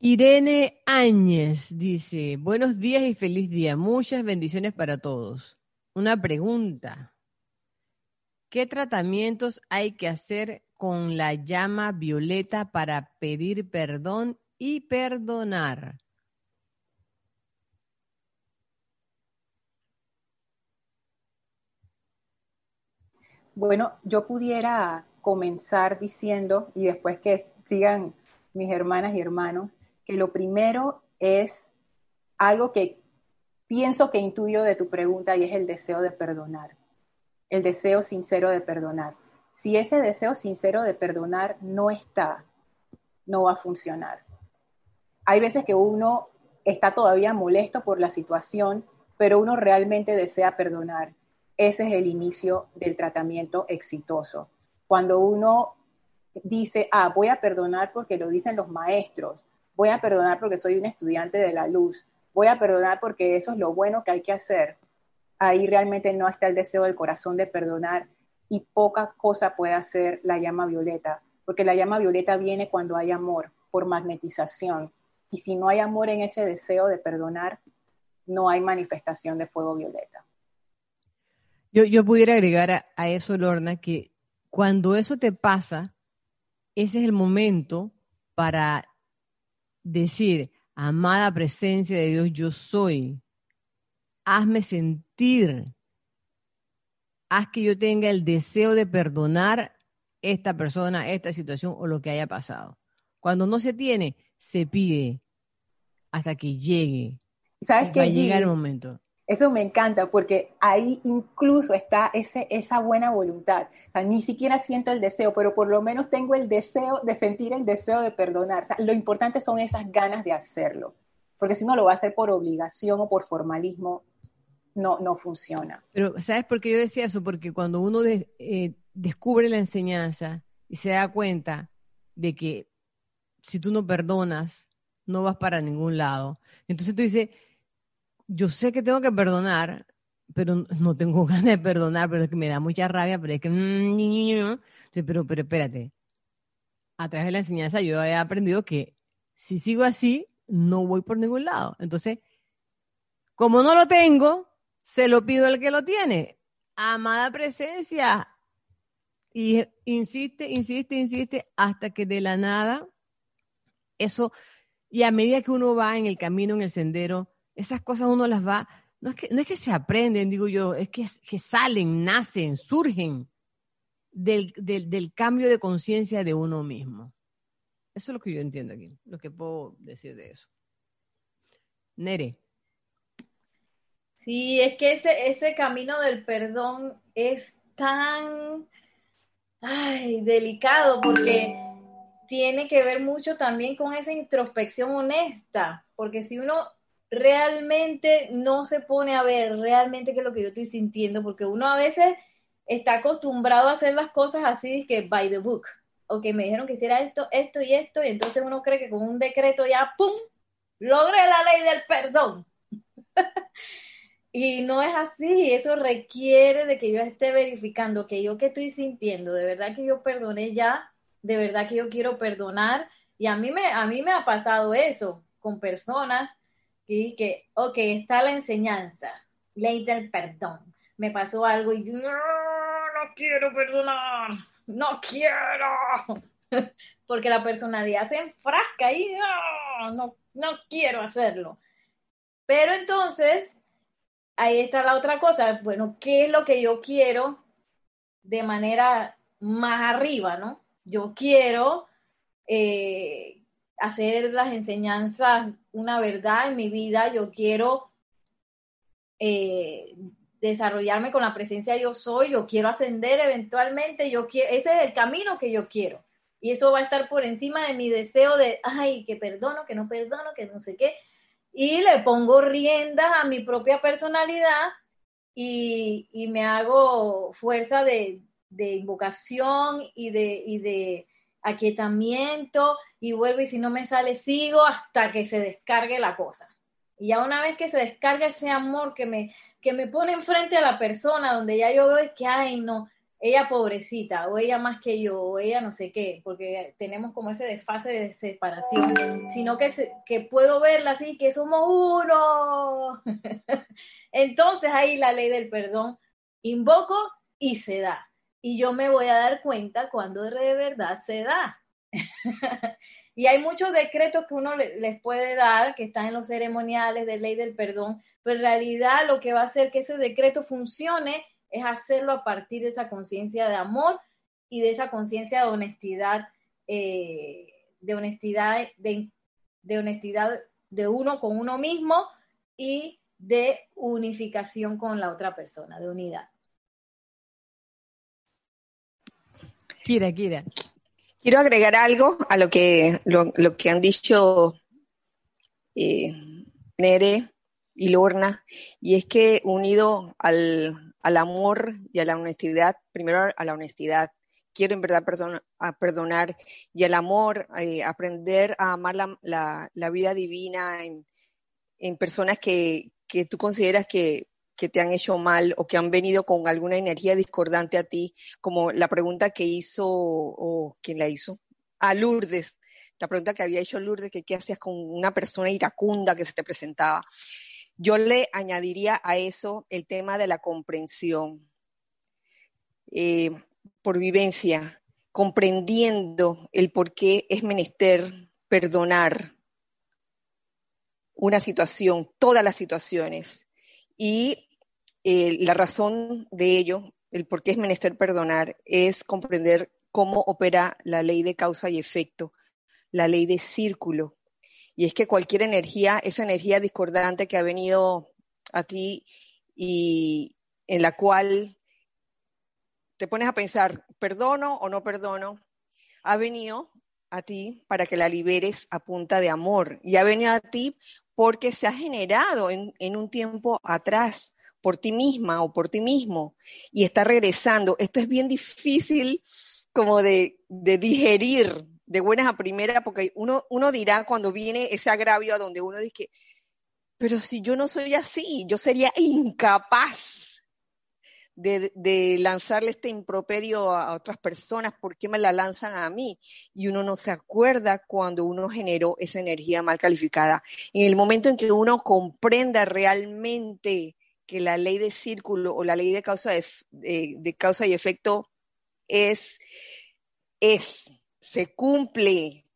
Irene Áñez dice, buenos días y feliz día. Muchas bendiciones para todos. Una pregunta. ¿Qué tratamientos hay que hacer con la llama violeta para pedir perdón y perdonar? Bueno, yo pudiera comenzar diciendo, y después que sigan mis hermanas y hermanos, que lo primero es algo que pienso que intuyo de tu pregunta y es el deseo de perdonar el deseo sincero de perdonar. Si ese deseo sincero de perdonar no está, no va a funcionar. Hay veces que uno está todavía molesto por la situación, pero uno realmente desea perdonar. Ese es el inicio del tratamiento exitoso. Cuando uno dice, ah, voy a perdonar porque lo dicen los maestros, voy a perdonar porque soy un estudiante de la luz, voy a perdonar porque eso es lo bueno que hay que hacer ahí realmente no está el deseo del corazón de perdonar y poca cosa puede hacer la llama violeta, porque la llama violeta viene cuando hay amor, por magnetización. Y si no hay amor en ese deseo de perdonar, no hay manifestación de fuego violeta. Yo, pudiera agregar a, eso, Lorna, que cuando eso te pasa, ese es el momento para decir, amada presencia de Dios, yo soy, hazme sentir, haz que yo tenga el deseo de perdonar esta persona, esta situación o lo que haya pasado. Cuando no se tiene, se pide hasta que llegue. ¿Sabes qué? Va a llegar el momento. Eso me encanta porque ahí incluso está ese, esa buena voluntad. O sea, ni siquiera siento el deseo, pero por lo menos tengo el deseo de sentir el deseo de perdonar. O sea, lo importante son esas ganas de hacerlo. Porque si uno lo va a hacer por obligación o por formalismo, no, no funciona. Pero, ¿sabes por qué yo decía eso? Porque cuando uno eh, descubre la enseñanza y se da cuenta de que si tú no perdonas, no vas para ningún lado. Entonces tú dices, yo sé que tengo que perdonar, pero no tengo *laughs* ganas de perdonar, pero es que me da mucha rabia, pero es que... Mm, pero, pero espérate, a través de la enseñanza yo he aprendido que si sigo así, no voy por ningún lado. Entonces, como no lo tengo, se lo pido al que lo tiene. Amada presencia. Y insiste, insiste, insiste, hasta que de la nada, eso, y a medida que uno va en el camino, en el sendero, esas cosas uno las va, no es que, no es que se aprenden, digo yo, es que, que salen, nacen, surgen del, del cambio de conciencia de uno mismo. Eso es lo que yo entiendo aquí, lo que puedo decir de eso. Nere. Sí, es que ese, ese camino del perdón es tan ay, delicado porque tiene que ver mucho también con esa introspección honesta, porque si uno realmente no se pone a ver realmente qué es lo que yo estoy sintiendo, porque uno a veces está acostumbrado a hacer las cosas así, que by the book, o que me dijeron que hiciera esto, esto y esto, y entonces uno cree que con un decreto ya, ¡pum!, logré la ley del perdón. *laughs* y no es así, eso requiere de que yo esté verificando que yo que estoy sintiendo, de verdad que yo perdoné ya, de verdad que yo quiero perdonar. Y a mí me, a mí me ha pasado eso con personas que, que ok, está la enseñanza, ley del perdón. Me pasó algo y yo, no, no quiero perdonar, no quiero. *laughs* Porque la personalidad se enfrasca y no, no no quiero hacerlo. Pero entonces, ahí está la otra cosa. Bueno, ¿qué es lo que yo quiero de manera más arriba, no? Yo quiero eh, hacer las enseñanzas una verdad en mi vida. Yo quiero eh, desarrollarme con la presencia yo soy. Yo quiero ascender eventualmente. Yo quiero, ese es el camino que yo quiero y eso va a estar por encima de mi deseo de, ay, que perdono, que no perdono, que no sé qué. Y le pongo riendas a mi propia personalidad y, me hago fuerza de, invocación y de, y de aquietamiento y vuelvo y si no me sale sigo hasta que se descargue la cosa. Y ya una vez que se descarga ese amor que me, que me pone enfrente a la persona, donde ya yo veo que, ay, no, ella pobrecita, o ella más que yo, o ella no sé qué, porque tenemos como ese desfase de separación, sino que, que puedo verla así, que somos uno. *laughs* Entonces ahí la ley del perdón, invoco y se da. Y yo me voy a dar cuenta cuando de verdad se da. *laughs* y hay muchos decretos que uno les puede dar, que están en los ceremoniales de ley del perdón, pero en realidad lo que va a hacer que ese decreto funcione es hacerlo a partir de esa conciencia de amor y de esa conciencia de honestidad, eh, de honestidad, de, de honestidad de uno con uno mismo y de unificación con la otra persona, de unidad. Kira, Kira. Quiero agregar algo a lo que, lo, que han dicho eh, Nere y Lorna, y es que unido al, al amor y a la honestidad, primero a la honestidad. Quiero en verdad a perdonar y al amor, eh, aprender a amar la, la, vida divina en, en personas que, que, tú consideras que, que te han hecho mal o que han venido con alguna energía discordante a ti, como la pregunta que hizo, o quién la hizo, a Lourdes, la pregunta que había hecho Lourdes, que qué hacías con una persona iracunda que se te presentaba. Yo le añadiría a eso el tema de la comprensión eh, por vivencia, comprendiendo el por qué es menester perdonar una situación, todas las situaciones. Y eh, la razón de ello, el por qué es menester perdonar, es comprender cómo opera la ley de causa y efecto, la ley de círculo, y es que cualquier energía, esa energía discordante que ha venido a ti y en la cual te pones a pensar, ¿perdono o no perdono? Ha venido a ti para que la liberes a punta de amor y ha venido a ti porque se ha generado en, un tiempo atrás por ti misma o por ti mismo y está regresando. Esto es bien difícil como de, de digerir, de buenas a primeras, porque uno, uno dirá cuando viene ese agravio a donde uno dice, pero si yo no soy así, yo sería incapaz de, de, lanzarle este improperio a otras personas, ¿por qué me la lanzan a mí? Y uno no se acuerda cuando uno generó esa energía mal calificada. En el momento en que uno comprenda realmente que la ley de círculo o la ley de causa, de, de causa y efecto es, es se cumple.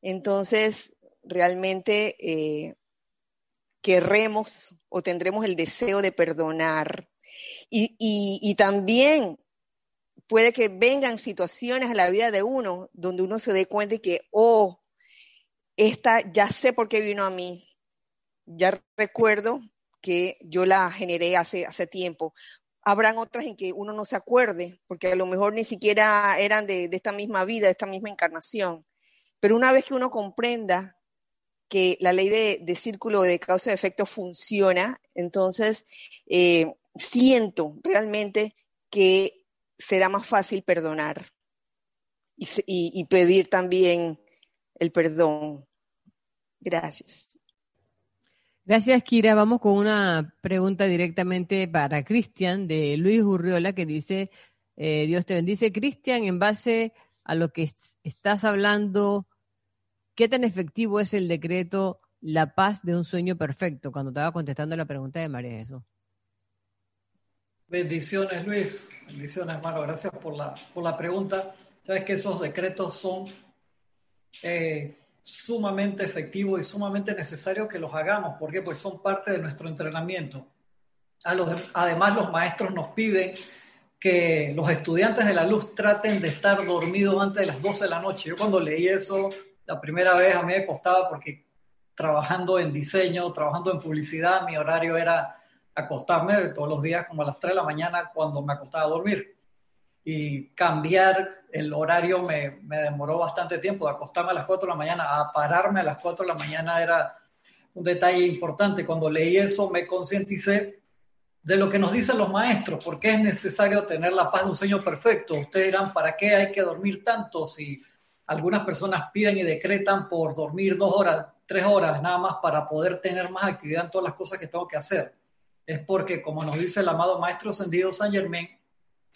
Entonces, realmente eh, querremos o tendremos el deseo de perdonar. Y, también puede que vengan situaciones a la vida de uno donde uno se dé cuenta de que, oh, esta ya sé por qué vino a mí. Ya recuerdo que yo la generé hace, hace tiempo. Habrán otras en que uno no se acuerde, porque a lo mejor ni siquiera eran de, de esta misma vida, de esta misma encarnación. Pero una vez que uno comprenda que la ley de, círculo de causa y efecto funciona, entonces eh, siento realmente que será más fácil perdonar y, pedir también el perdón. Gracias. Gracias, Kira. Vamos con una pregunta directamente para Cristian de Luis Urriola que dice, eh, Dios te bendice. Cristian, en base a lo que estás hablando ¿Qué tan efectivo es el decreto La paz de un sueño perfecto? Cuando estaba contestando la pregunta de María Jesús. Bendiciones, Luis. Bendiciones, hermano. Gracias por la, por la pregunta. Sabes que esos decretos son eh, sumamente efectivos y sumamente necesarios que los hagamos. ¿Por qué? Pues son parte de nuestro entrenamiento. además, los maestros nos piden que los estudiantes de la luz traten de estar dormidos antes de las 12 de la noche. Yo cuando leí eso la primera vez a mí me costaba porque trabajando en diseño, trabajando en publicidad, mi horario era acostarme todos los días como a las 3 de la mañana cuando me acostaba a dormir. Y cambiar el horario me, me demoró bastante tiempo, acostarme a las 4 de la mañana a pararme a las 4 de la mañana era un detalle importante. Cuando leí eso me concienticé de lo que nos dicen los maestros, porque es necesario tener la paz de un sueño perfecto. Ustedes dirán, ¿para qué hay que dormir tanto si algunas personas piden y decretan por dormir dos horas, tres horas nada más para poder tener más actividad en todas las cosas que tengo que hacer. Es porque, como nos dice el amado Maestro Ascendido San Germain,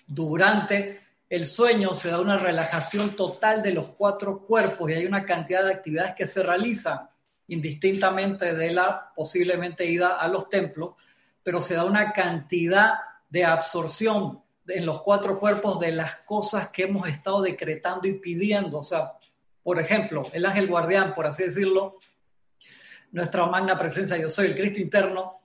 durante el sueño se da una relajación total de los cuatro cuerpos y hay una cantidad de actividades que se realizan indistintamente de la posiblemente ida a los templos, pero se da una cantidad de absorción en los cuatro cuerpos de las cosas que hemos estado decretando y pidiendo. O sea, por ejemplo, el ángel guardián, por así decirlo, nuestra magna presencia, yo soy el Cristo interno,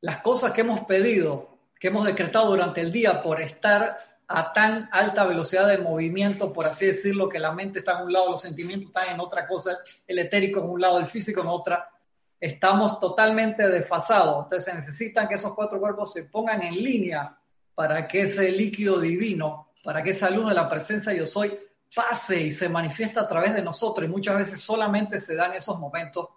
las cosas que hemos pedido, que hemos decretado durante el día por estar a tan alta velocidad de movimiento, por así decirlo, que la mente está en un lado, los sentimientos están en otra cosa, el etérico en un lado, el físico en otra, estamos totalmente desfasados. Entonces se necesitan que esos cuatro cuerpos se pongan en línea para que ese líquido divino, para que esa luz de la presencia yo soy pase y se manifiesta a través de nosotros. Y muchas veces solamente se dan esos momentos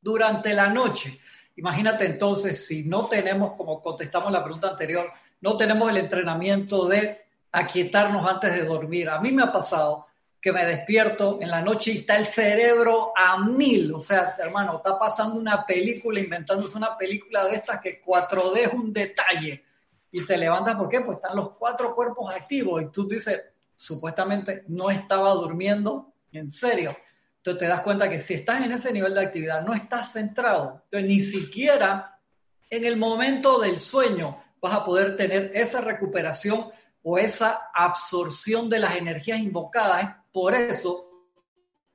durante la noche. Imagínate entonces si no tenemos, como contestamos la pregunta anterior, no tenemos el entrenamiento de aquietarnos antes de dormir. A mí me ha pasado que me despierto en la noche y está el cerebro a mil. O sea, hermano, está pasando una película, inventándose una película de estas que 4D es un detalle y te levantas, ¿por qué? Pues están los cuatro cuerpos activos y tú dices, supuestamente no estaba durmiendo, en serio. Entonces te das cuenta que si estás en ese nivel de actividad, no estás centrado. Entonces ni siquiera en el momento del sueño vas a poder tener esa recuperación o esa absorción de las energías invocadas. Por eso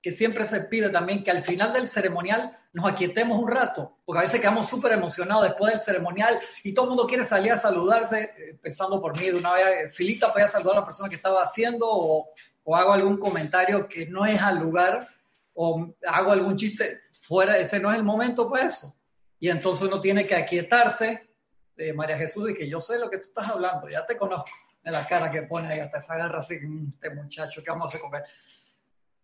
que siempre se pide también que al final del ceremonial nos aquietemos un rato, porque a veces quedamos súper emocionados después del ceremonial y todo el mundo quiere salir a saludarse, eh, pensando por mí, de una vez, eh, filita para saludar a la persona que estaba haciendo o, o, hago algún comentario que no es al lugar o hago algún chiste fuera, ese no es el momento para eso. Y entonces uno tiene que aquietarse, de María Jesús, y que yo sé lo que tú estás hablando, ya te conozco, de la cara que pone ahí, hasta esa garra así, mm, este muchacho, ¿qué vamos a hacer comer?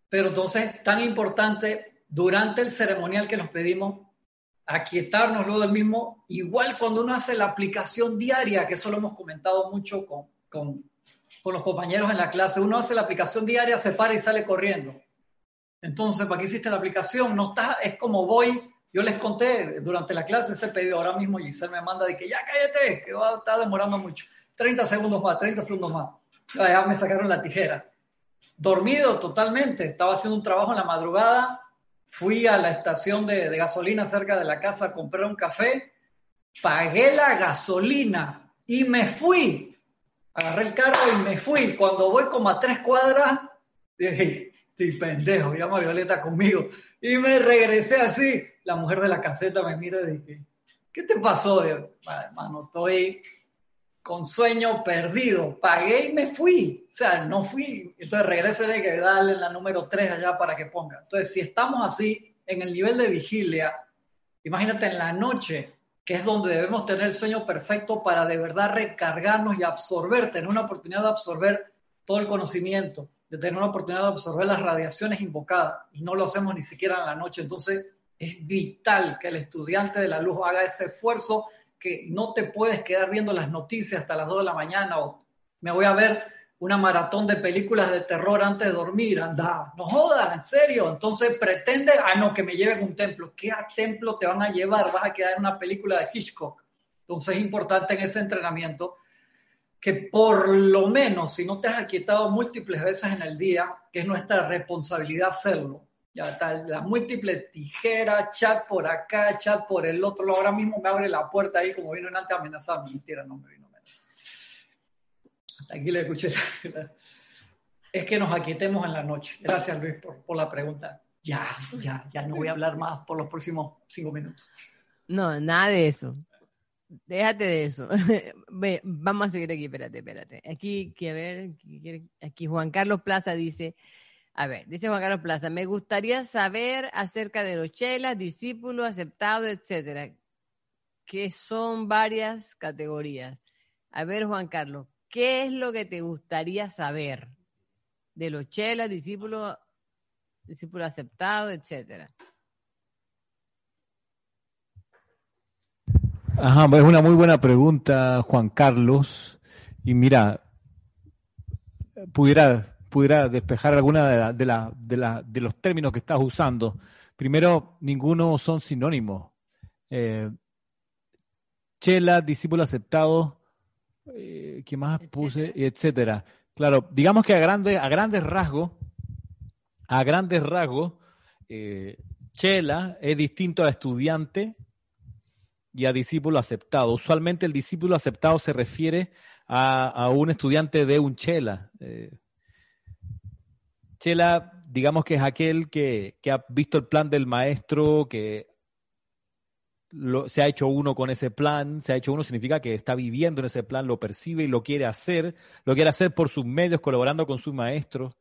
Pero entonces, tan importante, durante el ceremonial que nos pedimos, aquietarnos luego del mismo, igual cuando uno hace la aplicación diaria, que eso lo hemos comentado mucho con, con, con los compañeros en la clase, uno hace la aplicación diaria, se para y sale corriendo. Entonces, ¿para qué hiciste la aplicación? No está, es como voy, yo les conté durante la clase ese pedido, ahora mismo Giselle me manda de que ya cállate, que va, está demorando mucho. 30 segundos más, 30 segundos más. Ya me sacaron la tijera dormido totalmente. Estaba haciendo un trabajo en la madrugada, fui a la estación de, gasolina cerca de la casa, compré un café, pagué la gasolina y me fui. Agarré el carro y me fui. Cuando voy como a tres cuadras, dije, estoy pendejo, llama Violeta conmigo. Y me regresé así. La mujer de la caseta me mira y dije, ¿qué te pasó? Hermano, estoy con sueño perdido. Pagué y me fui. O sea, no fui. Entonces regreso y que darle la número 3 allá para que ponga. Entonces, si estamos así en el nivel de vigilia, imagínate en la noche, que es donde debemos tener el sueño perfecto para de verdad recargarnos y absorber, tener una oportunidad de absorber todo el conocimiento, de tener una oportunidad de absorber las radiaciones invocadas. Y no lo hacemos ni siquiera en la noche. Entonces, es vital que el estudiante de la luz haga ese esfuerzo que no te puedes quedar viendo las noticias hasta las 2 de la mañana o me voy a ver una maratón de películas de terror antes de dormir, anda, no jodas, en serio. Entonces pretende, ah, no, que me lleven a un templo. ¿Qué a templo te van a llevar? Vas a quedar en una película de Hitchcock. Entonces es importante en ese entrenamiento que por lo menos, si no te has aquietado múltiples veces en el día, que es nuestra responsabilidad hacerlo, ya está la múltiple tijera, chat por acá, chat por el otro. Ahora mismo me abre la puerta ahí como vino antes amenazado. Mentira, no me vino amenazado. Hasta aquí le escuché. *laughs* Es que nos aquietemos en la noche. Gracias Luis por, por la pregunta. Ya, ya, ya no voy a hablar más por los próximos cinco minutos. No, nada de eso. Déjate de eso. *laughs* Vamos a seguir aquí, espérate, espérate. Aquí, que a ver, aquí Juan Carlos Plaza dice, a ver, dice Juan Carlos Plaza, me gustaría saber acerca de los chelas, discípulos, aceptados, etcétera, que son varias categorías. A ver, Juan Carlos, ¿qué es lo que te gustaría saber de los chelas, discípulos, discípulos aceptados, etcétera? Ajá, es una muy buena pregunta, Juan Carlos. Y mira, pudiera pudiera despejar alguna de, la, de, de, los términos que estás usando. Primero, ninguno son sinónimos. Eh, chela, discípulo aceptado, eh, ¿qué más puse? Etcétera. Claro, digamos que a, grande, a grandes rasgos, a grandes rasgos, eh, Chela es distinto a estudiante y a discípulo aceptado. Usualmente el discípulo aceptado se refiere a, a un estudiante de un Chela. Eh, Chela, digamos que es aquel que, ha visto el plan del maestro, que se ha hecho uno con ese plan, se ha hecho uno significa que está viviendo en ese plan, lo percibe y lo quiere hacer, lo quiere hacer por sus medios, colaborando con su maestro.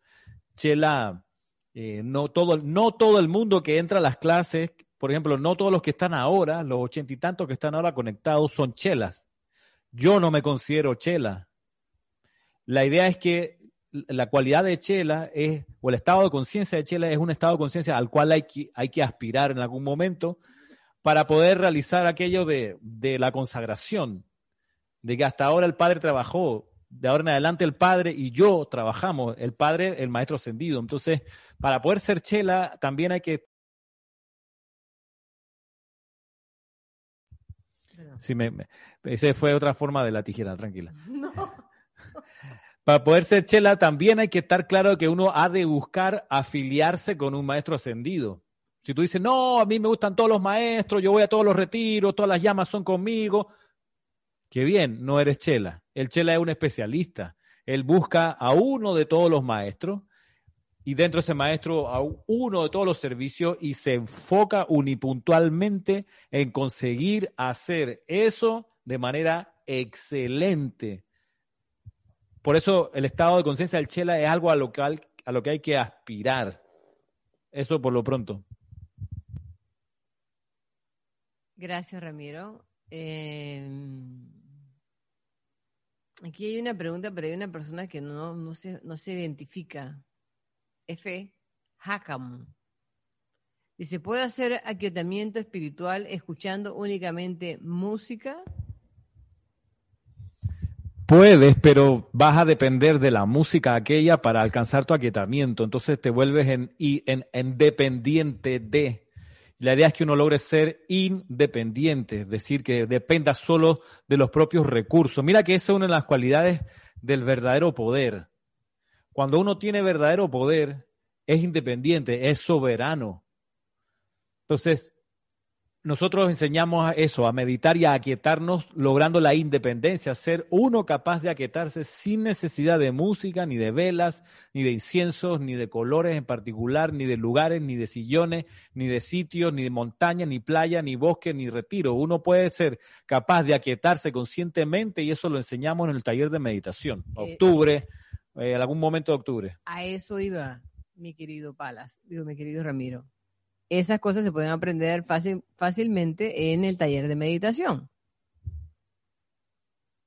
Chela, eh, no, todo, no todo el mundo que entra a las clases, por ejemplo, no todos los que están ahora, los ochenta y tantos que están ahora conectados son chelas. Yo no me considero chela. La idea es que la cualidad de Chela es, o el estado de conciencia de Chela es un estado de conciencia al cual hay que, hay que aspirar en algún momento para poder realizar aquello de, de, la consagración, de que hasta ahora el Padre trabajó, de ahora en adelante el Padre y yo trabajamos, el Padre, el Maestro ascendido. Entonces, para poder ser Chela, también hay que... Sí, me, me, esa fue otra forma de la tijera, tranquila. *laughs* No. *laughs* Para poder ser chela también hay que estar claro que uno ha de buscar afiliarse con un maestro ascendido. Si tú dices, no, a mí me gustan todos los maestros, yo voy a todos los retiros, todas las llamas son conmigo, qué bien, no eres chela. El chela es un especialista. Él busca a uno de todos los maestros y dentro de ese maestro a uno de todos los servicios y se enfoca unipuntualmente en conseguir hacer eso de manera excelente por eso el estado de conciencia del Chela es algo a lo, que, a lo que hay que aspirar. Eso por lo pronto. Gracias, Ramiro. Em, aquí hay una pregunta, pero hay una persona que no, no, se, no se identifica. F. Hakam. Dice, ¿puede hacer aquietamiento espiritual escuchando únicamente música? Puedes, pero vas a depender de la música aquella para alcanzar tu aquietamiento. Entonces te vuelves en, en, dependiente de. La idea es que uno logre ser independiente, es decir, que dependa solo de los propios recursos. Mira que esa es una de las cualidades del verdadero poder. Cuando uno tiene verdadero poder, es independiente, es soberano. Entonces, nosotros enseñamos eso, a meditar y a aquietarnos, logrando la independencia, ser uno capaz de aquietarse sin necesidad de música, ni de velas, ni de inciensos, ni de colores en particular, ni de lugares, ni de sillones, ni de sitios, ni de montaña, ni playa, ni bosque, ni retiro. Uno puede ser capaz de aquietarse conscientemente y eso lo enseñamos en el taller de meditación. Eh, Octubre, eh, en algún momento de octubre. A eso iba mi querido Palas, digo mi querido Ramiro esas cosas se pueden aprender fácil, fácilmente en el taller de meditación.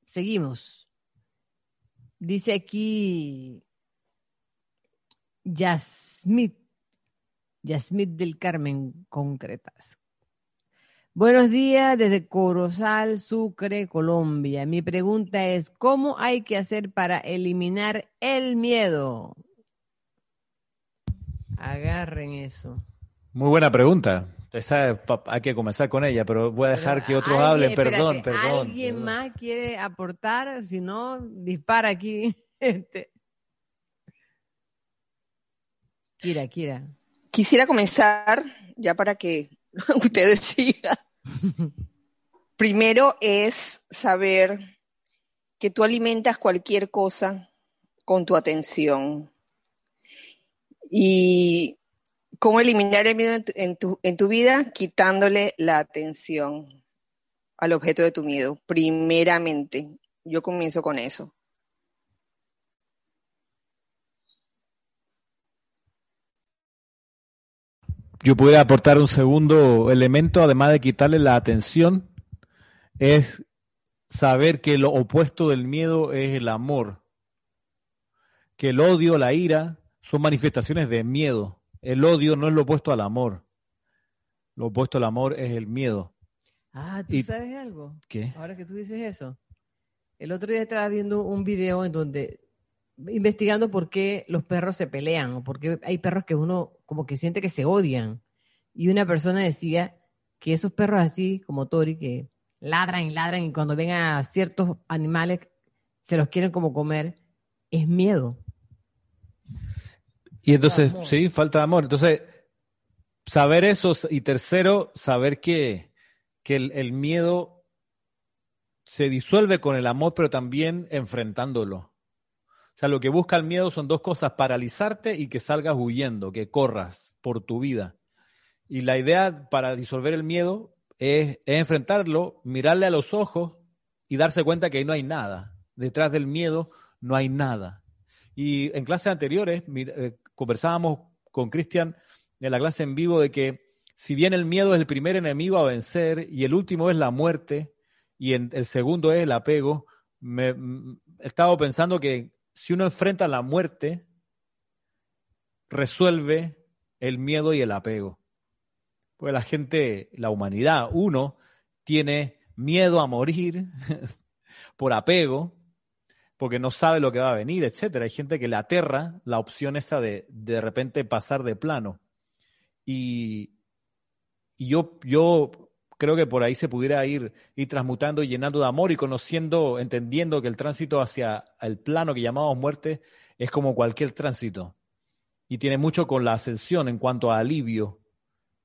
Seguimos. Dice aquí Yasmit, Yasmit del Carmen Concretas. Buenos días desde Corozal, Sucre, Colombia. Mi pregunta es, ¿cómo hay que hacer para eliminar el miedo? Agarren eso. Muy buena pregunta. Esa, hay que comenzar con ella, pero voy a dejar que otros hablen. Perdón, perdón. ¿Alguien más quiere aportar? Si no, dispara aquí. *laughs* Este. Kira, Kira. Quisiera comenzar ya para que *laughs* ustedes sigan. Primero es saber que tú alimentas cualquier cosa con tu atención. Y ¿Cómo eliminar el miedo en tu, en tu, vida? Quitándole la atención al objeto de tu miedo, primeramente. Yo comienzo con eso. Yo pudiera aportar un segundo elemento, además de quitarle la atención, es saber que lo opuesto del miedo es el amor, que el odio, la ira, son manifestaciones de miedo. El odio no es lo opuesto al amor. Lo opuesto al amor es el miedo. Ah, ¿tú sabes algo? ¿Qué? Ahora que tú dices eso. El otro día estaba viendo un video en donde, investigando por qué los perros se pelean, o por qué hay perros que uno como que siente que se odian. Y una persona decía que esos perros así, como Tori, que ladran y ladran y cuando ven a ciertos animales se los quieren como comer, es miedo. Y entonces, sí, falta de amor. Entonces, saber eso y tercero, saber que, que el, el, miedo se disuelve con el amor, pero también enfrentándolo. O sea, lo que busca el miedo son dos cosas, paralizarte y que salgas huyendo, que corras por tu vida. Y la idea para disolver el miedo es, enfrentarlo, mirarle a los ojos y darse cuenta que ahí no hay nada. Detrás del miedo no hay nada. Y en clases anteriores eh, conversábamos con Cristian en la clase en vivo de que si bien el miedo es el primer enemigo a vencer y el último es la muerte y el segundo es el apego, me, he estado pensando que si uno enfrenta la muerte, resuelve el miedo y el apego. Pues la gente, la humanidad, uno tiene miedo a morir *laughs* por apego, porque no sabe lo que va a venir, etcétera. Hay gente que le aterra la opción esa de de repente pasar de plano. Y, yo, yo creo que por ahí se pudiera ir, ir transmutando y llenando de amor y conociendo, entendiendo que el tránsito hacia el plano que llamamos muerte es como cualquier tránsito. Y tiene mucho con la ascensión en cuanto a alivio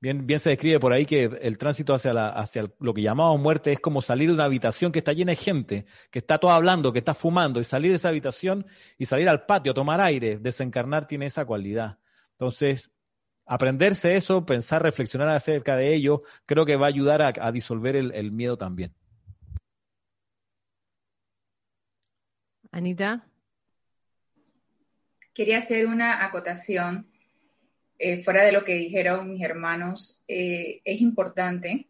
Bien, bien se describe por ahí que el tránsito hacia, hacia lo que llamamos muerte es como salir de una habitación que está llena de gente, que está todo hablando, que está fumando, y salir de esa habitación y salir al patio a tomar aire. Desencarnar tiene esa cualidad. Entonces, aprenderse eso, pensar, reflexionar acerca de ello, creo que va a ayudar a, disolver el, el miedo también. Anita. Quería hacer una acotación eh, fuera de lo que dijeron mis hermanos, eh, es importante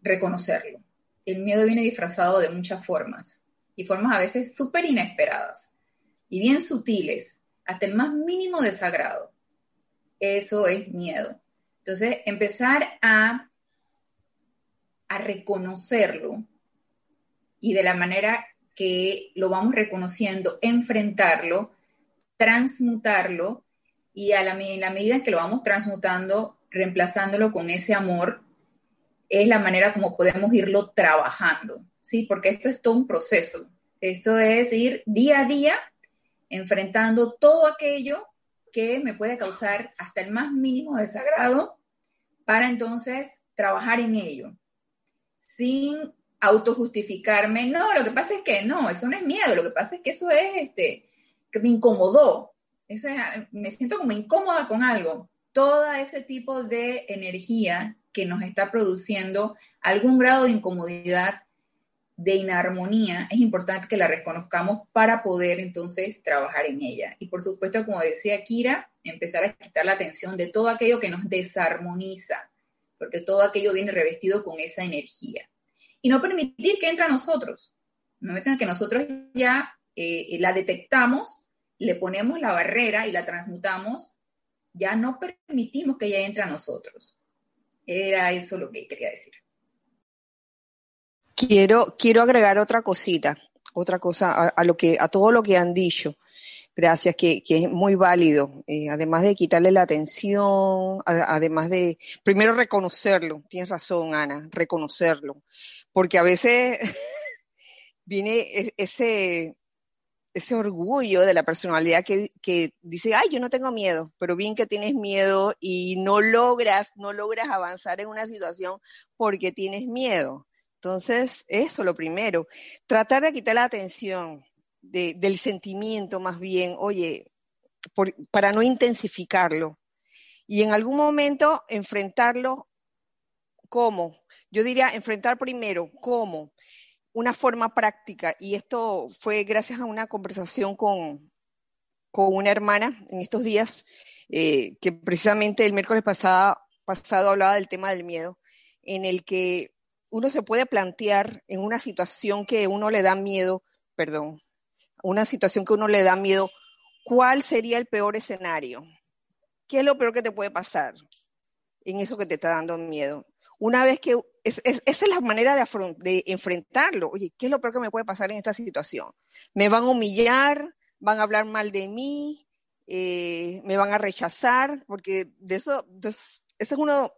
reconocerlo. El miedo viene disfrazado de muchas formas y formas a veces súper inesperadas y bien sutiles, hasta el más mínimo desagrado. Eso es miedo. Entonces, empezar a, a reconocerlo y de la manera que lo vamos reconociendo, enfrentarlo, transmutarlo y a la, en la medida en que lo vamos transmutando, reemplazándolo con ese amor, es la manera como podemos irlo trabajando, ¿sí? Porque esto es todo un proceso. Esto es ir día a día enfrentando todo aquello que me puede causar hasta el más mínimo desagrado para entonces trabajar en ello. sin autojustificarme. No, lo que pasa es que no, eso no es miedo, lo que pasa es que eso es este, que me incomodó. Eso me siento como incómoda con algo. Todo ese tipo de energía que nos está produciendo algún grado de incomodidad, de inarmonía, es importante que la reconozcamos para poder entonces trabajar en ella. Y por supuesto, como decía Kira, empezar a quitar la atención de todo aquello que nos desarmoniza, porque todo aquello viene revestido con esa energía. Y no permitir que entre a nosotros. No metan que nosotros ya eh, la detectamos, le ponemos la barrera y la transmutamos, ya no permitimos que ella entre a nosotros. Era eso lo que quería decir. Quiero, quiero agregar otra cosita, otra cosa a, lo que, a todo lo que han dicho. Gracias, que, que es muy válido. Eh, además de quitarle la atención, además de, primero reconocerlo. Tienes razón, Ana, reconocerlo. Porque a veces *laughs* viene ese, ese orgullo de la personalidad que, que, dice, ay, yo no tengo miedo, pero bien que tienes miedo y no logras, no logras avanzar en una situación porque tienes miedo. Entonces, eso lo primero, tratar de quitar la atención del sentimiento más bien, oye, para no intensificarlo. Y en algún momento enfrentarlo como, yo diría enfrentar primero cómo, una forma práctica. Y esto fue gracias a una conversación con, con una hermana en estos días, eh, que precisamente el miércoles pasado, pasado hablaba del tema del miedo, en el que uno se puede plantear en una situación que uno le da miedo, perdón, una situación que uno le da miedo, ¿cuál sería el peor escenario? ¿Qué es lo peor que te puede pasar en eso que te está dando miedo? Una vez que, esa es la manera de, de enfrentarlo. Oye, ¿qué es lo peor que me puede pasar en esta situación? ¿Me van a humillar? ¿Van a hablar mal de mí? Eh, ¿Me van a rechazar? Porque de eso, de eso, ese es uno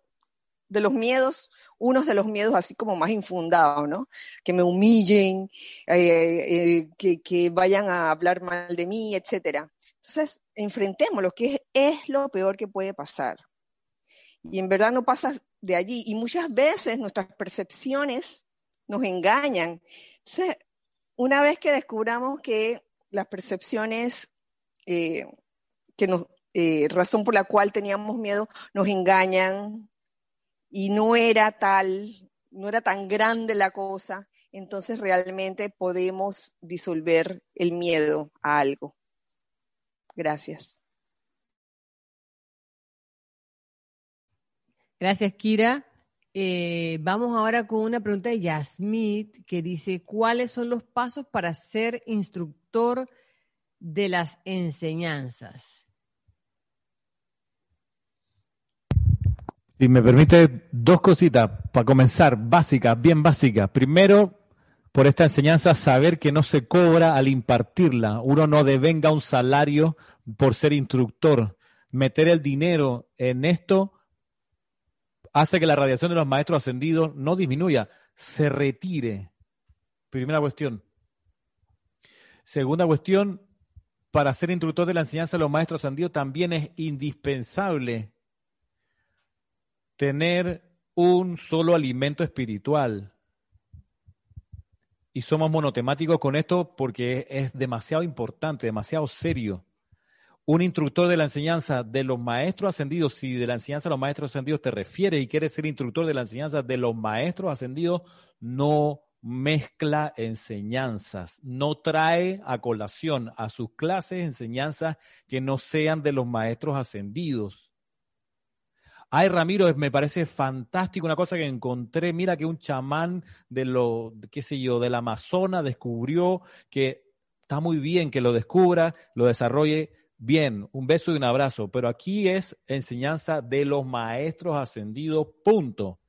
de los miedos, unos de los miedos así como más infundados, ¿no? Que me humillen, eh, eh, que, vayan a hablar mal de mí, etcétera. Entonces, enfrentemos lo que es, lo peor que puede pasar. Y en verdad no pasa de allí. Y muchas veces nuestras percepciones nos engañan. Entonces, una vez que descubramos que las percepciones eh, que razón por la cual teníamos miedo, nos engañan, y no era tal, no era tan grande la cosa, entonces realmente podemos disolver el miedo a algo. Gracias. Gracias, Kira. Eh, vamos ahora con una pregunta de Yasmit que dice, ¿cuáles son los pasos para ser instructor de las enseñanzas? Si me permite dos cositas para comenzar, básicas, bien básicas. Primero, por esta enseñanza, saber que no se cobra al impartirla. Uno no devenga un salario por ser instructor. Meter el dinero en esto hace que la radiación de los maestros ascendidos no disminuya, se retire. Primera cuestión. Segunda cuestión, para ser instructor de la enseñanza de los maestros ascendidos también es indispensable tener un solo alimento espiritual. Y somos monotemáticos con esto porque es demasiado importante, demasiado serio. Un instructor de la enseñanza de los maestros ascendidos, si de la enseñanza de los maestros ascendidos te refieres y quieres ser instructor de la enseñanza de los maestros ascendidos, no mezcla enseñanzas, no trae a colación a sus clases enseñanzas que no sean de los maestros ascendidos. Ay, Ramiro, me parece fantástico una cosa que encontré. Mira que un chamán de lo, qué sé yo, del Amazonas descubrió que está muy bien que lo descubra, lo desarrolle bien. Un beso y un abrazo. Pero aquí es enseñanza de los maestros ascendidos, punto.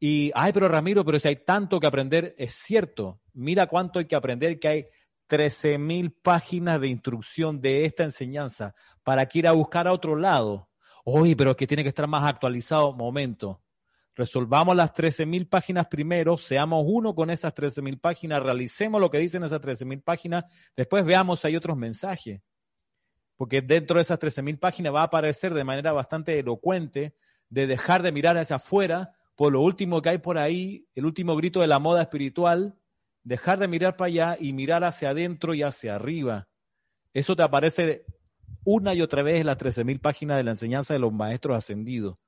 Y, ay, pero Ramiro, pero si hay tanto que aprender, es cierto. Mira cuánto hay que aprender, que hay 13.000 páginas de instrucción de esta enseñanza para que ir a buscar a otro lado. Oye, pero que tiene que estar más actualizado. Momento. Resolvamos las 13.000 páginas primero, seamos uno con esas 13.000 páginas, realicemos lo que dicen esas 13.000 páginas, después veamos si hay otros mensajes. Porque dentro de esas 13.000 páginas va a aparecer de manera bastante elocuente de dejar de mirar hacia afuera por lo último que hay por ahí, el último grito de la moda espiritual, dejar de mirar para allá y mirar hacia adentro y hacia arriba. Eso te aparece una y otra vez las 13.000 páginas de la enseñanza de los maestros ascendidos.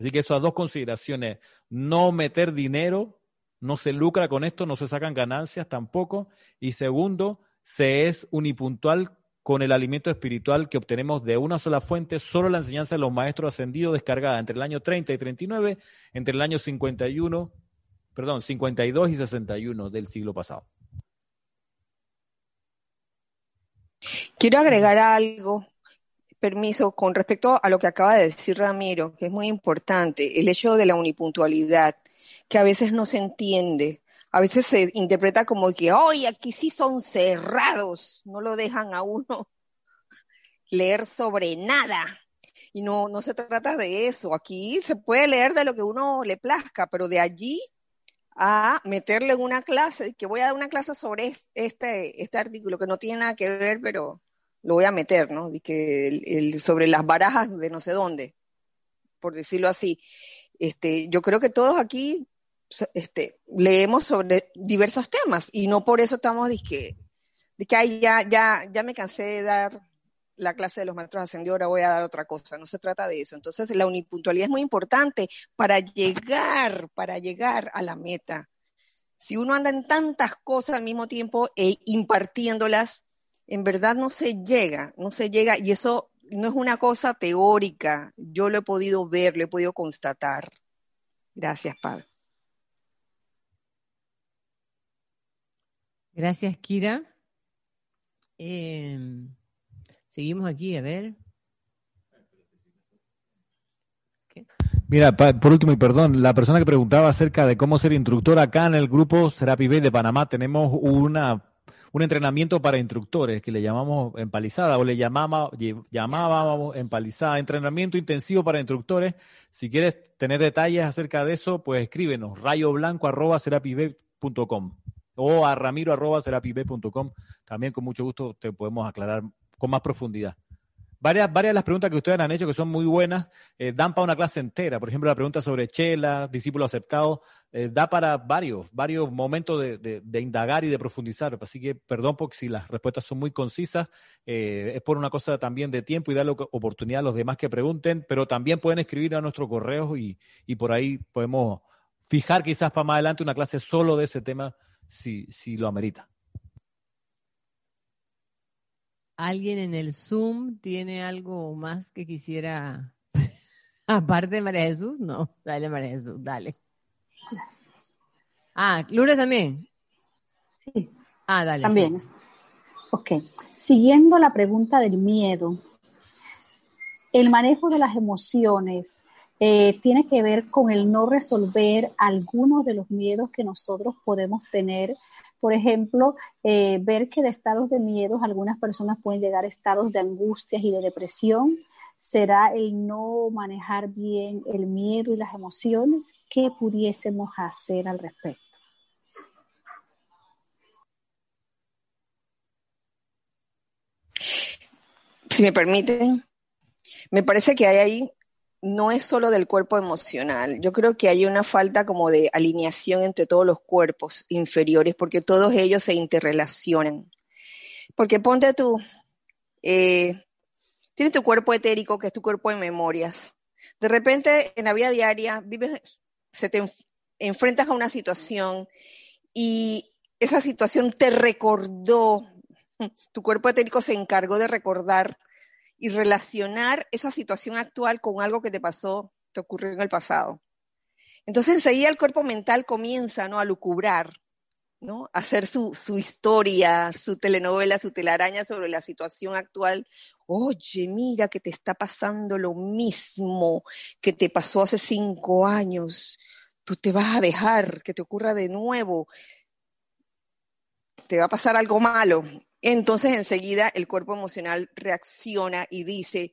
Así que esas dos consideraciones, no meter dinero, no se lucra con esto, no se sacan ganancias tampoco. Y segundo, se es unipuntual con el alimento espiritual que obtenemos de una sola fuente, solo la enseñanza de los maestros ascendidos descargada entre el año 30 y 39, entre el año 51, perdón, 52 y 61 del siglo pasado. Quiero agregar algo permiso, con respecto a lo que acaba de decir Ramiro, que es muy importante, el hecho de la unipuntualidad, que a veces no se entiende, a veces se interpreta como que, hoy aquí sí son cerrados, no lo dejan a uno *laughs* leer sobre nada. Y no, no se trata de eso, aquí se puede leer de lo que uno le plazca, pero de allí a meterle en una clase, que voy a dar una clase sobre este, este artículo que no tiene nada que ver, pero lo voy a meter, ¿no? que el, sobre las barajas de no sé dónde, por decirlo así. Este, yo creo que todos aquí este, leemos sobre diversos temas y no por eso estamos de que, de que ya, ya, ya me cansé de dar la clase de los maestros ascendidos, ahora voy a dar otra cosa. No se trata de eso. Entonces, la unipuntualidad es muy importante para llegar, para llegar a la meta. Si uno anda en tantas cosas al mismo tiempo e impartiéndolas, en verdad no se llega, no se llega, y eso no es una cosa teórica, yo lo he podido ver, lo he podido constatar. Gracias, Padre. Gracias, Kira. Em, seguimos aquí, a ver. Mira, por último, y perdón, la persona que preguntaba acerca de cómo ser instructor acá en el grupo Serapi Bay de Panamá, tenemos una un entrenamiento para instructores que le llamamos empalizada o le llamaba, llamábamos empalizada, entrenamiento intensivo para instructores. Si quieres tener detalles acerca de eso, pues escríbenos rayoblanco arroba o a ramiro arroba También con mucho gusto te podemos aclarar con más profundidad. Varias, varias de las preguntas que ustedes han hecho, que son muy buenas, eh, dan para una clase entera. Por ejemplo, la pregunta sobre Chela, discípulo aceptado, eh, da para varios, varios momentos de, indagar y de profundizar. Así que perdón porque si las respuestas son muy concisas, eh, es por una cosa también de tiempo y darle oportunidad a los demás que pregunten, pero también pueden escribir a nuestro correo y, y por ahí podemos fijar quizás para más adelante una clase solo de ese tema si, si lo amerita. ¿Alguien en el Zoom tiene algo más que quisiera? *laughs* Aparte de María Jesús, no. Dale, María Jesús, dale. Ah, Lourdes también. Sí. Ah, dale. También. Ok. Siguiendo la pregunta del miedo, el manejo de las emociones eh, tiene que ver con el no resolver algunos de los miedos que nosotros podemos tener por ejemplo, eh, ver que de estados de miedo algunas personas pueden llegar a estados de angustias y de depresión. ¿Será el no manejar bien el miedo y las emociones? ¿Qué pudiésemos hacer al respecto? Si me permiten, me parece que hay ahí no es solo del cuerpo emocional. Yo creo que hay una falta como de alineación entre todos los cuerpos inferiores, porque todos ellos se interrelacionan. Porque ponte tú, eh, tienes tu cuerpo etérico, que es tu cuerpo de memorias. De repente, en la vida diaria, vives, se te enfrentas a una situación y esa situación te recordó, tu cuerpo etérico se encargó de recordar y relacionar esa situación actual con algo que te pasó, te ocurrió en el pasado. Entonces enseguida el cuerpo mental comienza ¿no? a lucubrar, ¿no? a hacer su, su historia, su telenovela, su telaraña sobre la situación actual. Oye, mira que te está pasando lo mismo que te pasó hace cinco años. Tú te vas a dejar que te ocurra de nuevo. Te va a pasar algo malo. Entonces enseguida el cuerpo emocional reacciona y dice,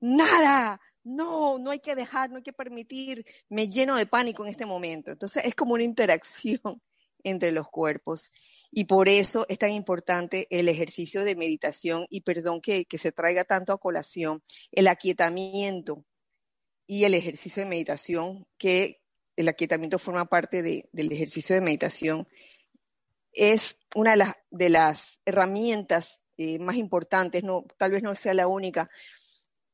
nada, no, no hay que dejar, no hay que permitir, me lleno de pánico en este momento. Entonces es como una interacción *laughs* entre los cuerpos y por eso es tan importante el ejercicio de meditación y perdón que, que se traiga tanto a colación, el aquietamiento y el ejercicio de meditación que el aquietamiento forma parte del ejercicio de meditación, es una de las, de las herramientas eh, más importantes, no, tal vez no sea la única,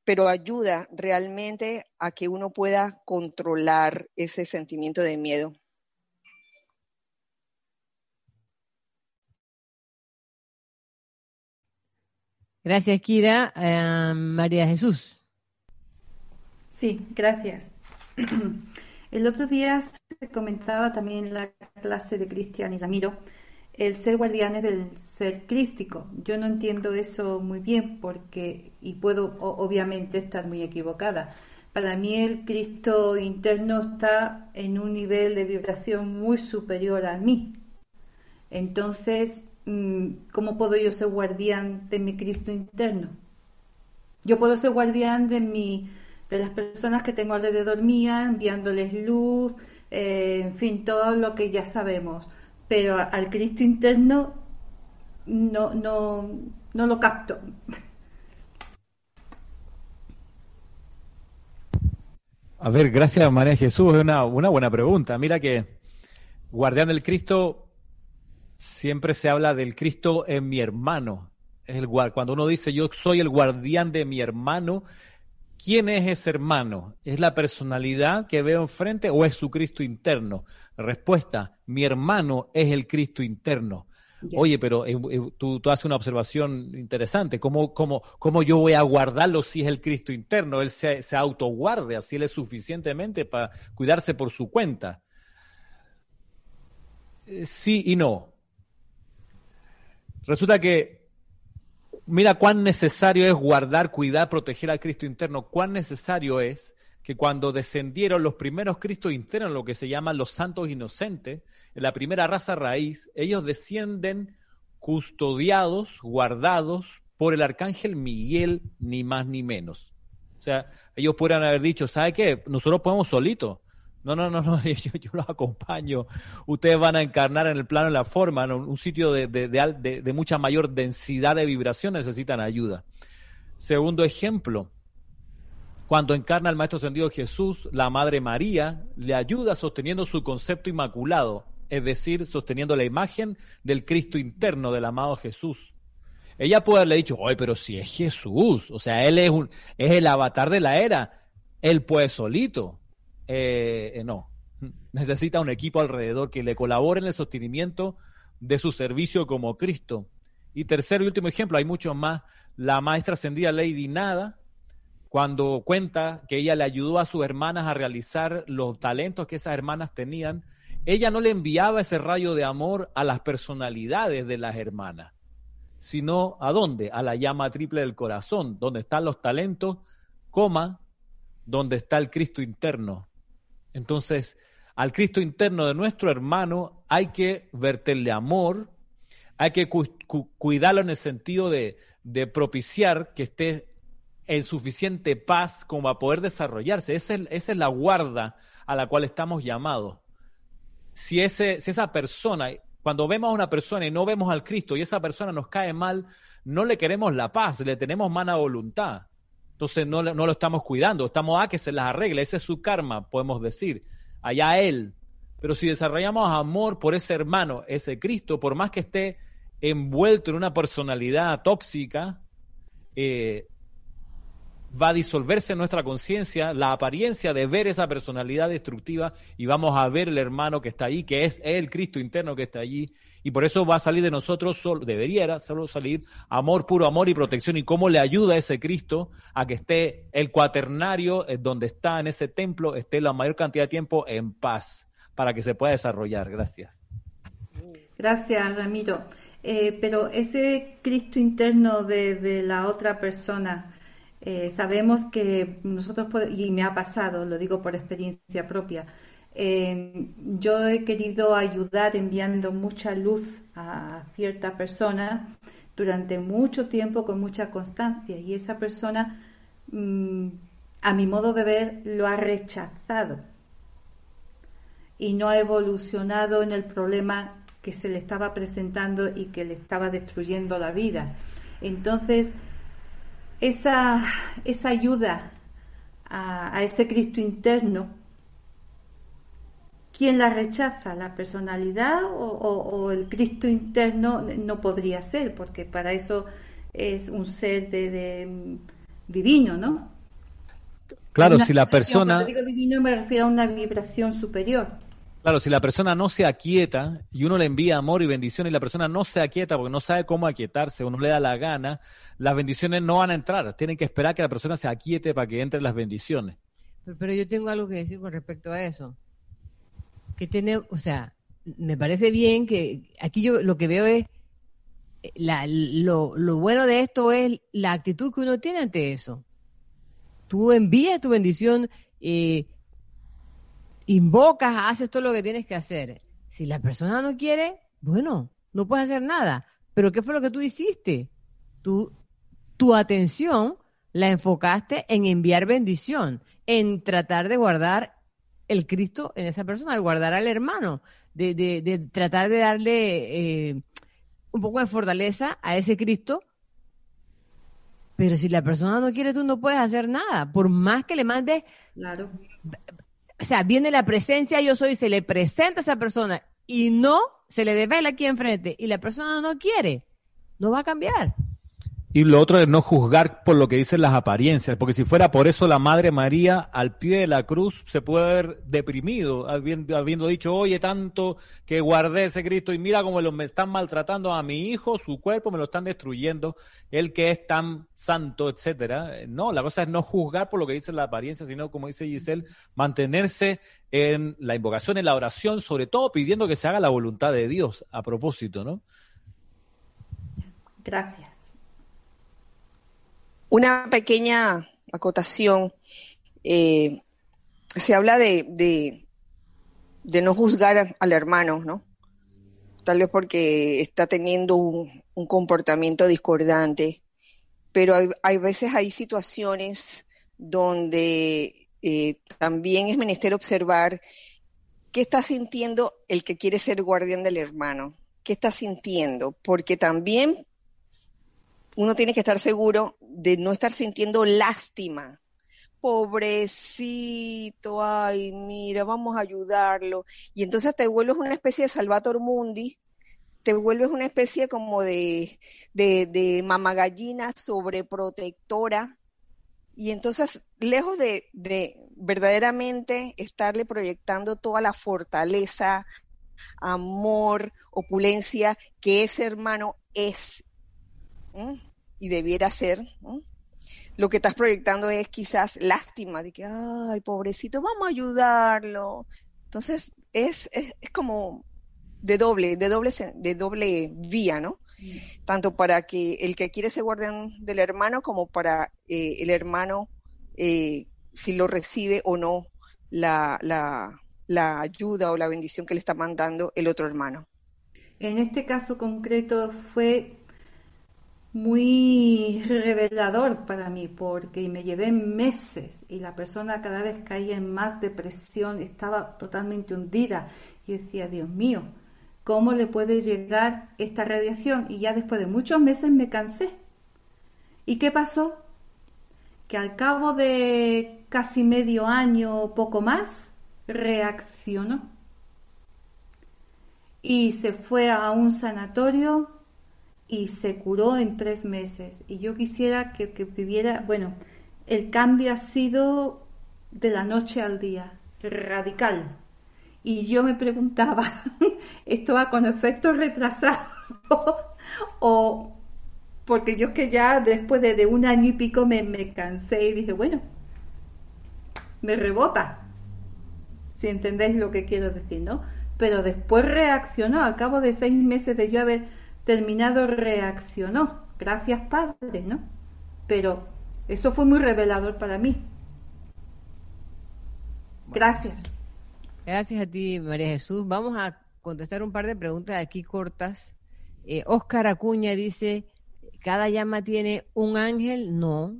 pero ayuda realmente a que uno pueda controlar ese sentimiento de miedo. Gracias, Kira. Eh, María Jesús. Sí, gracias. *clears throat* El otro día se comentaba también en la clase de Cristian y Ramiro el ser guardianes del ser crístico. Yo no entiendo eso muy bien porque, y puedo obviamente estar muy equivocada, para mí el Cristo interno está en un nivel de vibración muy superior a mí. Entonces, mm, ¿cómo puedo yo ser guardián de mi Cristo interno? Yo puedo ser guardián de mi de las personas que tengo alrededor mía, enviándoles luz, eh, en fin, todo lo que ya sabemos pero al Cristo interno no, no, no lo capto. A ver, gracias María Jesús, es una, una buena pregunta. Mira que guardián del Cristo, siempre se habla del Cristo en mi hermano. Es el, cuando uno dice yo soy el guardián de mi hermano, ¿Quién es ese hermano? ¿Es la personalidad que veo enfrente o es su Cristo interno? Respuesta, mi hermano es el Cristo interno. Oye, pero eh, eh, tú, haces una observación interesante. ¿Cómo, cómo, ¿Cómo, yo voy a guardarlo si es el Cristo interno? Él se, se autoguarde, así él es suficientemente para cuidarse por su cuenta. Eh, sí y no. Resulta que mira cuán necesario es guardar, cuidar, proteger al Cristo interno, cuán necesario es que cuando descendieron los primeros Cristos internos, lo que se llaman los santos inocentes, en la primera raza raíz, ellos descienden custodiados, guardados por el arcángel Miguel, ni más ni menos. O sea, ellos podrían haber dicho, ¿sabe qué? Nosotros podemos solitos. No, no, no, no, *laughs* yo, los acompaño. Ustedes van a encarnar en el plano de la forma, en un sitio de, de, de, de, mucha mayor densidad de vibración, necesitan ayuda. Segundo ejemplo, cuando encarna el Maestro Ascendido Jesús, la Madre María le ayuda sosteniendo su concepto inmaculado, es decir, sosteniendo la imagen del Cristo interno del amado Jesús. Ella puede haberle dicho, oye, pero si es Jesús, o sea, él es, un, es el avatar de la era, él puede solito. Eh, eh, no, necesita un equipo alrededor que le colabore en el sostenimiento de su servicio como Cristo. Y tercer y último ejemplo, hay muchos más. La maestra ascendida Lady Nada, cuando cuenta que ella le ayudó a sus hermanas a realizar los talentos que esas hermanas tenían, ella no le enviaba ese rayo de amor a las personalidades de las hermanas, sino a dónde? A la llama triple del corazón, donde están los talentos, coma, donde está el Cristo interno, entonces, al Cristo interno de nuestro hermano hay que verterle amor, hay que cuidarlo en el sentido de, propiciar que esté en suficiente paz como a poder desarrollarse. Esa es, la guarda a la cual estamos llamados. Si esa persona, cuando vemos a una persona y no vemos al Cristo y esa persona nos cae mal, no le queremos la paz, le tenemos mala voluntad. Entonces no, no lo estamos cuidando, estamos a que se las arregle, ese es su karma, podemos decir, allá él. Pero si desarrollamos amor por ese hermano, ese Cristo, por más que esté envuelto en una personalidad tóxica, eh, va a disolverse en nuestra conciencia la apariencia de ver esa personalidad destructiva y vamos a ver el hermano que está ahí, que es el Cristo interno que está allí y por eso va a salir de nosotros, solo, debería solo salir amor, puro amor y protección. ¿Y cómo le ayuda ese Cristo a que esté el cuaternario eh, donde está en ese templo, esté la mayor cantidad de tiempo en paz para que se pueda desarrollar? Gracias. Gracias, Ramiro. Eh, pero ese Cristo interno de, la otra persona, eh, sabemos que nosotros, y me ha pasado, lo digo por experiencia propia, yo he querido ayudar enviando mucha luz a cierta persona durante mucho tiempo con mucha constancia y esa persona, mm, a mi modo de ver, lo ha rechazado y no ha evolucionado en el problema que se le estaba presentando y que le estaba destruyendo la vida. Entonces, esa, esa ayuda a ese Cristo interno ¿quién la rechaza? ¿La personalidad o, el Cristo interno? No podría ser, porque para eso es un ser de, divino, ¿no? Claro, si la persona... Cuando digo divino me refiero a una vibración superior. Claro, si la persona no se aquieta y uno le envía amor y bendición y la persona no se aquieta porque no sabe cómo aquietarse o no le da la gana, las bendiciones no van a entrar. Tienen que esperar que la persona se aquiete para que entren las bendiciones. Pero, yo tengo algo que decir con respecto a eso. Que o sea, me parece bien que aquí yo lo que veo es la, lo, lo bueno de esto es la actitud que uno tiene ante eso. Tú envías tu bendición. Eh, invocas, haces todo lo que tienes que hacer. Si la persona no quiere, bueno, no puedes hacer nada. Pero ¿qué fue lo que tú hiciste? Tú, tu atención la enfocaste en enviar bendición, en tratar de guardar el Cristo en esa persona, de guardar al hermano, de, de, tratar de darle eh, un poco de fortaleza a ese Cristo. Pero si la persona no quiere, tú no puedes hacer nada. Por más que le mandes claro o sea, viene la presencia yo soy, se le presenta a esa persona y no se le devela aquí enfrente y la persona no quiere, no va a cambiar. Y lo otro es no juzgar por lo que dicen las apariencias, porque si fuera por eso la Madre María al pie de la cruz se puede haber deprimido, habiendo, dicho, oye, tanto que guardé ese Cristo y mira cómo me están maltratando a mi hijo, su cuerpo me lo están destruyendo, él que es tan santo, etcétera. No, la cosa es no juzgar por lo que dice la apariencia, sino como dice Giselle, mantenerse en la invocación, en la oración, sobre todo pidiendo que se haga la voluntad de Dios a propósito, ¿no? Gracias. Una pequeña acotación. Eh, se habla de, de, no juzgar al hermano, ¿no? Tal vez porque está teniendo un, comportamiento discordante, pero hay, veces hay situaciones donde eh, también es menester observar qué está sintiendo el que quiere ser guardián del hermano, qué está sintiendo, porque también uno tiene que estar seguro de no estar sintiendo lástima. Pobrecito, ay, mira, vamos a ayudarlo. Y entonces te vuelves una especie de Salvator Mundi, te vuelves una especie como de, de, de mamagallina sobreprotectora. Y entonces, lejos de, de verdaderamente estarle proyectando toda la fortaleza, amor, opulencia que ese hermano es y debiera ser, lo que estás proyectando es quizás lástima, de que, ay, pobrecito, vamos a ayudarlo. Entonces, es, es, como de doble, de doble, de doble vía, ¿no? Tanto para que el que quiere ser guardián del hermano como para eh, el hermano, eh, si lo recibe o no la, la, la ayuda o la bendición que le está mandando el otro hermano. En este caso concreto fue muy revelador para mí porque me llevé meses y la persona cada vez caía en más depresión, estaba totalmente hundida. Y decía, Dios mío, ¿cómo le puede llegar esta radiación? Y ya después de muchos meses me cansé. ¿Y qué pasó? Que al cabo de casi medio año o poco más, reaccionó. Y se fue a un sanatorio y se curó en tres meses. Y yo quisiera que, viviera, bueno, el cambio ha sido de la noche al día, radical. Y yo me preguntaba, *laughs* ¿esto va con efecto retrasado? *laughs* o porque yo que ya después de, un año y pico me, me, cansé y dije, bueno, me rebota, si entendéis lo que quiero decir, ¿no? Pero después reaccionó, al cabo de seis meses de yo haber terminado reaccionó. Gracias, Padre, ¿no? Pero eso fue muy revelador para mí. Gracias. Gracias a ti, María Jesús. Vamos a contestar un par de preguntas aquí cortas. Oscar eh, Acuña dice, ¿cada llama tiene un ángel? No,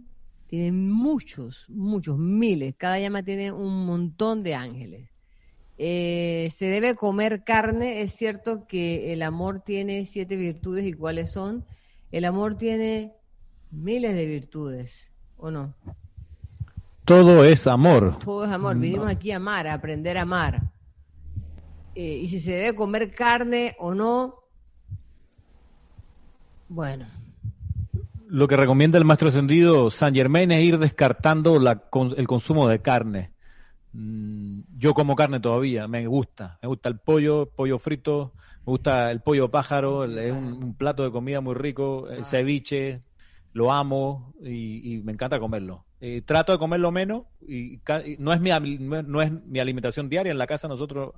tiene muchos, muchos, miles. Cada llama tiene un montón de ángeles. Eh, se debe comer carne. Es cierto que el amor tiene siete virtudes y cuáles son. El amor tiene miles de virtudes, ¿o no? Todo es amor. Todo es amor. Vinimos aquí a amar, a aprender a amar. eh, y si se debe comer carne o no. Bueno. Lo que recomienda el maestro ascendido San Germain es ir descartando el consumo de carne. Mm, yo como carne todavía, me gusta. Me gusta el pollo, pollo frito, me gusta el pollo pájaro, es un, plato de comida muy rico, el ceviche, lo amo y, me encanta comerlo. Eh, trato de comerlo menos y, no, es mi, no es mi alimentación diaria, en la casa nosotros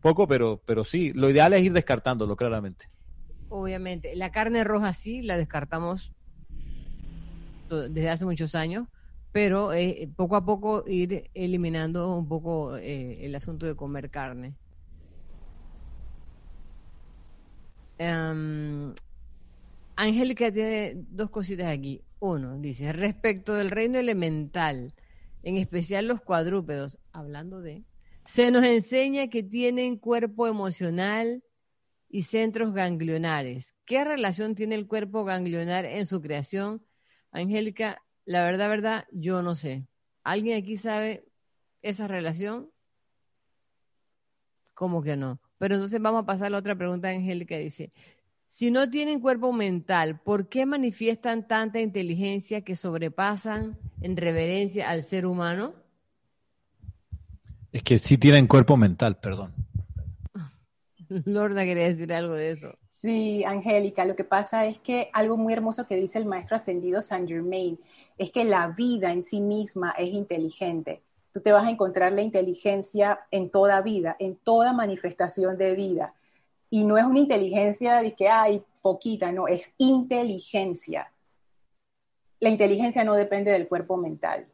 poco, pero, pero sí, lo ideal es ir descartándolo claramente. Obviamente, la carne roja sí, la descartamos desde hace muchos años, pero eh, poco a poco ir eliminando un poco eh, el asunto de comer carne. Um, Angélica tiene dos cositas aquí. Uno, dice, respecto del reino elemental, en especial los cuadrúpedos, hablando de, se nos enseña que tienen cuerpo emocional y centros ganglionares. ¿Qué relación tiene el cuerpo ganglionar en su creación? Angélica, la verdad, verdad, yo no sé. ¿Alguien aquí sabe esa relación? ¿Cómo que no? Pero entonces vamos a pasar a la otra pregunta, Angélica. Dice, si no tienen cuerpo mental, ¿por qué manifiestan tanta inteligencia que sobrepasan en reverencia al ser humano? Es que sí tienen cuerpo mental, perdón. *laughs* Lorna quería decir algo de eso. Sí, Angélica, lo que pasa es que algo muy hermoso que dice el maestro ascendido Saint Germain es que la vida en sí misma es inteligente. Tú te vas a encontrar la inteligencia en toda vida, en toda manifestación de vida. Y no es una inteligencia de que hay poquita, no, es inteligencia. La inteligencia no depende del cuerpo mental.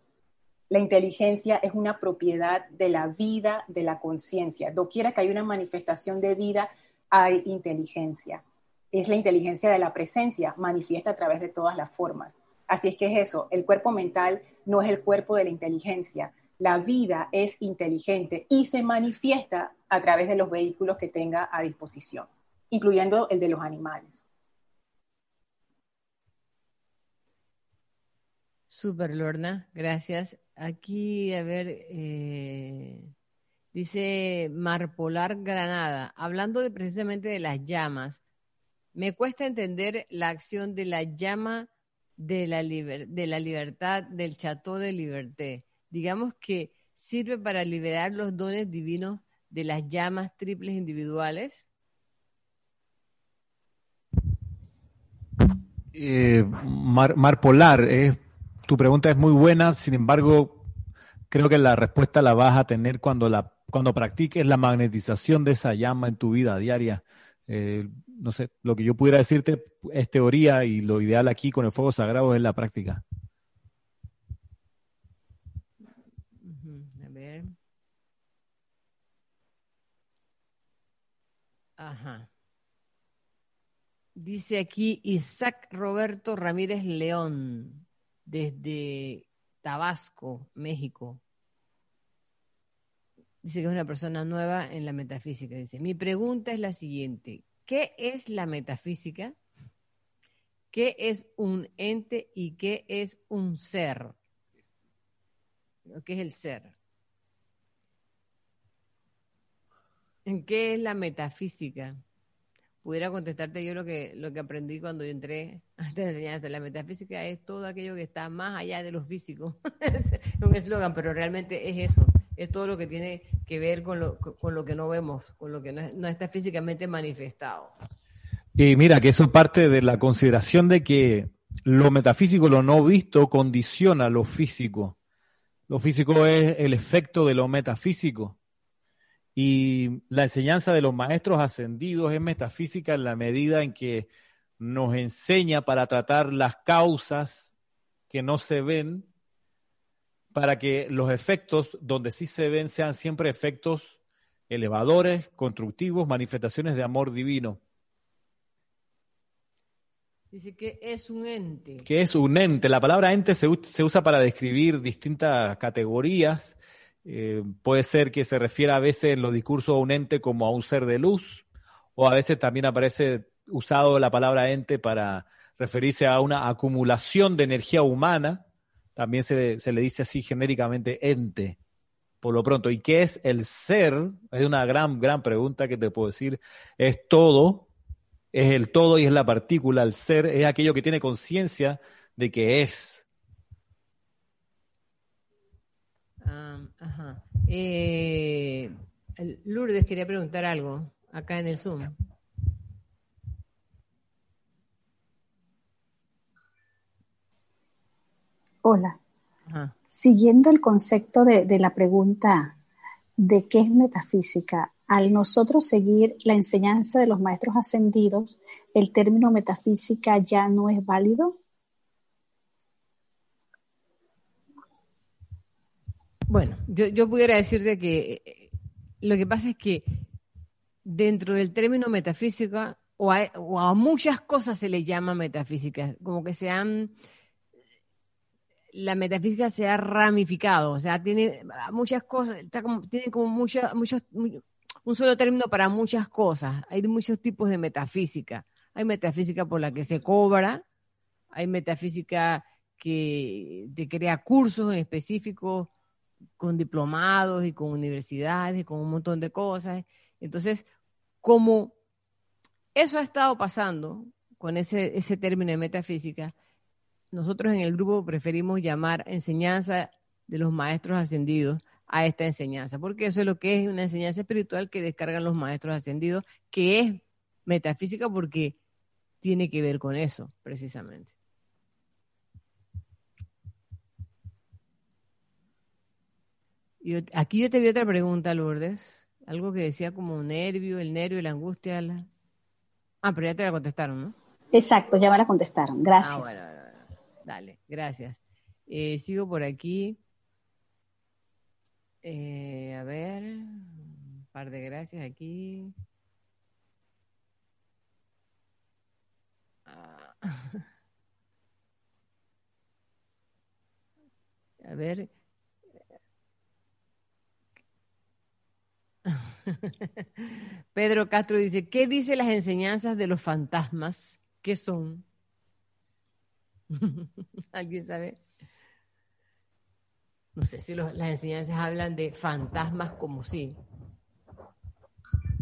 La inteligencia es una propiedad de la vida, de la conciencia. Doquiera que hay una manifestación de vida, hay inteligencia. Es la inteligencia de la presencia, manifiesta a través de todas las formas. Así es que es eso, el cuerpo mental no es el cuerpo de la inteligencia. La vida es inteligente y se manifiesta a través de los vehículos que tenga a disposición, incluyendo el de los animales. Super, Lorna, gracias. Aquí, a ver, eh, dice Marpolar Granada, hablando de, precisamente de las llamas, me cuesta entender la acción de la llama de la, de la libertad del Chateau de Liberté. Digamos que sirve para liberar los dones divinos de las llamas triples individuales. Eh, Mar, Polar, es tu pregunta es muy buena, sin embargo, creo que la respuesta la vas a tener cuando, la, cuando practiques la magnetización de esa llama en tu vida diaria. Eh, no sé, lo que yo pudiera decirte es teoría y lo ideal aquí con el fuego sagrado es la práctica. A ver. Ajá. Dice aquí Isaac Roberto Ramírez León desde Tabasco, México. Dice que es una persona nueva en la metafísica. Dice, mi pregunta es la siguiente. ¿Qué es la metafísica? ¿Qué es un ente y qué es un ser? ¿Qué es el ser? ¿En qué es la metafísica? pudiera contestarte yo lo que, lo que aprendí cuando yo entré a esta enseñanza. La metafísica es todo aquello que está más allá de lo físico. *laughs* es un eslogan, pero realmente es eso. Es todo lo que tiene que ver con lo, con lo que no vemos, con lo que no, está físicamente manifestado. Y mira, que eso parte de la consideración de que lo metafísico, lo no visto, condiciona lo físico. Lo físico es el efecto de lo metafísico. Y la enseñanza de los maestros ascendidos es metafísica en la medida en que nos enseña para tratar las causas que no se ven, para que los efectos donde sí se ven sean siempre efectos elevadores, constructivos, manifestaciones de amor divino. Dice que es un ente. Que es un ente. La palabra ente se, se usa para describir distintas categorías eh, puede ser que se refiera a veces en los discursos a un ente como a un ser de luz, o a veces también aparece usado la palabra ente para referirse a una acumulación de energía humana. También se, se le dice así genéricamente ente. por lo pronto. ¿Y qué es el ser? Es una gran, gran pregunta que te puedo decir. Es todo, es el todo y es la partícula. El ser es aquello que tiene conciencia de que es. Eh, Lourdes quería preguntar algo acá en el Zoom. Hola. Siguiendo el concepto de, de la pregunta de qué es metafísica, al nosotros seguir la enseñanza de los maestros ascendidos, ¿el término metafísica ya no es válido? Bueno, yo, yo pudiera decirte que eh, lo que pasa es que dentro del término metafísica, o a, muchas cosas se le llama metafísica, como que se han, la metafísica se ha ramificado, o sea, tiene muchas cosas, tiene como un solo término para muchas cosas. Hay muchos tipos de metafísica. Hay metafísica por la que se cobra, hay metafísica que te crea cursos específicos con diplomados y con universidades y con un montón de cosas. Entonces, como eso ha estado pasando con ese término de metafísica, nosotros en el grupo preferimos llamar enseñanza de los maestros ascendidos a esta enseñanza, porque eso es lo que es una enseñanza espiritual que descargan los maestros ascendidos, que es metafísica porque tiene que ver con eso, precisamente. aquí yo te vi otra pregunta, Lourdes. Algo que decía como nervio, el nervio, la angustia. Ah, pero ya te la contestaron, ¿no? Exacto, ya me la contestaron. Gracias. Ah, bueno, dale, gracias. Eh, sigo por aquí. Eh, a ver, un par de gracias aquí. Ah. *laughs* A ver, *laughs* Pedro Castro dice, ¿qué dice las enseñanzas de los fantasmas? ¿Qué son? *laughs* ¿Alguien sabe? No sé si las enseñanzas hablan de fantasmas como sí.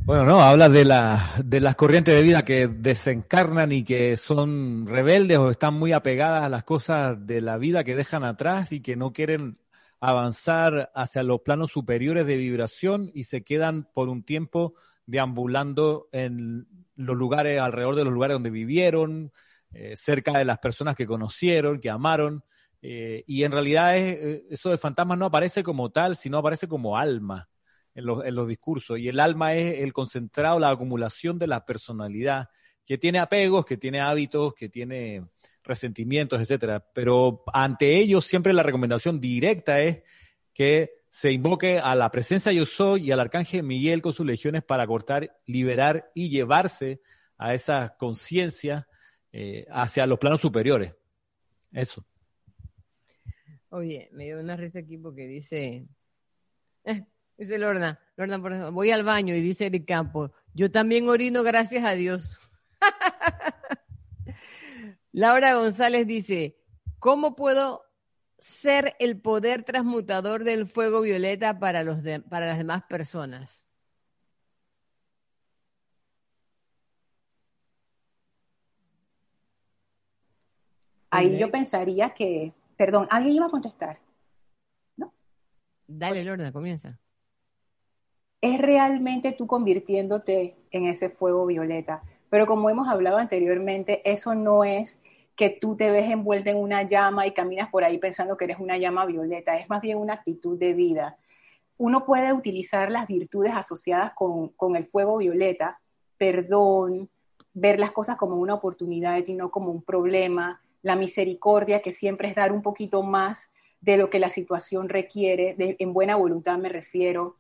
Bueno, no, habla de, la, de las corrientes de vida que desencarnan y que son rebeldes o están muy apegadas a las cosas de la vida que dejan atrás y que no quieren avanzar hacia los planos superiores de vibración y se quedan por un tiempo deambulando en los lugares, alrededor de los lugares donde vivieron, eh, cerca de las personas que conocieron, que amaron. Eh, y en realidad eh, eso de fantasmas no aparece como tal, sino aparece como alma en los, discursos. Y el alma es el concentrado, la acumulación de la personalidad, que tiene apegos, que tiene hábitos, que tiene resentimientos, etcétera. Pero ante ellos siempre la recomendación directa es que se invoque a la presencia yo soy y al arcángel Miguel con sus legiones para cortar, liberar y llevarse a esa conciencia eh, hacia los planos superiores. Eso. Oye, me dio una risa aquí porque dice, eh, dice Lorna, Lorna, por voy al baño y dice Eric Campo, yo también orino gracias a Dios. *laughs* Laura González dice, ¿cómo puedo ser el poder transmutador del fuego violeta para, los para las demás personas? Ahí yo pensaría que, perdón, alguien iba a contestar. ¿No? Dale, Lorna, comienza. Es realmente tú convirtiéndote en ese fuego violeta. Pero como hemos hablado anteriormente, eso no es que tú te ves envuelta en una llama y caminas por ahí pensando que eres una llama violeta, es más bien una actitud de vida. Uno puede utilizar las virtudes asociadas con, el fuego violeta, perdón, ver las cosas como una oportunidad y no como un problema, la misericordia, que siempre es dar un poquito más de lo que la situación requiere, en buena voluntad me refiero.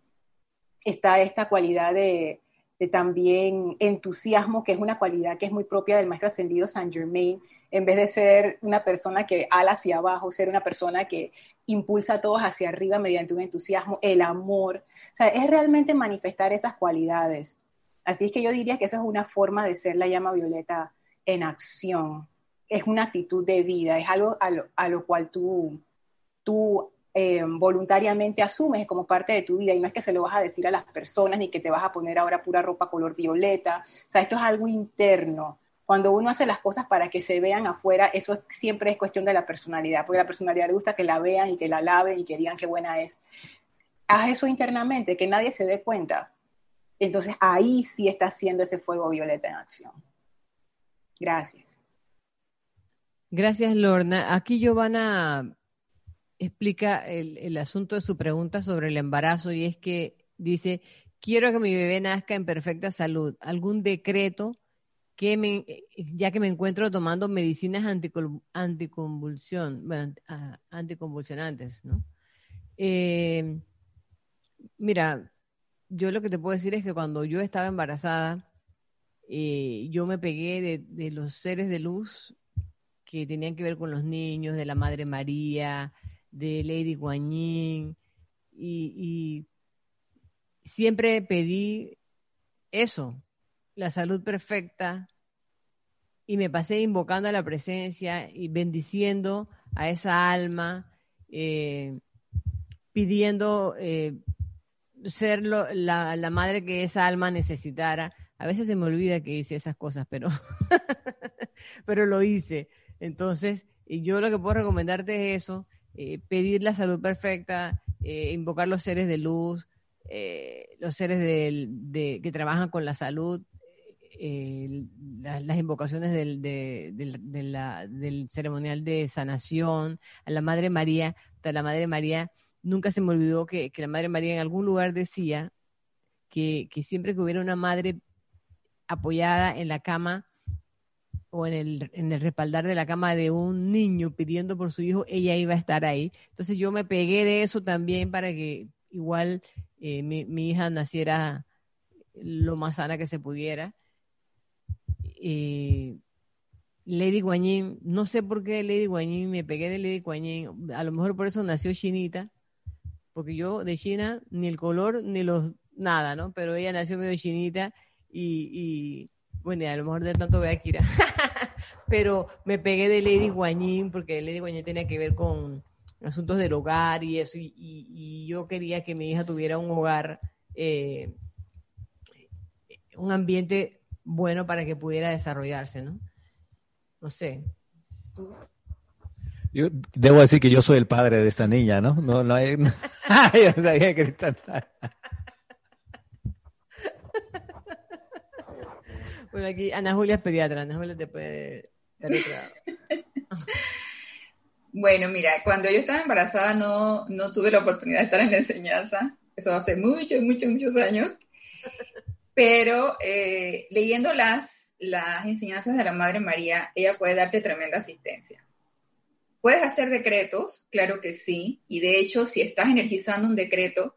Está esta cualidad de, también entusiasmo, que es una cualidad que es muy propia del maestro ascendido Saint Germain, en vez de ser una persona que ala hacia abajo, ser una persona que impulsa a todos hacia arriba mediante un entusiasmo, el amor. O sea, es realmente manifestar esas cualidades. Así es que yo diría que esa es una forma de ser la llama violeta en acción. Es una actitud de vida, es algo a lo, cual tú, tú eh, voluntariamente asumes como parte de tu vida y no es que se lo vas a decir a las personas ni que te vas a poner ahora pura ropa color violeta. O sea, esto es algo interno. Cuando uno hace las cosas para que se vean afuera, eso siempre es cuestión de la personalidad, porque la personalidad gusta que la vean y que la laven y que digan qué buena es. Haz eso internamente, que nadie se dé cuenta. Entonces ahí sí está haciendo ese fuego violeta en acción. Gracias. Gracias, Lorna. Aquí Giovanna explica el, asunto de su pregunta sobre el embarazo y es que dice, quiero que mi bebé nazca en perfecta salud. ¿Algún decreto que me, ya que me encuentro tomando medicinas anticonvulsión, ah, anticonvulsionantes, ¿no? Eh, mira, yo lo que te puedo decir es que cuando yo estaba embarazada, eh, yo me pegué de, de, los seres de luz que tenían que ver con los niños, de la Madre María, de Lady Guanyin, y, siempre pedí eso, la salud perfecta, y me pasé invocando a la presencia y bendiciendo a esa alma, eh, pidiendo eh, ser la, la, madre que esa alma necesitara. A veces se me olvida que hice esas cosas, pero, *laughs* pero lo hice. Entonces, yo lo que puedo recomendarte es eso, eh, pedir la salud perfecta, eh, invocar los seres de luz, eh, los seres de, que trabajan con la salud, las invocaciones del, del, ceremonial de sanación, a la Madre María, a la Madre María, nunca se me olvidó que, la Madre María en algún lugar decía que siempre que hubiera una madre apoyada en la cama, o en el, en el respaldar de la cama de un niño pidiendo por su hijo, ella iba a estar ahí. Entonces yo me pegué de eso también para que igual eh, mi, hija naciera lo más sana que se pudiera. Eh, Lady Guanyin, no sé por qué Lady Guanyin, me pegué de Lady Guanyin, a lo mejor por eso nació chinita, porque yo de China ni el color ni los nada, ¿no? Pero ella nació medio chinita y bueno, a lo mejor de tanto veo a Kira. *laughs* Pero me pegué de Lady Guanyin porque Lady Guanyin tenía que ver con asuntos del hogar y eso. Y, yo quería que mi hija tuviera un hogar, eh, un ambiente bueno para que pudiera desarrollarse, ¿no? No sé. Yo debo decir que yo soy el padre de esta niña, ¿no? No, no hay. *laughs* Bueno, aquí Ana Julia es pediatra, Ana Julia te puede *laughs* Bueno, mira, cuando yo estaba embarazada no, no tuve la oportunidad de estar en la enseñanza, eso hace muchos, muchos, muchos años, pero eh, leyendo las, las enseñanzas de la Madre María, ella puede darte tremenda asistencia. Puedes hacer decretos, claro que sí, y de hecho, si estás energizando un decreto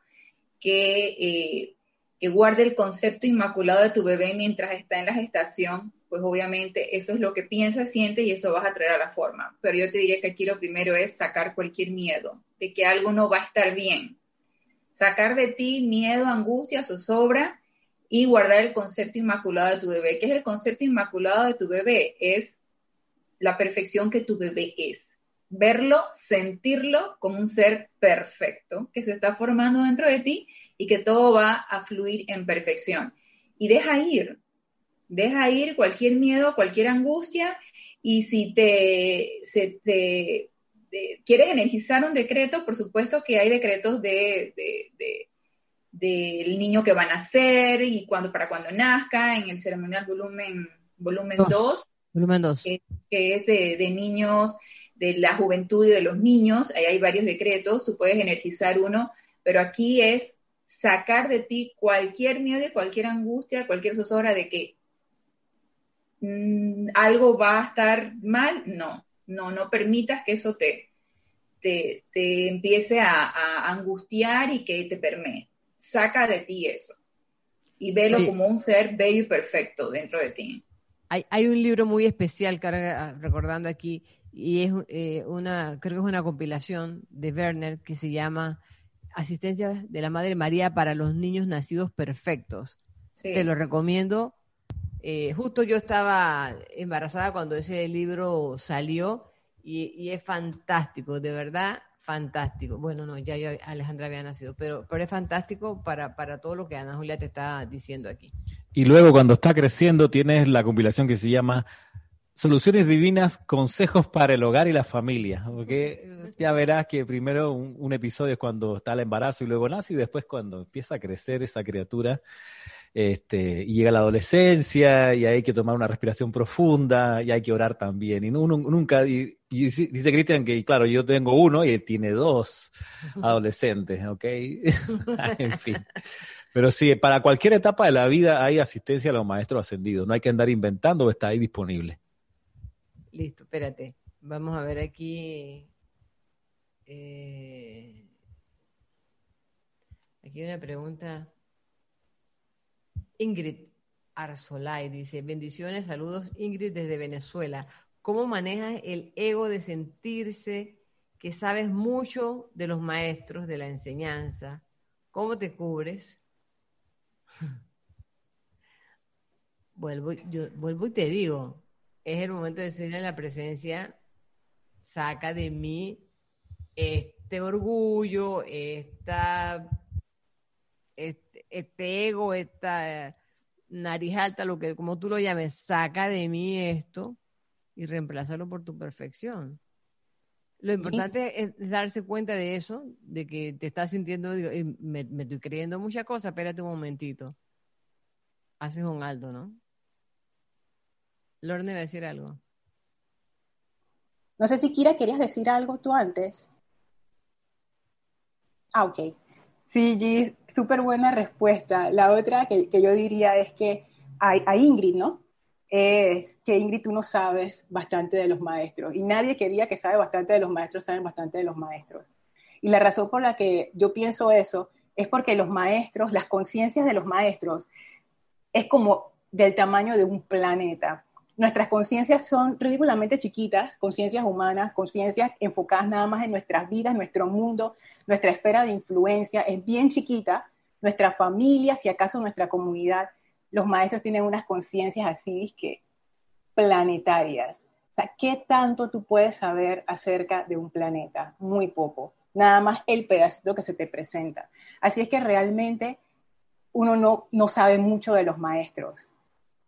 que eh, que guarde el concepto inmaculado de tu bebé mientras está en la gestación, pues obviamente eso es lo que piensa, siente y eso vas a traer a la forma. Pero yo te diría que aquí lo primero es sacar cualquier miedo de que algo no va a estar bien. Sacar de ti miedo, angustia, zozobra y guardar el concepto inmaculado de tu bebé. ¿Qué es el concepto inmaculado de tu bebé? Es la perfección que tu bebé es. Verlo, sentirlo como un ser perfecto que se está formando dentro de ti y que todo va a fluir en perfección. Y deja ir, deja ir cualquier miedo, cualquier angustia, y si te, quieres energizar un decreto, por supuesto que hay decretos de, del niño que va a nacer y cuando, para cuando nazca, en el ceremonial volumen, volumen 2, volumen 2. Que, que, es de, de niños, de la juventud y de los niños, ahí hay varios decretos, tú puedes energizar uno, pero aquí es sacar de ti cualquier miedo, cualquier angustia, cualquier zozobra de que mm, algo va a estar mal, no, no, no permitas que eso te, te, empiece a, angustiar y que te permee. Saca de ti eso y velo como un ser bello y perfecto dentro de ti. Hay, hay un libro muy especial, recordando aquí, y es eh, una, creo que es una compilación de Werner que se llama asistencia de la Madre María para los niños nacidos perfectos. Te lo recomiendo. Eh, justo yo estaba embarazada cuando ese libro salió y, es fantástico, de verdad, fantástico. Bueno, no, ya yo, Alejandra había nacido, pero, pero es fantástico para, para todo lo que Ana Julia te está diciendo aquí. Y luego cuando está creciendo tienes la compilación que se llama Soluciones Divinas, Consejos para el Hogar y la Familia. Porque ya verás que primero un, episodio es cuando está el embarazo y luego nace y después cuando empieza a crecer esa criatura este, y llega la adolescencia y hay que tomar una respiración profunda y hay que orar también. Y uno, nunca, y, dice Cristian que, claro, yo tengo uno y él tiene dos *laughs* adolescentes, ¿ok? *laughs* en fin. Pero sí, para cualquier etapa de la vida hay asistencia a los maestros ascendidos. No hay que andar inventando, está ahí disponible. Listo, espérate. Vamos a ver aquí. Eh, aquí hay una pregunta. Ingrid Arzolay dice: Bendiciones, saludos, Ingrid, desde Venezuela. ¿Cómo manejas el ego de sentirse que sabes mucho de los maestros de la enseñanza? ¿Cómo te cubres? *laughs* vuelvo, yo, vuelvo y te digo, es el momento de decirle a la presencia, saca de mí este orgullo, esta, este, este ego, esta nariz alta, lo que como tú lo llames, saca de mí esto y reemplázalo por tu perfección. Lo importante es darse cuenta de eso, de que te estás sintiendo, digo, me, me estoy creyendo muchas cosas, espérate un momentito. Haces un alto, ¿no? Lorne va a decir algo. No sé si Kira querías decir algo tú antes. Ah, ok. Sí, Gis, súper buena respuesta. La otra que, yo diría es que a, Ingrid, ¿no? Es que Ingrid tú no sabes bastante de los maestros y nadie quería que sabe bastante de los maestros, saben bastante de los maestros. Y la razón por la que yo pienso eso es porque los maestros, las conciencias de los maestros, es como del tamaño de un planeta nuestras conciencias son ridículamente chiquitas, conciencias humanas, conciencias enfocadas nada más en nuestras vidas, nuestro mundo, nuestra esfera de influencia es bien chiquita, nuestra familia, si acaso nuestra comunidad, los maestros tienen unas conciencias así que planetarias. O ¿qué tanto tú puedes saber acerca de un planeta? Muy poco. Nada más el pedacito que se te presenta. Así es que realmente uno no, no sabe mucho de los maestros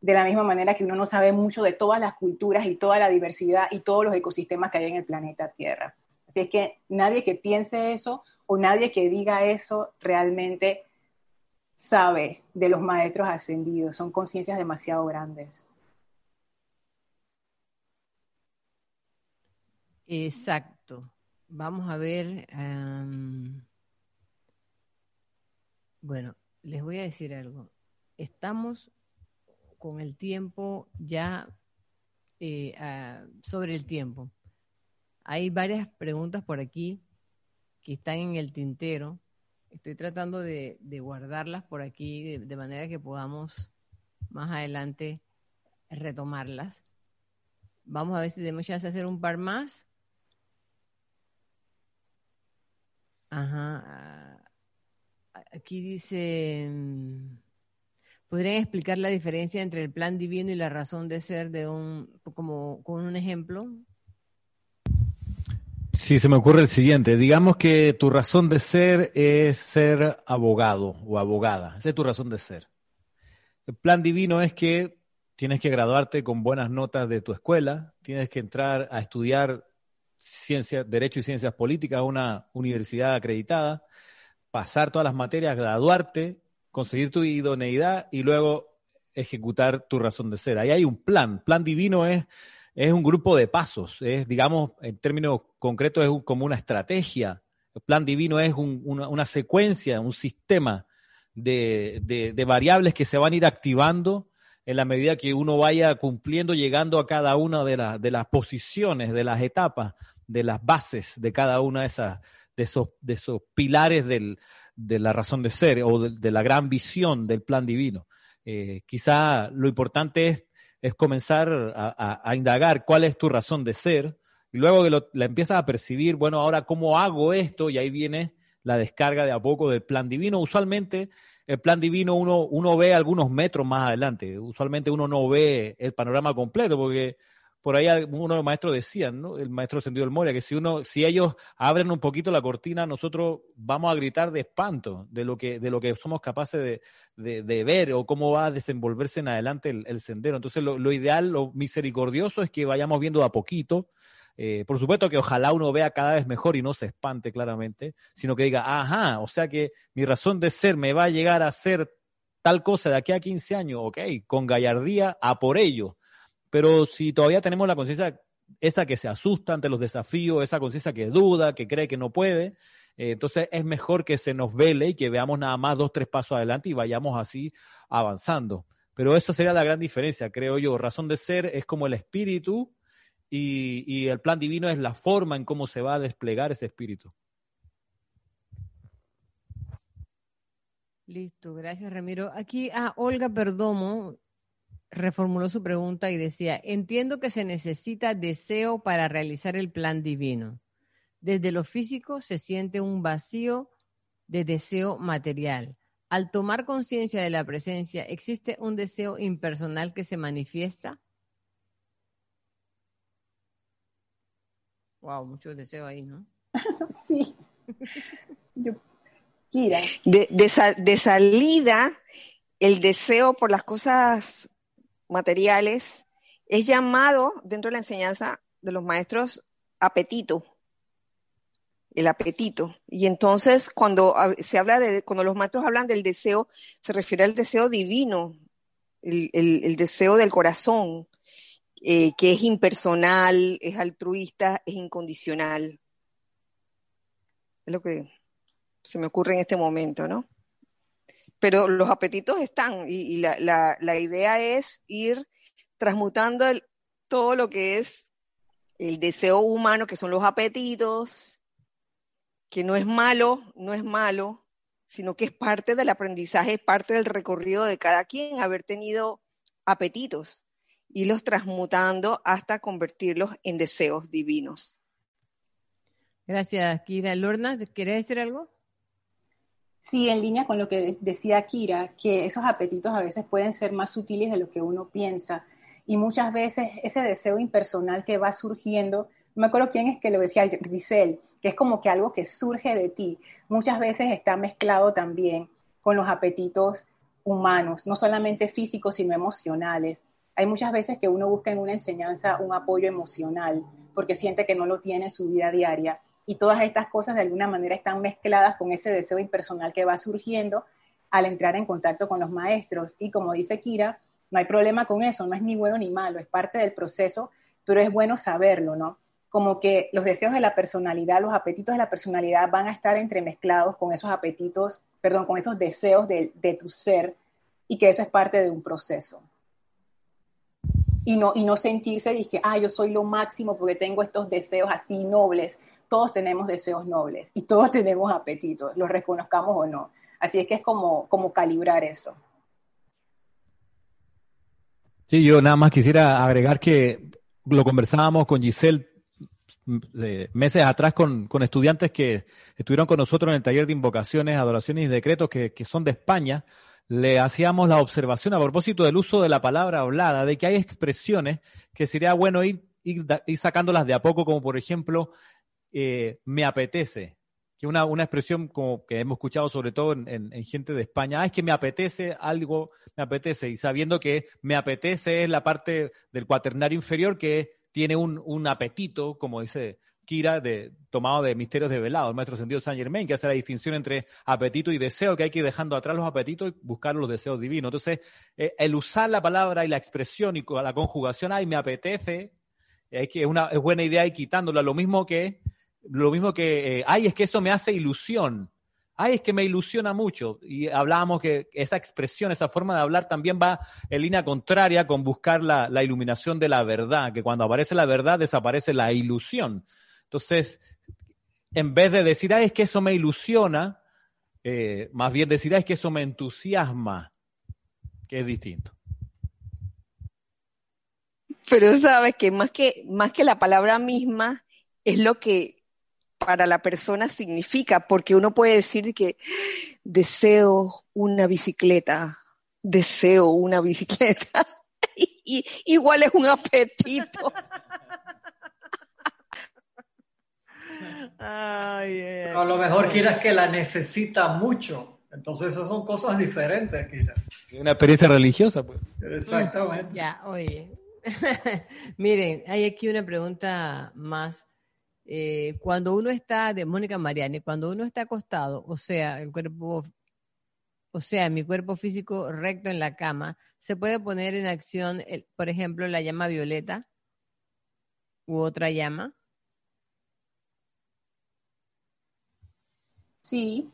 de la misma manera que uno no sabe mucho de todas las culturas y toda la diversidad y todos los ecosistemas que hay en el planeta Tierra. Así es que nadie que piense eso o nadie que diga eso realmente sabe de los maestros ascendidos. Son conciencias demasiado grandes. Exacto. Vamos a ver. bueno, les voy a decir algo. Estamos con el tiempo ya eh, sobre el tiempo. Hay varias preguntas por aquí que están en el tintero. Estoy tratando de, guardarlas por aquí de, manera que podamos más adelante retomarlas. Vamos a ver si tenemos chance de hacer un par más. Ajá. Aquí dice... ¿Podrían explicar la diferencia entre el plan divino y la razón de ser de un, como con un ejemplo? Sí, se me ocurre el siguiente. Digamos que tu razón de ser es ser abogado o abogada. Esa es tu razón de ser. El plan divino es que tienes que graduarte con buenas notas de tu escuela, tienes que entrar a estudiar ciencia, derecho y ciencias políticas a una universidad acreditada, pasar todas las materias, graduarte conseguir tu idoneidad y luego ejecutar tu razón de ser. Ahí hay un plan. Plan divino es, es un grupo de pasos, es, digamos, en términos concretos, es como una estrategia. El plan divino es una, secuencia, un sistema de, variables que se van a ir activando en la medida que uno vaya cumpliendo, llegando a cada una de, de las posiciones, de las etapas, de las bases de cada una de esas, de esos, de esos pilares del, de la razón de ser o de, la gran visión del plan divino. Eh, quizá lo importante es, es comenzar a, indagar cuál es tu razón de ser y luego que la empiezas a percibir, bueno, ahora cómo hago esto y ahí viene la descarga de a poco del plan divino. Usualmente el plan divino uno, uno ve algunos metros más adelante, usualmente uno no ve el panorama completo porque por ahí uno de los maestros decían, ¿no? El maestro Sentido del Moria, que si uno, si ellos abren un poquito la cortina, nosotros vamos a gritar de espanto de lo que, de lo que somos capaces de, ver o cómo va a desenvolverse en adelante el, sendero. Entonces, lo, ideal, lo misericordioso es que vayamos viendo a poquito. Eh, por supuesto que ojalá uno vea cada vez mejor y no se espante claramente, sino que diga, ajá, o sea que mi razón de ser me va a llegar a ser tal cosa de aquí a 15 años, ok, con gallardía a por ello pero si todavía tenemos la conciencia esa que se asusta ante los desafíos, esa conciencia que duda, que cree que no puede, eh, entonces es mejor que se nos vele y que veamos nada más dos, tres pasos adelante y vayamos así avanzando. Pero eso sería la gran diferencia, creo yo. Razón de ser es como el espíritu y, y el plan divino es la forma en cómo se va a desplegar ese espíritu. Listo, gracias Ramiro. Aquí a Olga Perdomo reformuló su pregunta y decía, entiendo que se necesita deseo para realizar el plan divino. Desde lo físico se siente un vacío de deseo material. Al tomar conciencia de la presencia, ¿existe un deseo impersonal que se manifiesta? Wow, mucho deseo ahí, ¿no? *laughs* sí. Kira. De, de salida, el deseo por las cosas materiales, es llamado dentro de la enseñanza de los maestros apetito, el apetito. Y entonces cuando se habla de, cuando los maestros hablan del deseo, se refiere al deseo divino, el, deseo del corazón, eh, que es impersonal, es altruista, es incondicional. Es lo que se me ocurre en este momento, ¿no? Pero los apetitos están y, la, idea es ir transmutando todo lo que es el deseo humano, que son los apetitos, que no es malo, no es malo, sino que es parte del aprendizaje, es parte del recorrido de cada quien, haber tenido apetitos, y los transmutando hasta convertirlos en deseos divinos. Gracias, Kira. Lorna, ¿quieres decir algo? Sí, en línea con lo que decía Kira, que esos apetitos a veces pueden ser más sutiles de lo que uno piensa y muchas veces ese deseo impersonal que va surgiendo, no me acuerdo quién es que lo decía, Grisel, que es como que algo que surge de ti, muchas veces está mezclado también con los apetitos humanos, no solamente físicos, sino emocionales. Hay muchas veces que uno busca en una enseñanza un apoyo emocional porque siente que no lo tiene en su vida diaria y todas estas cosas de alguna manera están mezcladas con ese deseo impersonal que va surgiendo al entrar en contacto con los maestros. Y como dice Kira, no hay problema con eso, no es ni bueno ni malo, es parte del proceso, pero es bueno saberlo, ¿no? Como que los deseos de la personalidad, los apetitos de la personalidad van a estar entremezclados con esos apetitos, perdón, con esos deseos de, de tu ser y que eso es parte de un proceso. Y no, y no sentirse que, ah, yo soy lo máximo porque tengo estos deseos así nobles, todos tenemos deseos nobles y todos *laughs* tenemos apetitos, los reconozcamos o no. Así es que es como, como calibrar eso. Sí, yo nada más quisiera agregar que lo conversábamos con Giselle mm, meses atrás con, estudiantes que estuvieron con nosotros en el taller de invocaciones, adoraciones y decretos que, son de España. Le hacíamos la observación a propósito del uso de la palabra hablada, de que hay expresiones que sería bueno ir, ir sacándolas de a poco, como por ejemplo eh, me apetece, que una, una expresión como que hemos escuchado sobre todo en, gente de España, ah, es que me apetece algo, me apetece, y sabiendo que me apetece es la parte del cuaternario inferior que tiene un, un apetito, como dice Kira, de, tomado de Misterios de Velado, el maestro sentido Saint Germain, que hace la distinción entre apetito y deseo, que hay que ir dejando atrás los apetitos y buscar los deseos divinos. Entonces, eh, el usar la palabra y la expresión y la conjugación, ay, me apetece, es que una es buena idea ir quitándola, lo mismo que lo mismo que, eh, ay, es que eso me hace ilusión. Ay, es que me ilusiona mucho. Y hablábamos que esa expresión, esa forma de hablar también va en línea contraria con buscar la, iluminación de la verdad, que cuando aparece la verdad desaparece la ilusión. Entonces, en vez de decir, ay, es que eso me ilusiona, eh, más bien decir, ay, es que eso me entusiasma, que es distinto. Pero sabes que más que, más que la palabra misma, es lo que para la persona significa, porque uno puede decir que deseo una bicicleta, deseo una bicicleta, *laughs* y, igual es un apetito. a lo mejor quieras que la necesita mucho. Entonces esas son cosas diferentes, Kira. Una experiencia religiosa, pues. Exactamente. Ya, oye. *laughs* Miren, hay aquí una pregunta más. Eh, cuando uno está, de Mónica Mariani, cuando uno está acostado, o sea, el cuerpo, o sea, mi cuerpo físico recto en la cama, ¿se puede poner en acción, por ejemplo, la llama violeta u otra llama? Sí,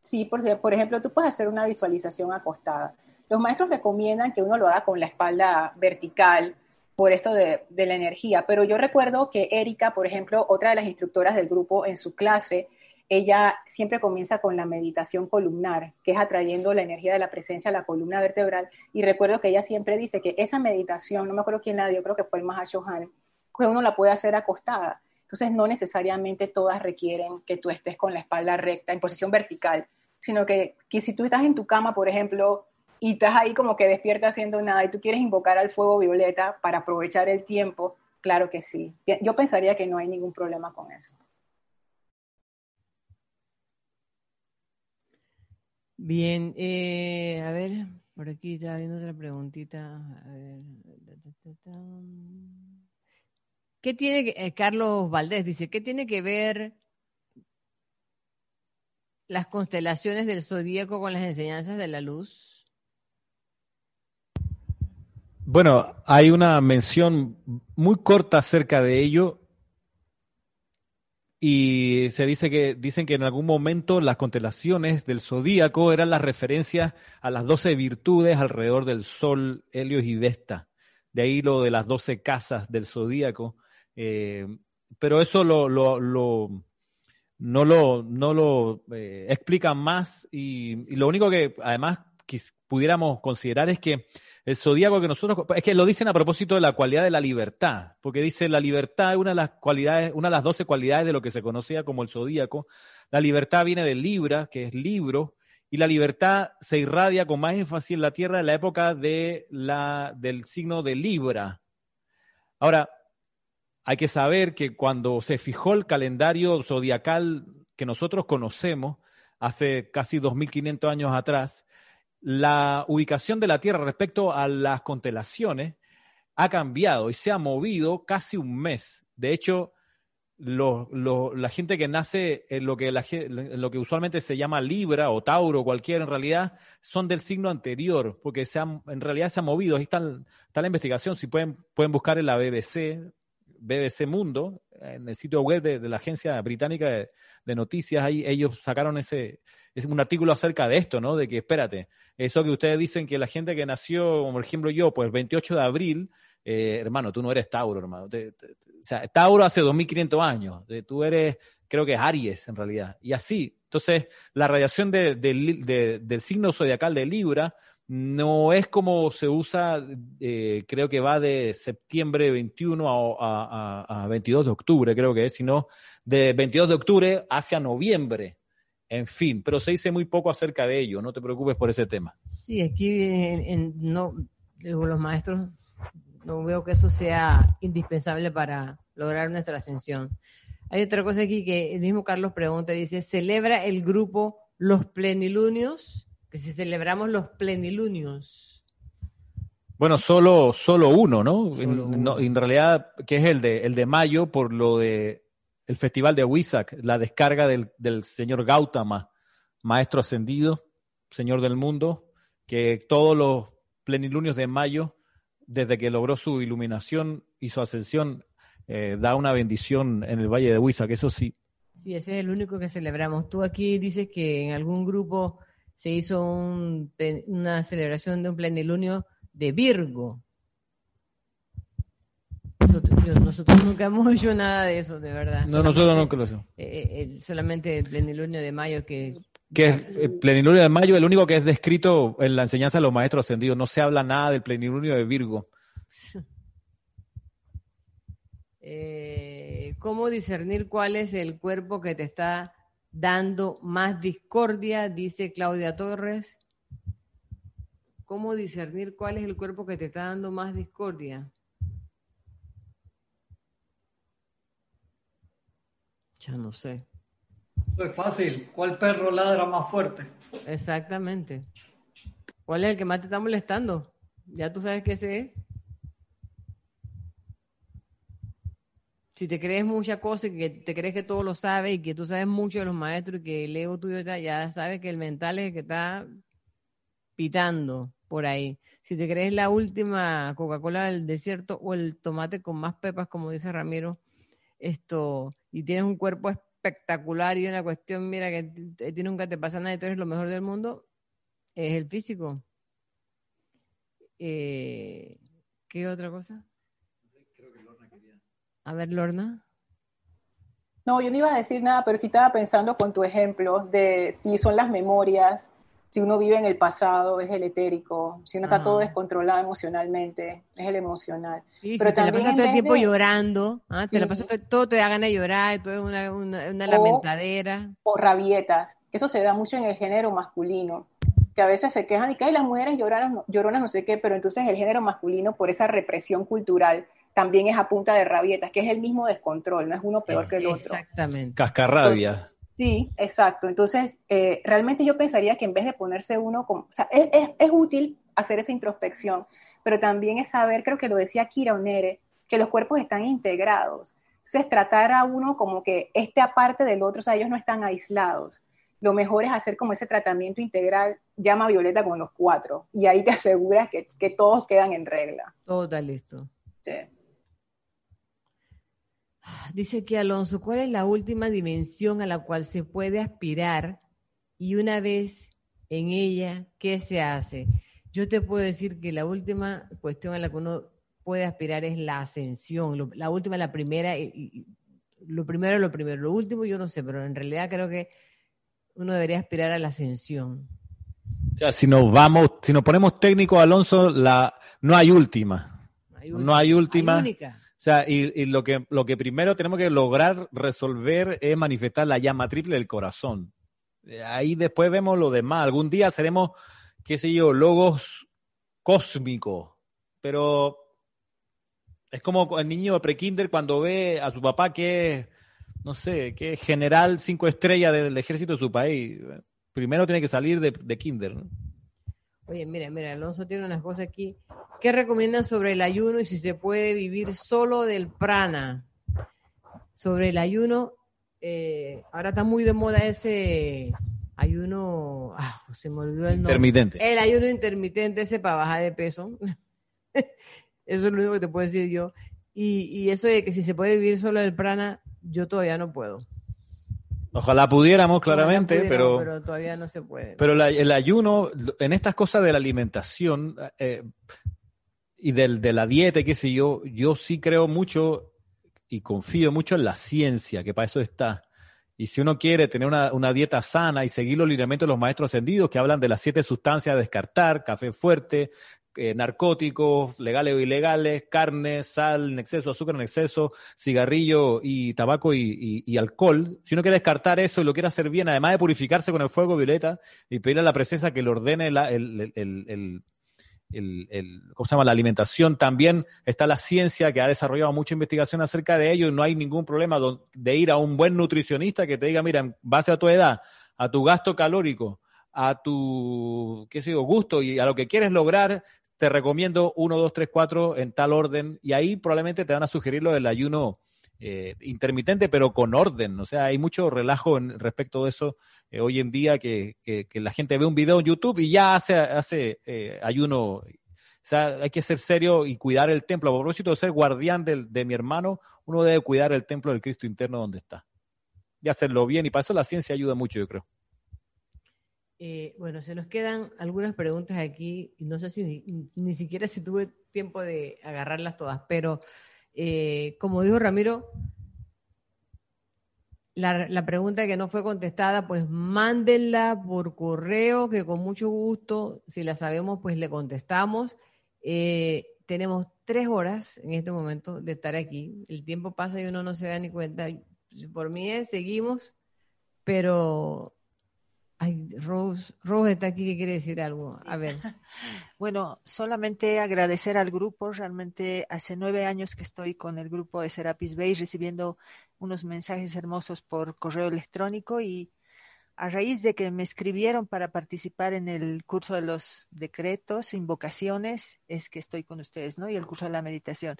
sí, por, por ejemplo, tú puedes hacer una visualización acostada. Los maestros recomiendan que uno lo haga con la espalda vertical por esto de, la energía, pero yo recuerdo que Erika, por ejemplo, otra de las instructoras del grupo en su clase, ella siempre comienza con la meditación columnar, que es atrayendo la energía de la presencia a la columna vertebral. Y recuerdo que ella siempre dice que esa meditación, no me acuerdo quién la dio, creo que fue el Mahashohan, pues uno la puede hacer acostada. Entonces, no necesariamente todas requieren que tú estés con la espalda recta, en posición vertical, sino que, si tú estás en tu cama, por ejemplo, y estás ahí como que despierta haciendo nada y tú quieres invocar al fuego violeta para aprovechar el tiempo, claro que sí. Yo pensaría que no hay ningún problema con eso. Bien, eh, a ver, por aquí ya viendo otra preguntita. ¿Qué tiene que, eh, Carlos Valdés dice, ¿qué tiene que ver las constelaciones del zodíaco con las enseñanzas de la luz? Bueno, hay una mención muy corta acerca de ello y se dice que dicen que en algún momento las constelaciones del zodíaco eran las referencias a las doce virtudes alrededor del Sol, Helios y Vesta. De ahí lo de las doce casas del zodíaco. Eh, pero eso lo, no lo, no lo eh, explican más y, lo único que además pudiéramos considerar es que el zodíaco que nosotros, es que lo dicen a propósito de la cualidad de la libertad, porque dice la libertad es una de las cualidades, una de las doce cualidades de lo que se conocía como el zodíaco. La libertad viene de Libra, que es libro, y la libertad se irradia con más énfasis en la Tierra en la época de la, del signo de Libra. Ahora, hay que saber que cuando se fijó el calendario zodiacal que nosotros conocemos, hace casi 2.500 años atrás, la ubicación de la Tierra respecto a las constelaciones ha cambiado y se ha movido casi un mes. De hecho, la gente que nace en lo que, lo que usualmente se llama Libra o Tauro, cualquiera en realidad, son del signo anterior, porque se en realidad se ha movido. Ahí está, la investigación, si pueden, pueden buscar en la BBC, BBC Mundo, en el sitio web de, la agencia británica de, noticias, ahí ellos sacaron ese, es un artículo acerca de esto, ¿no? De que, espérate, eso que ustedes dicen que la gente que nació, como por ejemplo yo, pues el 28 de abril, eh, hermano, tú no eres Tauro, hermano. o sea, Tauro hace 2500 años. tú eres, creo que es Aries en realidad. Y así. Entonces, la radiación del signo zodiacal de Libra no es como se usa, eh, creo que va de septiembre 21 a, a, 22 de octubre, creo que es, sino de 22 de octubre hacia noviembre. En fin, pero se dice muy poco acerca de ello, no te preocupes por ese tema. Sí, aquí en, no, los maestros no veo que eso sea indispensable para lograr nuestra ascensión. Hay otra cosa aquí que el mismo Carlos pregunta, dice, ¿celebra el grupo los plenilunios? Que si celebramos los plenilunios. Bueno, solo, solo uno, ¿no? en, realidad, que es el de, el de mayo por lo de el festival de Huizac, la descarga del, del señor Gautama, maestro ascendido, señor del mundo, que todos los plenilunios de mayo, desde que logró su iluminación y su ascensión, eh, da una bendición en el Valle de Huizac, eso sí. Sí, ese es el único que celebramos. Tú aquí dices que en algún grupo se hizo una celebración de un plenilunio de Virgo. Nosotros, nunca hemos *laughs* hecho nada de eso, de verdad. No, nosotros nunca lo hicimos. Eh, eh, solamente el plenilunio de mayo que... Que es el plenilunio de mayo, el único que es descrito en la enseñanza de los maestros ascendidos. No se habla nada del plenilunio de Virgo. *laughs* Eh, ¿Cómo discernir cuál es el cuerpo que te está dando más discordia, dice Claudia Torres. ¿cómo discernir cuál es el cuerpo que te está dando más discordia? Ya no sé. Es fácil. ¿Cuál perro ladra más fuerte? Exactamente. ¿Cuál es el que más te está molestando? Ya tú sabes que ese es. Si te crees mucha cosa y que te crees que todo lo sabes y que tú sabes mucho de los maestros y que el ego tuyo ya sabes que el mental es el que está pitando por ahí. Si te crees la última Coca-Cola del desierto o el tomate con más pepas, como dice Ramiro, esto, y tienes un cuerpo espectacular y una cuestión, mira, que a ti nunca te pasa nada y tú eres lo mejor del mundo, es el físico. Eh, ¿Qué otra cosa? A ver, Lorna. No, yo no iba a decir nada, pero sí estaba pensando con tu ejemplo de si son las memorias, si uno vive en el pasado, es el etérico, si uno está todo descontrolado emocionalmente, es el emocional. Sí, pero si te la pasas todo el tiempo llorando, ¿ah? te la pasas todo, te da ganas de llorar, todo es una, una, lamentadera. O rabietas, eso se da mucho en el género masculino, que a veces se quejan y que las mujeres lloronas, lloronas no sé qué, pero entonces el género masculino, por esa represión cultural, también es a punta de rabietas, que es el mismo descontrol, no es uno peor que el otro. Exactamente. Cascarrabia. Sí, exacto. Entonces, eh, realmente yo pensaría que en vez de ponerse uno como, o sea, es, es, útil hacer esa introspección, pero también es saber, creo que lo decía Kira Onere, que los cuerpos están integrados. Entonces, tratar a uno como que esté aparte del otro, o sea, ellos no están aislados. Lo mejor es hacer como ese tratamiento integral, llama Violeta con los cuatro, y ahí te *laughs* aseguras que, que todos quedan en regla. Todo está listo. Sí. Dice que Alonso, ¿cuál es la última dimensión a la cual se puede aspirar? Y una vez en ella, ¿qué se hace? Yo te puedo decir que la última cuestión a la que uno puede aspirar es la ascensión. la última, la primera, y, lo primero, lo primero. Lo último yo no sé, pero en realidad creo que uno debería aspirar a la ascensión. O sea, si nos vamos, si nos ponemos técnicos, Alonso, la, no hay última. No hay última. única. O sea, y, lo, que, lo que primero tenemos que lograr resolver es manifestar la llama triple del corazón. Ahí después vemos lo demás. Algún día seremos, qué sé yo, logos cósmicos. Pero es como el niño de prekinder cuando ve a su papá que es, no sé, que es general cinco estrellas del ejército de su país. Primero tiene que salir de, de kinder. ¿no? Oye, mira, mira, Alonso tiene unas cosas aquí. ¿Qué recomiendan sobre el ayuno y si se puede vivir solo del prana? Sobre el ayuno, eh, ahora está muy de moda ese ayuno, ah, se me olvidó el nombre. Intermitente. El ayuno intermitente ese para bajar de peso. *laughs* eso es lo único que te puedo decir yo. Y, y eso de que si se puede vivir solo del prana, yo todavía no puedo. Ojalá pudiéramos, claramente, pero, pero todavía no se puede. Pero el ayuno, en estas cosas de la alimentación eh, y del, de la dieta, qué sé yo, yo sí creo mucho y confío mucho en la ciencia, que para eso está. Y si uno quiere tener una, una, dieta sana y seguir los lineamientos de los maestros ascendidos que hablan de las siete sustancias a descartar, café fuerte, eh, narcóticos, legales o ilegales, carne, sal en exceso, azúcar en exceso, cigarrillo y tabaco y, alcohol. Si uno quiere descartar eso y lo quiere hacer bien, además de purificarse con el fuego violeta y pedirle a la presencia que le ordene el, el, ¿cómo se llama? la alimentación, también está la ciencia que ha desarrollado mucha investigación acerca de ello y no hay ningún problema de ir a un buen nutricionista que te diga, mira, en base a tu edad, a tu gasto calórico, a tu, qué sé yo, gusto y a lo que quieres lograr, te recomiendo 1, 2, 3, 4 en tal orden y ahí probablemente te van a sugerir lo del ayuno eh, intermitente, pero con orden. O sea, hay mucho relajo en, respecto de eso eh, hoy en día que, que, la gente ve un video en YouTube y ya hace, hace eh, ayuno. O sea, hay que ser serio y cuidar el templo. A propósito de ser guardián de, de mi hermano, uno debe cuidar el templo del Cristo interno donde está. Y hacerlo bien. Y para eso la ciencia ayuda mucho, yo creo. Eh, bueno, se nos quedan algunas preguntas aquí, no sé si ni, siquiera si tuve tiempo de agarrarlas todas, pero eh, como dijo Ramiro, la, pregunta que no fue contestada, pues mándenla por correo, que con mucho gusto, si la sabemos, pues le contestamos. Eh, tenemos tres horas en este momento de estar aquí. El tiempo pasa y uno no se da ni cuenta. Por mí seguimos, pero Ay, Rose, Rose está aquí que quiere decir algo. A ver. *laughs* Bueno, solamente agradecer al grupo. Realmente hace nueve años que estoy con el grupo de Serapis Bay recibiendo unos mensajes hermosos por correo electrónico y a raíz de que me escribieron para participar en el curso de los decretos, invocaciones, es que estoy con ustedes, ¿no? Y el curso de la meditación.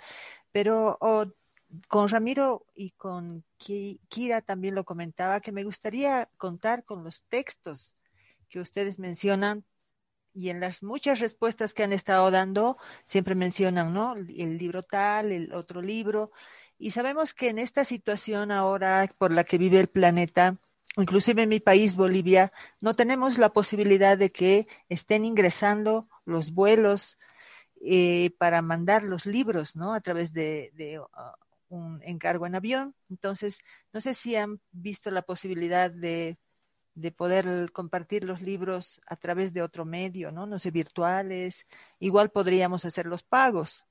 Pero oh, con Ramiro y con Kira también lo comentaba, que me gustaría contar con los textos que ustedes mencionan y en las muchas respuestas que han estado dando, siempre mencionan, ¿no? El libro tal, el otro libro. Y sabemos que en esta situación ahora por la que vive el planeta, inclusive en mi país, Bolivia, no tenemos la posibilidad de que estén ingresando los vuelos eh, para mandar los libros, ¿no? A través de, uh, un encargo en avión. Entonces, no sé si han visto la posibilidad de, de, poder compartir los libros a través de otro medio, ¿no? No sé, virtuales. Igual podríamos hacer los pagos.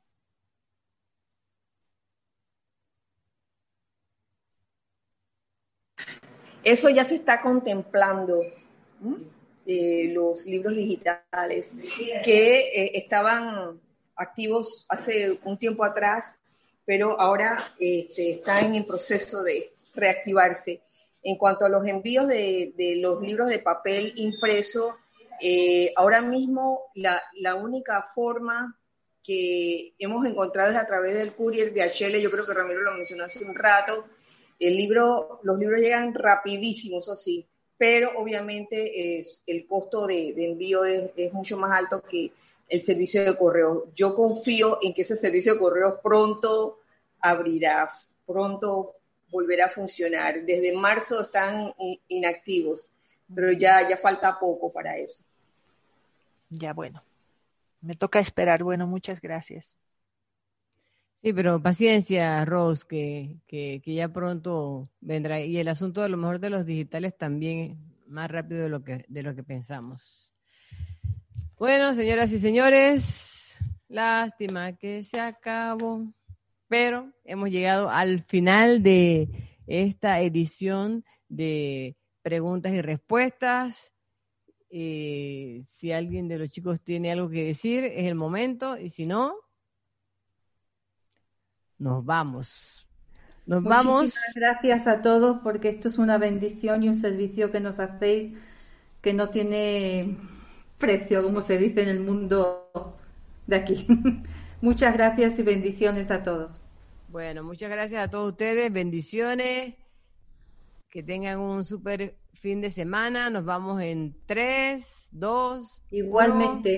Eso ya se está contemplando. Eh, los libros digitales que eh, estaban activos hace un tiempo atrás pero ahora este, está en proceso de reactivarse. En cuanto a los envíos de, los libros de papel impreso, eh, ahora mismo la, única forma que hemos encontrado es a través del courier de HL, yo creo que Ramiro lo mencionó hace un rato, el libro, los libros llegan rapidísimos, eso sí, pero obviamente es, el costo de, envío es, es, mucho más alto que el servicio de correo. Yo confío en que ese servicio de correo pronto abrirá, pronto volverá a funcionar. Desde marzo están inactivos, pero ya, ya falta poco para eso. Ya bueno, me toca esperar. Bueno, muchas gracias. Sí, pero paciencia, Rose, que, que, que, ya pronto vendrá. Y el asunto de lo mejor de los digitales también más rápido de lo que, de lo que pensamos. Bueno, señoras y señores, lástima que se acabó pero hemos llegado al final de esta edición de preguntas y respuestas. Eh, si alguien de los chicos tiene algo que decir, es el momento, y si no, nos vamos. Nos Muchísimas vamos. gracias a todos porque esto es una bendición y un servicio que nos hacéis que no tiene precio, como se dice en el mundo de aquí. *laughs* Muchas gracias y bendiciones a todos. Bueno, muchas gracias a todos ustedes, bendiciones, que tengan un súper fin de semana, nos vamos en tres, dos. Igualmente.